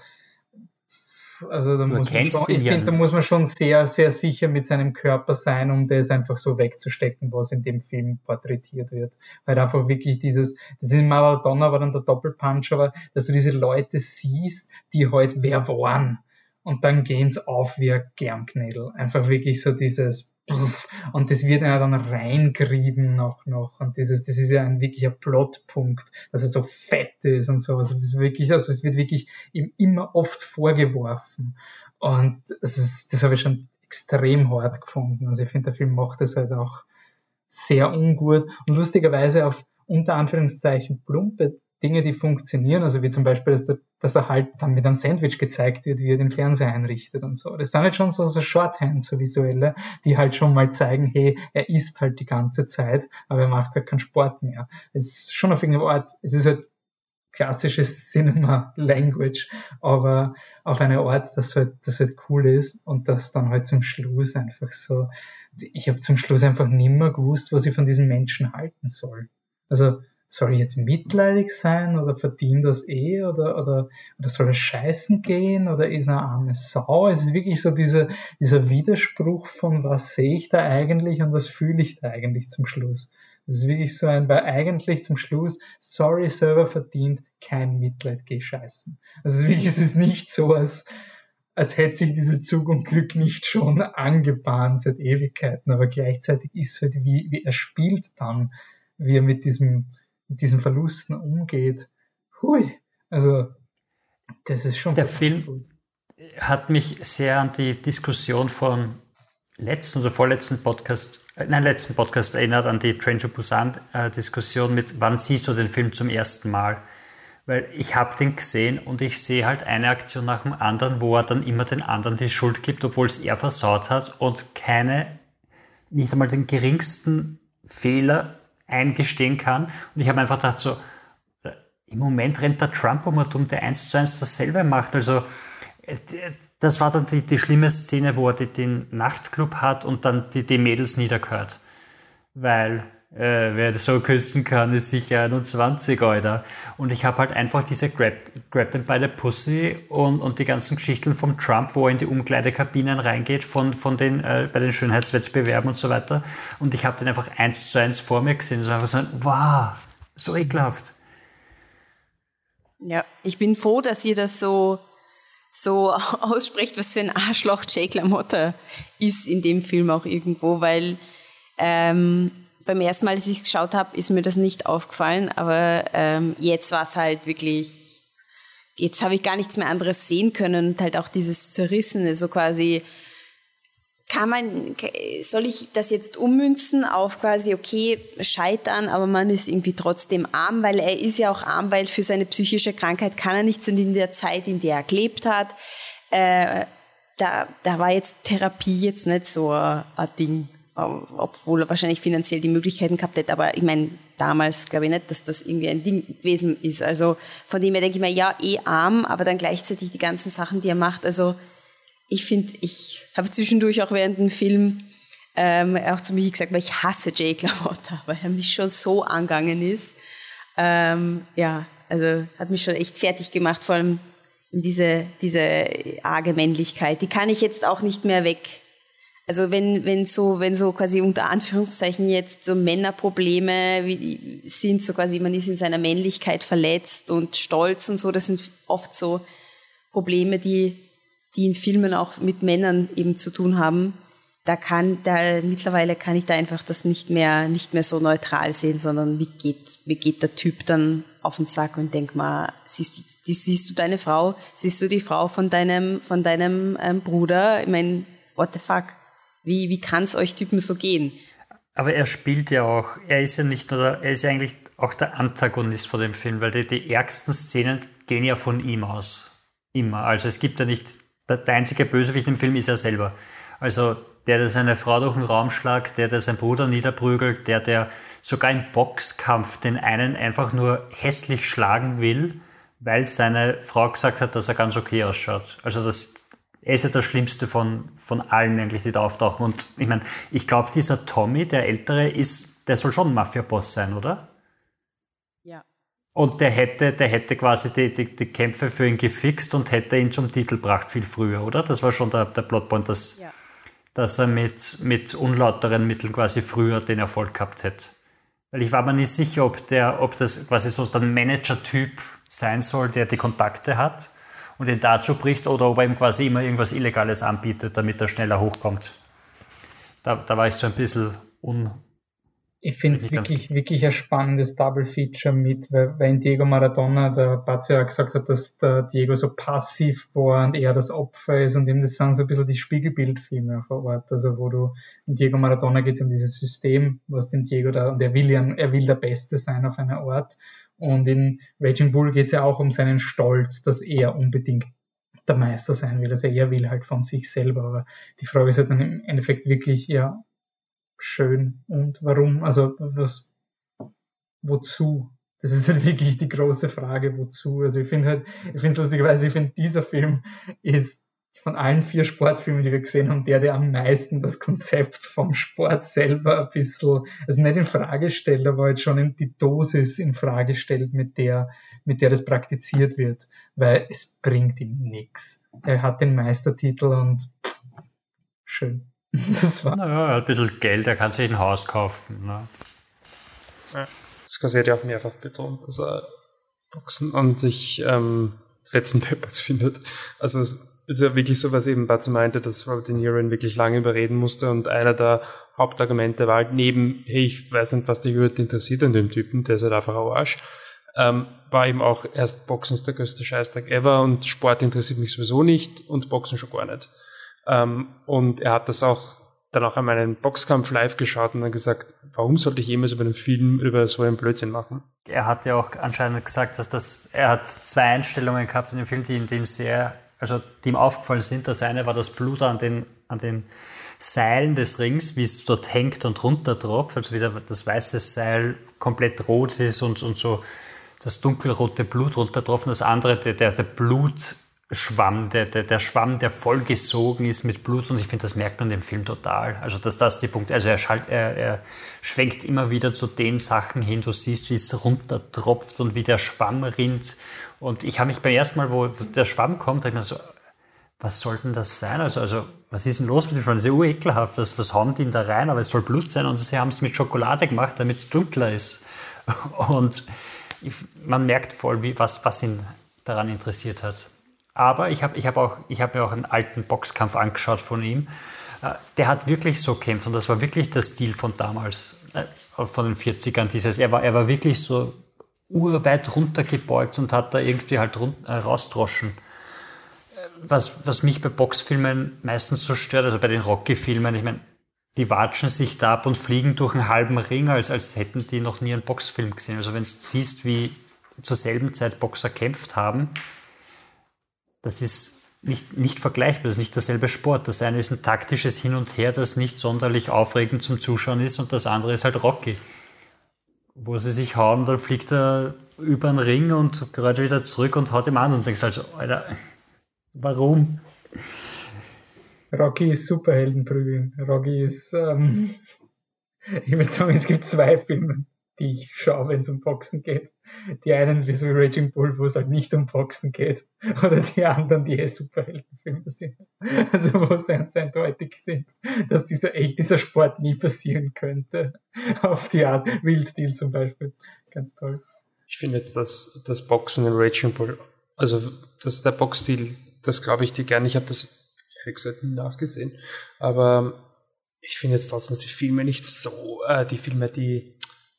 also da muss man schon, ich finde, da muss man schon sehr, sehr sicher mit seinem Körper sein, um das einfach so wegzustecken, was in dem Film porträtiert wird. Weil einfach wirklich dieses, das ist in Maradona war dann der Doppelpunch, aber dass du diese Leute siehst, die halt wer waren und dann gehen's auf wie ein Germknädel. Einfach wirklich so dieses pff, und das wird ja dann reingrieben noch, noch. Und dieses, das ist ja ein wirklicher Plotpunkt, dass er so fett ist und so. Also es wirklich, also es wird wirklich ihm immer oft vorgeworfen. Und das ist, das habe ich schon extrem hart gefunden. Also ich finde, der Film macht das halt auch sehr ungut und lustigerweise auf unter Anführungszeichen plumpe Dinge, die funktionieren, also wie zum Beispiel, dass, der, dass er halt dann mit einem Sandwich gezeigt wird, wie er den Fernseher einrichtet und so. Das sind halt schon so, so Shorthands, so visuelle, die halt schon mal zeigen, hey, er isst halt die ganze Zeit, aber er macht halt keinen Sport mehr. Es ist schon auf irgendeine Art, es ist halt klassisches Cinema Language, aber auf eine Art, dass halt, das halt cool ist und das dann halt zum Schluss einfach so, ich habe zum Schluss einfach nimmer gewusst, was ich von diesen Menschen halten soll. Also soll ich jetzt mitleidig sein oder verdient das eh oder, oder, oder soll es scheißen gehen oder ist er eine arme Sau? Es ist wirklich so diese, dieser Widerspruch von was sehe ich da eigentlich und was fühle ich da eigentlich zum Schluss. Das ist wirklich so ein, weil eigentlich zum Schluss, sorry, Server verdient kein Mitleid, geh scheißen. Also es ist wirklich, es ist nicht so, als, als hätte sich dieser Zug und Glück nicht schon angebahnt seit Ewigkeiten, aber gleichzeitig ist halt, wie, wie er spielt dann, wie er mit diesem, mit diesen Verlusten umgeht. Hui, also das ist schon. Der Film hat mich sehr an die Diskussion von letzten oder vorletzten Podcast, äh, nein, letzten Podcast erinnert, an die Train to Busan äh, mit, wann siehst du den Film zum ersten Mal? Weil ich habe den gesehen und ich sehe halt eine Aktion nach dem anderen, wo er dann immer den anderen die Schuld gibt, obwohl es er versaut hat und keine, nicht einmal den geringsten Fehler eingestehen kann. Und ich habe einfach gedacht, so, im Moment rennt der Trump um und um, der eins zu eins dasselbe macht. Also, äh, das war dann die, die schlimme Szene, wo er den Nachtclub hat und dann die, die Mädels niedergehört. Weil äh, wer so küssen kann, ist sicher 21, Alter. Und ich habe halt einfach diese Grab, Grab them by the Pussy und, und die ganzen Geschichten vom Trump, wo er in die Umkleidekabinen reingeht, von, von den, äh, bei den Schönheitswettbewerben und so weiter. Und ich habe den einfach eins zu eins vor mir gesehen. Und einfach so, wow, so ekelhaft. Ja, ich bin froh, dass ihr das so, so aussprecht, was für ein Arschloch Jake LaMotta ist in dem Film auch irgendwo, weil ähm, beim ersten Mal, als ich es geschaut habe, ist mir das nicht aufgefallen, aber ähm, jetzt war es halt wirklich, jetzt habe ich gar nichts mehr anderes sehen können und halt auch dieses Zerrissene, so quasi, kann man, soll ich das jetzt ummünzen auf quasi, okay, scheitern, aber man ist irgendwie trotzdem arm, weil er ist ja auch arm, weil für seine psychische Krankheit kann er nichts und in der Zeit, in der er gelebt hat, äh, da, da war jetzt Therapie jetzt nicht so ein Ding obwohl er wahrscheinlich finanziell die Möglichkeiten gehabt hätte. Aber ich meine, damals glaube ich nicht, dass das irgendwie ein Ding gewesen ist. Also von dem her denke ich mir, ja, eh arm, aber dann gleichzeitig die ganzen Sachen, die er macht. Also ich finde, ich habe zwischendurch auch während dem Film ähm, auch zu mir gesagt, weil ich hasse Jake LaMotta, weil er mich schon so angegangen ist. Ähm, ja, also hat mich schon echt fertig gemacht, vor allem diese, diese arge Männlichkeit. Die kann ich jetzt auch nicht mehr weg also wenn, wenn so, wenn so quasi unter Anführungszeichen jetzt so Männerprobleme wie, sind, so quasi man ist in seiner Männlichkeit verletzt und stolz und so, das sind oft so Probleme, die, die in Filmen auch mit Männern eben zu tun haben. Da kann, da, mittlerweile kann ich da einfach das nicht mehr, nicht mehr so neutral sehen, sondern wie geht, wie geht der Typ dann auf den Sack und denk mal, siehst du, die, siehst du deine Frau, siehst du die Frau von deinem, von deinem ähm, Bruder? Ich meine, what the fuck? Wie, wie kann es euch Typen so gehen? Aber er spielt ja auch, er ist ja nicht nur, der, er ist ja eigentlich auch der Antagonist von dem Film, weil die, die ärgsten Szenen gehen ja von ihm aus. Immer. Also es gibt ja nicht, der, der einzige Bösewicht im Film ist er selber. Also der, der seine Frau durch den Raum schlagt, der, der seinen Bruder niederprügelt, der, der sogar im Boxkampf den einen einfach nur hässlich schlagen will, weil seine Frau gesagt hat, dass er ganz okay ausschaut. Also das, er ist ja der Schlimmste von, von allen eigentlich, die da auftauchen. Und ich meine, ich glaube, dieser Tommy, der Ältere, ist, der soll schon Mafia-Boss sein, oder? Ja. Und der hätte, der hätte quasi die, die, die, Kämpfe für ihn gefixt und hätte ihn zum Titel gebracht viel früher, oder? Das war schon der, der Plotpoint, dass, ja. dass er mit, mit unlauteren Mitteln quasi früher den Erfolg gehabt hätte. Weil ich war mir nicht sicher, ob, der, ob das quasi so ein Manager-Typ sein soll, der die Kontakte hat und ihn dazu bricht oder ob er ihm quasi immer irgendwas Illegales anbietet, damit er schneller hochkommt. da, da war ich so ein bisschen un, ich finde es wirklich, wirklich ein spannendes Double Feature mit, weil, weil in Diego Maradona der Bazia gesagt hat, dass der Diego so passiv war und er das Opfer ist und eben das sind so ein bisschen die Spiegelbildfilme vor Ort. Also wo du in Diego Maradona geht es um dieses System, was den Diego da, und er will ja, er will der Beste sein auf einer Art. Und in Raging Bull geht es ja auch um seinen Stolz, dass er unbedingt der Meister sein will. Also er will halt von sich selber. Aber die Frage ist halt dann im Endeffekt wirklich, ja, schön und warum, also was, wozu? Das ist halt wirklich die große Frage, wozu. Also ich finde halt, ich finde es lustigerweise, ich finde dieser Film ist von allen vier Sportfilmen, die wir gesehen haben, der, der am meisten das Konzept vom Sport selber ein bisschen, also nicht in Frage stellt, aber halt schon die Dosis in Frage stellt, mit der, mit der das praktiziert wird, weil es bringt ihm nichts. Er hat den Meistertitel und schön. Das war. Naja, ein bisschen Geld, er kann sich ein Haus kaufen. Ne? Ja. Scorsese hat auch mehrfach betont, dass er Boxen und sich ähm, fetzen findet. Also es ist ja wirklich so, was eben dazu meinte, dass Robert De Niro ihn wirklich lange überreden musste und einer der Hauptargumente war halt neben, hey, ich weiß nicht, was dich überhaupt interessiert an dem Typen, der ist halt einfach ein Arsch, ähm, war eben auch erst Boxen ist der größte Scheißtag ever und Sport interessiert mich sowieso nicht und Boxen schon gar nicht. Ähm, und er hat das auch dann auch einmal einen Boxkampf live geschaut und dann gesagt, warum sollte ich jemals über einen Film über so einen Blödsinn machen? Er hat ja auch anscheinend gesagt, dass das, er hat zwei Einstellungen gehabt in dem Film, die, in denen sehr, also die ihm aufgefallen sind. Das eine war das Blut an den, an den Seilen des Rings, wie es dort hängt und runtertropft, also wie das weiße Seil komplett rot ist und, und so das dunkelrote Blut runtertropft. Das andere, der, der Blut Schwamm, der, der, der Schwamm, der vollgesogen ist mit Blut und ich finde, das merkt man im Film total. Also dass das die Punkt, also er, schalt, er, er schwenkt immer wieder zu den Sachen hin, du siehst, wie es runtertropft und wie der Schwamm rinnt und ich habe mich beim ersten Mal, wo der Schwamm kommt, habe ich mir so, was soll denn das sein? Also, also was ist denn los mit dem Schwamm? Das ist ja urekelhaft, was, was hauen die denn da rein? Aber es soll Blut sein und sie haben es mit Schokolade gemacht, damit es dunkler ist. Und ich, man merkt voll, wie, was, was ihn daran interessiert hat. Aber ich habe ich hab hab mir auch einen alten Boxkampf angeschaut von ihm. Äh, der hat wirklich so kämpft und das war wirklich der Stil von damals, äh, von den 40ern. Dieses, er, war, er war wirklich so urweit runtergebeugt und hat da irgendwie halt äh, rausdroschen. Was, was mich bei Boxfilmen meistens so stört, also bei den Rocky-Filmen, ich meine, die watschen sich da ab und fliegen durch einen halben Ring, als, als hätten die noch nie einen Boxfilm gesehen. Also wenn du siehst, wie zur selben Zeit Boxer kämpft haben, das ist nicht, nicht vergleichbar, das ist nicht derselbe Sport. Das eine ist ein taktisches Hin und Her, das nicht sonderlich aufregend zum Zuschauen ist und das andere ist halt Rocky. Wo sie sich hauen, dann fliegt er über den Ring und gerade wieder zurück und haut ihm an und denkst halt Alter, warum? Rocky ist Superheldenprügeln. Rocky ist, ähm, ich würde sagen, es gibt zwei Filme, die ich schaue, wenn es um Boxen geht. Die einen wie so Raging Bull, wo es halt nicht um Boxen geht. Oder die anderen, die eh Superheldenfilme sind. Also wo sie ganz eindeutig sind, dass dieser echt dieser Sport nie passieren könnte. Auf die Art. Real Steel zum Beispiel. Ganz toll. Ich finde jetzt, dass das Boxen in Raging Bull, also das der Boxstil, das glaube ich dir gerne. Ich habe das ehrlich gesagt nie nachgesehen. Aber ich finde jetzt trotzdem, dass die Filme nicht so, äh, die Filme, die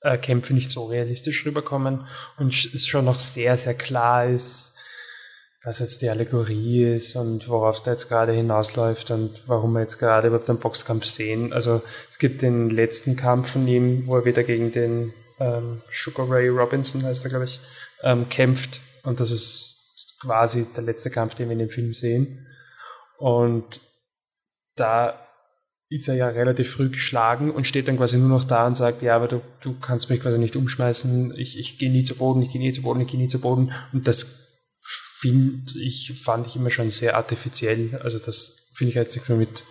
äh, Kämpfe nicht so realistisch rüberkommen und es schon noch sehr, sehr klar ist, was jetzt die Allegorie ist und worauf es da jetzt gerade hinausläuft und warum wir jetzt gerade überhaupt einen Boxkampf sehen. Also es gibt den letzten Kampf von ihm, wo er wieder gegen den ähm, Sugar Ray Robinson, heißt er, glaube ich, ähm, kämpft. Und das ist quasi der letzte Kampf, den wir in dem Film sehen. Und da ist er ja relativ früh geschlagen und steht dann quasi nur noch da und sagt, ja, aber du, du kannst mich quasi nicht umschmeißen, ich, ich gehe nie zu Boden, ich gehe nie zu Boden, ich gehe nie zu Boden. Und das finde ich, fand ich immer schon sehr artifiziell. Also das finde ich jetzt nicht nur mit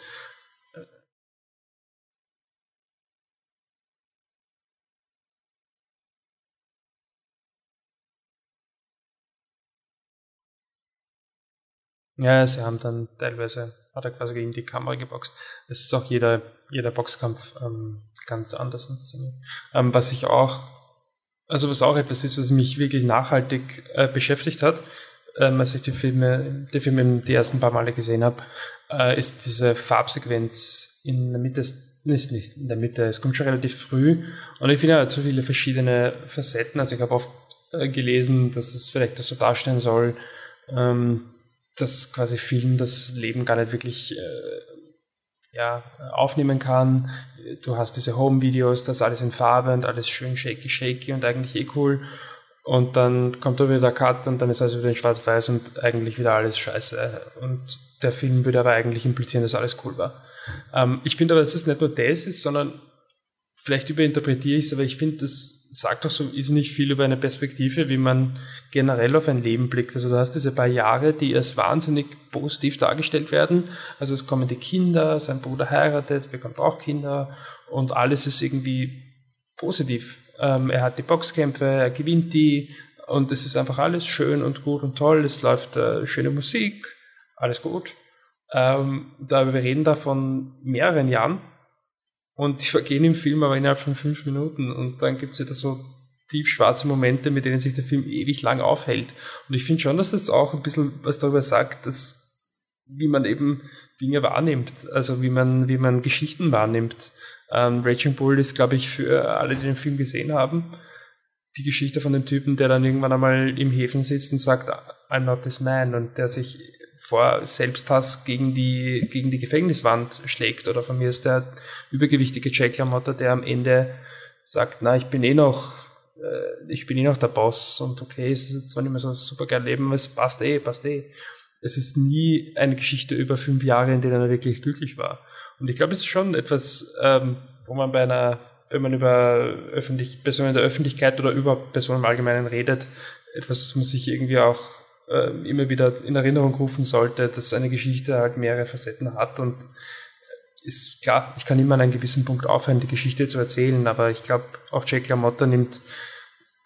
Ja, sie haben dann teilweise, hat er quasi gegen die Kamera geboxt. Es ist auch jeder, jeder Boxkampf ähm, ganz anders inszeniert. Ähm, was ich auch, also was auch etwas ist, was mich wirklich nachhaltig äh, beschäftigt hat, ähm, als ich die Filme, die Filme die ersten paar Male gesehen habe, äh, ist diese Farbsequenz in der Mitte ist nicht in der Mitte, es kommt schon relativ früh und ich finde, er so viele verschiedene Facetten. Also ich habe oft äh, gelesen, dass es vielleicht so darstellen soll, ähm, dass quasi Film das Leben gar nicht wirklich äh, ja, aufnehmen kann. Du hast diese Home-Videos, das alles in Farbe und alles schön shaky, shaky und eigentlich eh cool. Und dann kommt da wieder der Cut und dann ist alles wieder in Schwarz-Weiß und eigentlich wieder alles scheiße. Und der Film würde aber eigentlich implizieren, dass alles cool war. Ähm, ich finde aber, dass es nicht nur das ist, sondern vielleicht überinterpretiere ich es, aber ich finde, das sagt doch so ist nicht viel über eine Perspektive, wie man generell auf ein Leben blickt. Also du hast diese paar Jahre, die als wahnsinnig positiv dargestellt werden. Also es kommen die Kinder, sein Bruder heiratet, bekommt auch Kinder und alles ist irgendwie positiv. Ähm, er hat die Boxkämpfe, er gewinnt die und es ist einfach alles schön und gut und toll. Es läuft äh, schöne Musik, alles gut. Ähm, da, wir reden da von mehreren Jahren und die vergehen im Film aber innerhalb von fünf Minuten und dann gibt es wieder so tiefschwarze Momente, mit denen sich der Film ewig lang aufhält. Und ich finde schon, dass das auch ein bisschen was darüber sagt, dass wie man eben Dinge wahrnimmt, also wie man, wie man Geschichten wahrnimmt. Ähm, Raging Bull ist, glaube ich, für alle, die den Film gesehen haben, die Geschichte von dem Typen, der dann irgendwann einmal im Häfen sitzt und sagt, I'm not this man und der sich vor Selbsthass gegen die, gegen die Gefängniswand schlägt. Oder von mir ist der übergewichtige Jack LaMotta, der am Ende sagt, na, ich bin eh noch, äh, ich bin eh noch der Boss und okay, es ist zwar nicht mehr so ein super geil Leben, aber es passt eh, passt eh. Es ist nie eine Geschichte über fünf Jahre, in denen er wirklich glücklich war. Und ich glaube, es ist schon etwas, ähm, wo man bei einer, wenn man über öffentlich, Personen in der Öffentlichkeit oder über Personen im Allgemeinen redet, etwas, was man sich irgendwie auch äh, immer wieder in Erinnerung rufen sollte, dass eine Geschichte halt mehrere Facetten hat und ist klar, ich kann immer an einem gewissen Punkt aufhören, die Geschichte zu erzählen, aber ich glaube, auch Jack LaMotta nimmt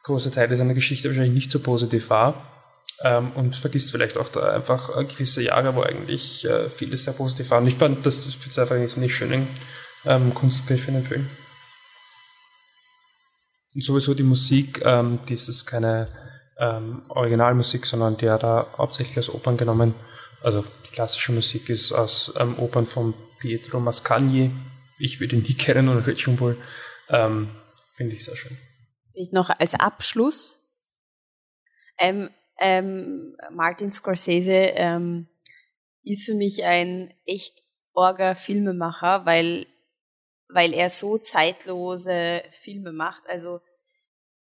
große Teile seiner Geschichte wahrscheinlich nicht so positiv wahr ähm, und vergisst vielleicht auch da einfach gewisse Jahre, wo eigentlich äh, vieles sehr positiv war. Und ich fand, das ist einfach einen nicht schönen ähm, Kunstgriff in den Film. Und sowieso die Musik, ähm, dies ist keine ähm, Originalmusik, sondern die hat er hauptsächlich aus Opern genommen. Also die klassische Musik ist aus ähm, Opern von Pietro Mascagni. Ich würde ihn nie kennen oder Rich Bull. Ähm, Finde ich sehr schön. Ich noch als Abschluss. Ähm, ähm, Martin Scorsese ähm, ist für mich ein echt orger Filmemacher, weil, weil er so zeitlose Filme macht. Also,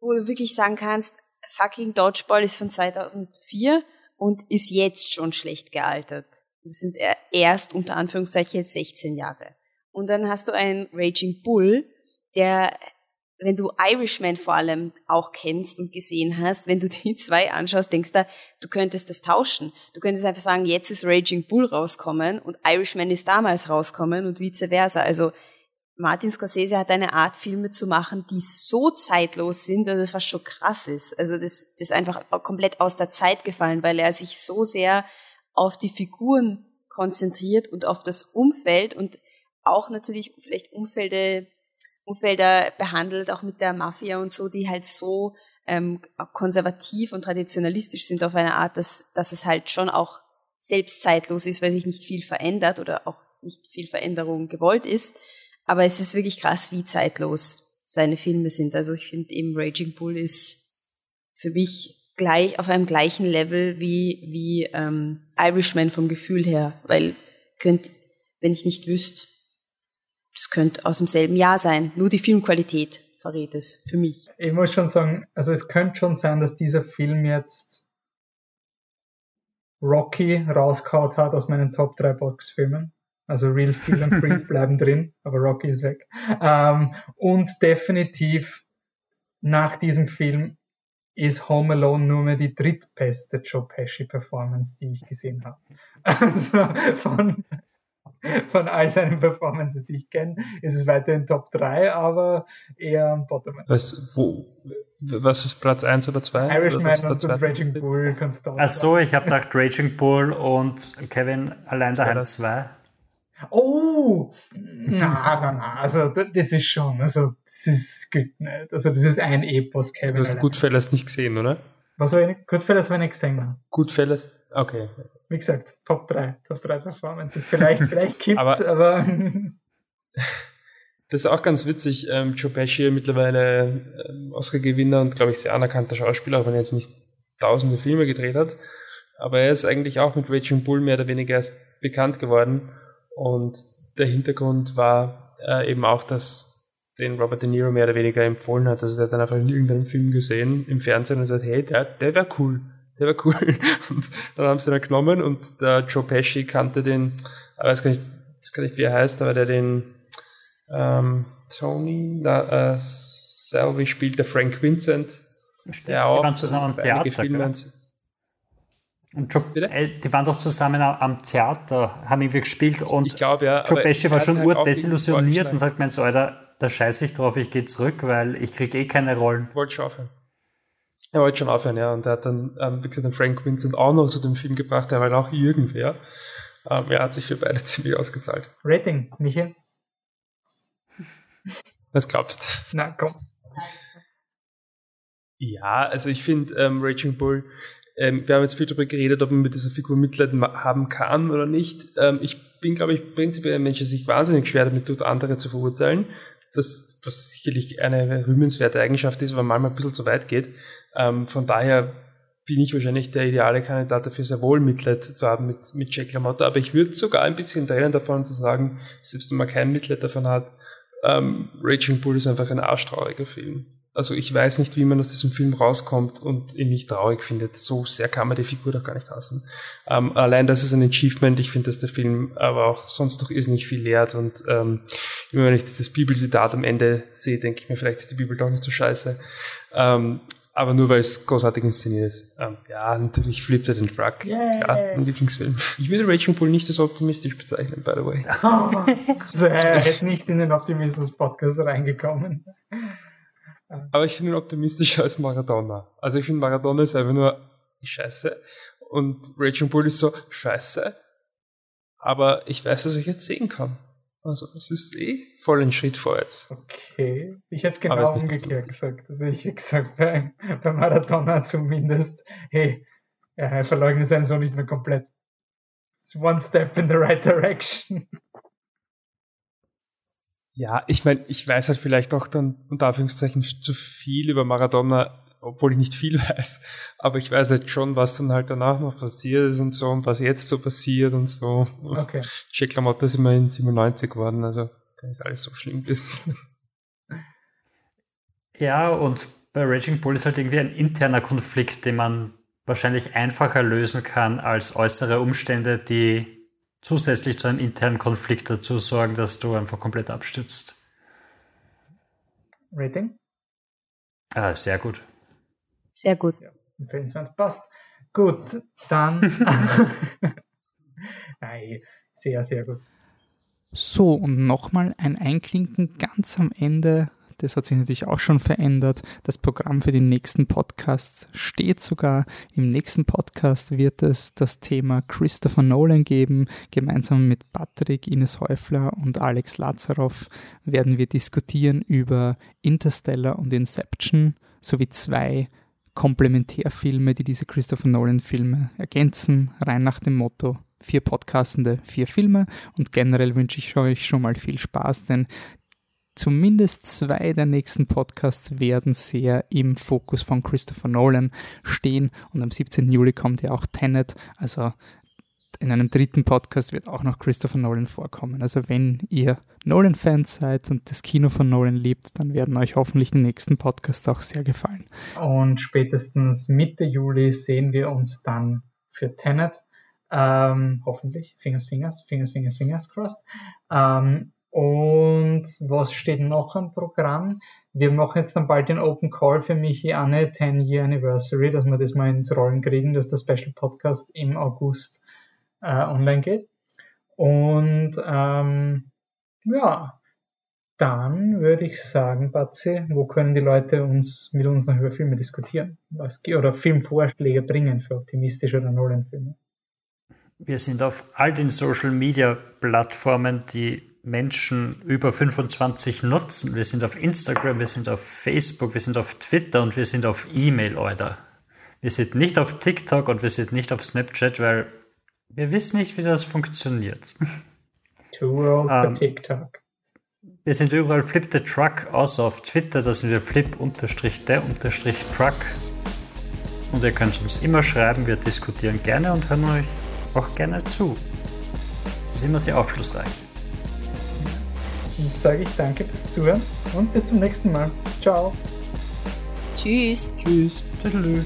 wo du wirklich sagen kannst, fucking Dodgeball ist von 2004 und ist jetzt schon schlecht gealtert. Das sind erst unter Anführungszeichen jetzt 16 Jahre. Und dann hast du einen Raging Bull, der, wenn du Irishman vor allem auch kennst und gesehen hast, wenn du die zwei anschaust, denkst du, du könntest das tauschen. Du könntest einfach sagen, jetzt ist Raging Bull rauskommen und Irishman ist damals rauskommen und vice versa. Also Martin Scorsese hat eine Art, Filme zu machen, die so zeitlos sind, dass es fast schon krass ist. Also das, das ist einfach komplett aus der Zeit gefallen, weil er sich so sehr auf die Figuren konzentriert und auf das Umfeld und auch natürlich vielleicht Umfelde, Umfelder behandelt, auch mit der Mafia und so, die halt so ähm, konservativ und traditionalistisch sind auf eine Art, dass, dass es halt schon auch selbst zeitlos ist, weil sich nicht viel verändert oder auch nicht viel Veränderung gewollt ist. Aber es ist wirklich krass, wie zeitlos seine Filme sind. Also ich finde eben Raging Bull ist für mich gleich auf einem gleichen Level wie, wie ähm, Irishman vom Gefühl her, weil könnt, wenn ich nicht wüsste, das könnte aus demselben Jahr sein. Nur die Filmqualität verrät es für mich. Ich muss schon sagen, also es könnte schon sein, dass dieser Film jetzt Rocky rausgehauen hat aus meinen Top 3 Boxfilmen. Also Real Steel und Freeze bleiben drin, aber Rocky ist weg. Ähm, und definitiv nach diesem Film ist Home Alone nur mehr die drittbeste Joe Pesci Performance, die ich gesehen habe. Also von, von all seinen Performances, die ich kenne, ist es weiterhin Top 3, aber eher am Bottom. Was, wo, was ist Platz 1 oder 2? Irishman oder und das Raging Bull kannst du Ach so, ich habe gedacht Raging Bull und Kevin allein daheim 2. Oh! Na, na, na, also das ist schon, also das ist gut nicht. Also das ist ein Epos, Kevin. Du hast Goodfellas nicht gesehen, oder? Was habe ich nicht? Goodfellas habe ich nicht gesehen. Goodfellas? Okay. Wie gesagt, Top 3, Top 3 Performances. Vielleicht, vielleicht kippt, aber, aber Das ist auch ganz witzig. Ähm, Joe Pesci mittlerweile ähm, Oscar-Gewinner und glaube ich sehr anerkannter Schauspieler, auch wenn er jetzt nicht tausende Filme gedreht hat. Aber er ist eigentlich auch mit Raging Bull mehr oder weniger erst bekannt geworden. Und der Hintergrund war äh, eben auch, dass den Robert De Niro mehr oder weniger empfohlen hat. Also er hat dann einfach in irgendeinem Film gesehen im Fernsehen und gesagt, hey, der, der wäre cool. Der wäre cool. Und dann haben sie den genommen und der Joe Pesci kannte den, ich weiß gar nicht, weiß gar nicht wie er heißt, aber der den ähm, Tony na, äh, Selby spielt, der Frank Vincent. Der auch die waren zusammen am Theater. Filme und Joe, äh, die waren doch zusammen am Theater, haben irgendwie gespielt und ich glaub, ja, Joe Pesci war schon urdesillusioniert und sagt mir so, Alter, da scheiße ich drauf, ich gehe zurück, weil ich kriege eh keine Rollen. Wollte schon aufhören. Er wollte schon aufhören, ja. Und er hat dann, ähm, wie gesagt, den Frank Vincent auch noch zu dem Film gebracht, der war dann auch irgendwer. Ähm, er hat sich für beide ziemlich ausgezahlt. Rating, Michael? Was glaubst du? Na, komm. Ja, also ich finde ähm, Raging Bull, ähm, wir haben jetzt viel darüber geredet, ob man mit dieser Figur Mitleid haben kann oder nicht. Ähm, ich bin, glaube ich, prinzipiell ein Mensch, der sich wahnsinnig schwer damit tut, andere zu verurteilen. Das, was sicherlich eine rühmenswerte Eigenschaft ist, aber manchmal ein bisschen zu weit geht. Ähm, von daher bin ich wahrscheinlich der ideale Kandidat dafür, sehr wohl Mitleid zu haben mit, mit Jack LaMotta. Aber ich würde sogar ein bisschen trennen davon zu sagen, selbst wenn man kein Mitleid davon hat, ähm, Raging Bull ist einfach ein arschtrauriger Film. Also ich weiß nicht, wie man aus diesem Film rauskommt und ihn nicht traurig findet. So sehr kann man die Figur doch gar nicht hassen. Ähm, allein das ist ein Achievement. Ich finde, dass der Film aber auch sonst noch nicht viel lehrt. Und ähm, immer wenn ich dieses Bibelzitat am Ende sehe, denke ich mir, vielleicht ist die Bibel doch nicht so scheiße. Ähm, aber nur weil es großartig inszeniert ist. Ähm, ja, natürlich flippt er den Truck. Yeah. Ja, mein Lieblingsfilm. Ich würde Raging Bull nicht als optimistisch bezeichnen, by the way. also er hätte nicht in den Optimismus-Podcast reingekommen. Aber ich finde ihn optimistischer als Maradona. Also ich finde Maradona ist einfach nur scheiße und Raging Bull ist so scheiße, aber ich weiß, dass ich jetzt sehen kann. Also es ist eh voll ein Schritt vorwärts. Okay, ich hätte es genau umgekehrt gesagt. Also ich hätte gesagt, bei, bei Maradona zumindest, hey, er verleugnet seinen Sohn nicht mehr komplett. It's one step in the right direction. Ja, ich meine, ich weiß halt vielleicht auch dann unter Anführungszeichen zu viel über Maradona, obwohl ich nicht viel weiß. Aber ich weiß halt schon, was dann halt danach noch passiert ist und so und was jetzt so passiert und so. Okay. Jack LaMotta ist immerhin 97 geworden, also kann nicht alles so schlimm wissen. Ja, und bei Raging Bull ist halt irgendwie ein interner Konflikt, den man wahrscheinlich einfacher lösen kann als äußere Umstände, die zusätzlich zu einem internen Konflikt dazu sorgen, dass du einfach komplett abstürzt. Rating? Ah, sehr gut. Sehr gut. Ja, empfehlenswert. Passt. Gut, dann. Nein, sehr, sehr gut. So, und nochmal ein Einklinken ganz am Ende das hat sich natürlich auch schon verändert. Das Programm für die nächsten Podcasts steht sogar. Im nächsten Podcast wird es das Thema Christopher Nolan geben. Gemeinsam mit Patrick, Ines Häufler und Alex Lazarov werden wir diskutieren über Interstellar und Inception sowie zwei Komplementärfilme, die diese Christopher Nolan-Filme ergänzen, rein nach dem Motto vier Podcastende, vier Filme. Und generell wünsche ich euch schon mal viel Spaß, denn Zumindest zwei der nächsten Podcasts werden sehr im Fokus von Christopher Nolan stehen und am 17. Juli kommt ja auch Tenet, also in einem dritten Podcast wird auch noch Christopher Nolan vorkommen. Also wenn ihr Nolan-Fans seid und das Kino von Nolan liebt, dann werden euch hoffentlich die nächsten Podcasts auch sehr gefallen. Und spätestens Mitte Juli sehen wir uns dann für Tenet. Ähm, hoffentlich. Fingers, Fingers, Fingers, Fingers, Fingers crossed. Ähm, und was steht noch am Programm? Wir machen jetzt dann bald den Open Call für Michi Anne 10 Year Anniversary, dass wir das mal ins Rollen kriegen, dass der Special Podcast im August äh, online geht. Und ähm, ja, dann würde ich sagen, Batze, wo können die Leute uns mit uns noch über Filme diskutieren? Was, oder Filmvorschläge bringen für optimistische oder Nolan-Filme? Wir sind auf all den Social Media Plattformen, die Menschen über 25 nutzen. Wir sind auf Instagram, wir sind auf Facebook, wir sind auf Twitter und wir sind auf E-Mail, Leute. Wir sind nicht auf TikTok und wir sind nicht auf Snapchat, weil wir wissen nicht, wie das funktioniert. Too old for ähm, TikTok. Wir sind überall Flip the Truck, außer auf Twitter, da sind wir Flip unterstrich der unterstrich Truck. Und ihr könnt uns immer schreiben, wir diskutieren gerne und hören euch auch gerne zu. Es ist immer sehr aufschlussreich sage ich danke fürs Zuhören und bis zum nächsten Mal. Ciao. Tschüss. Tschüss. Tschüss.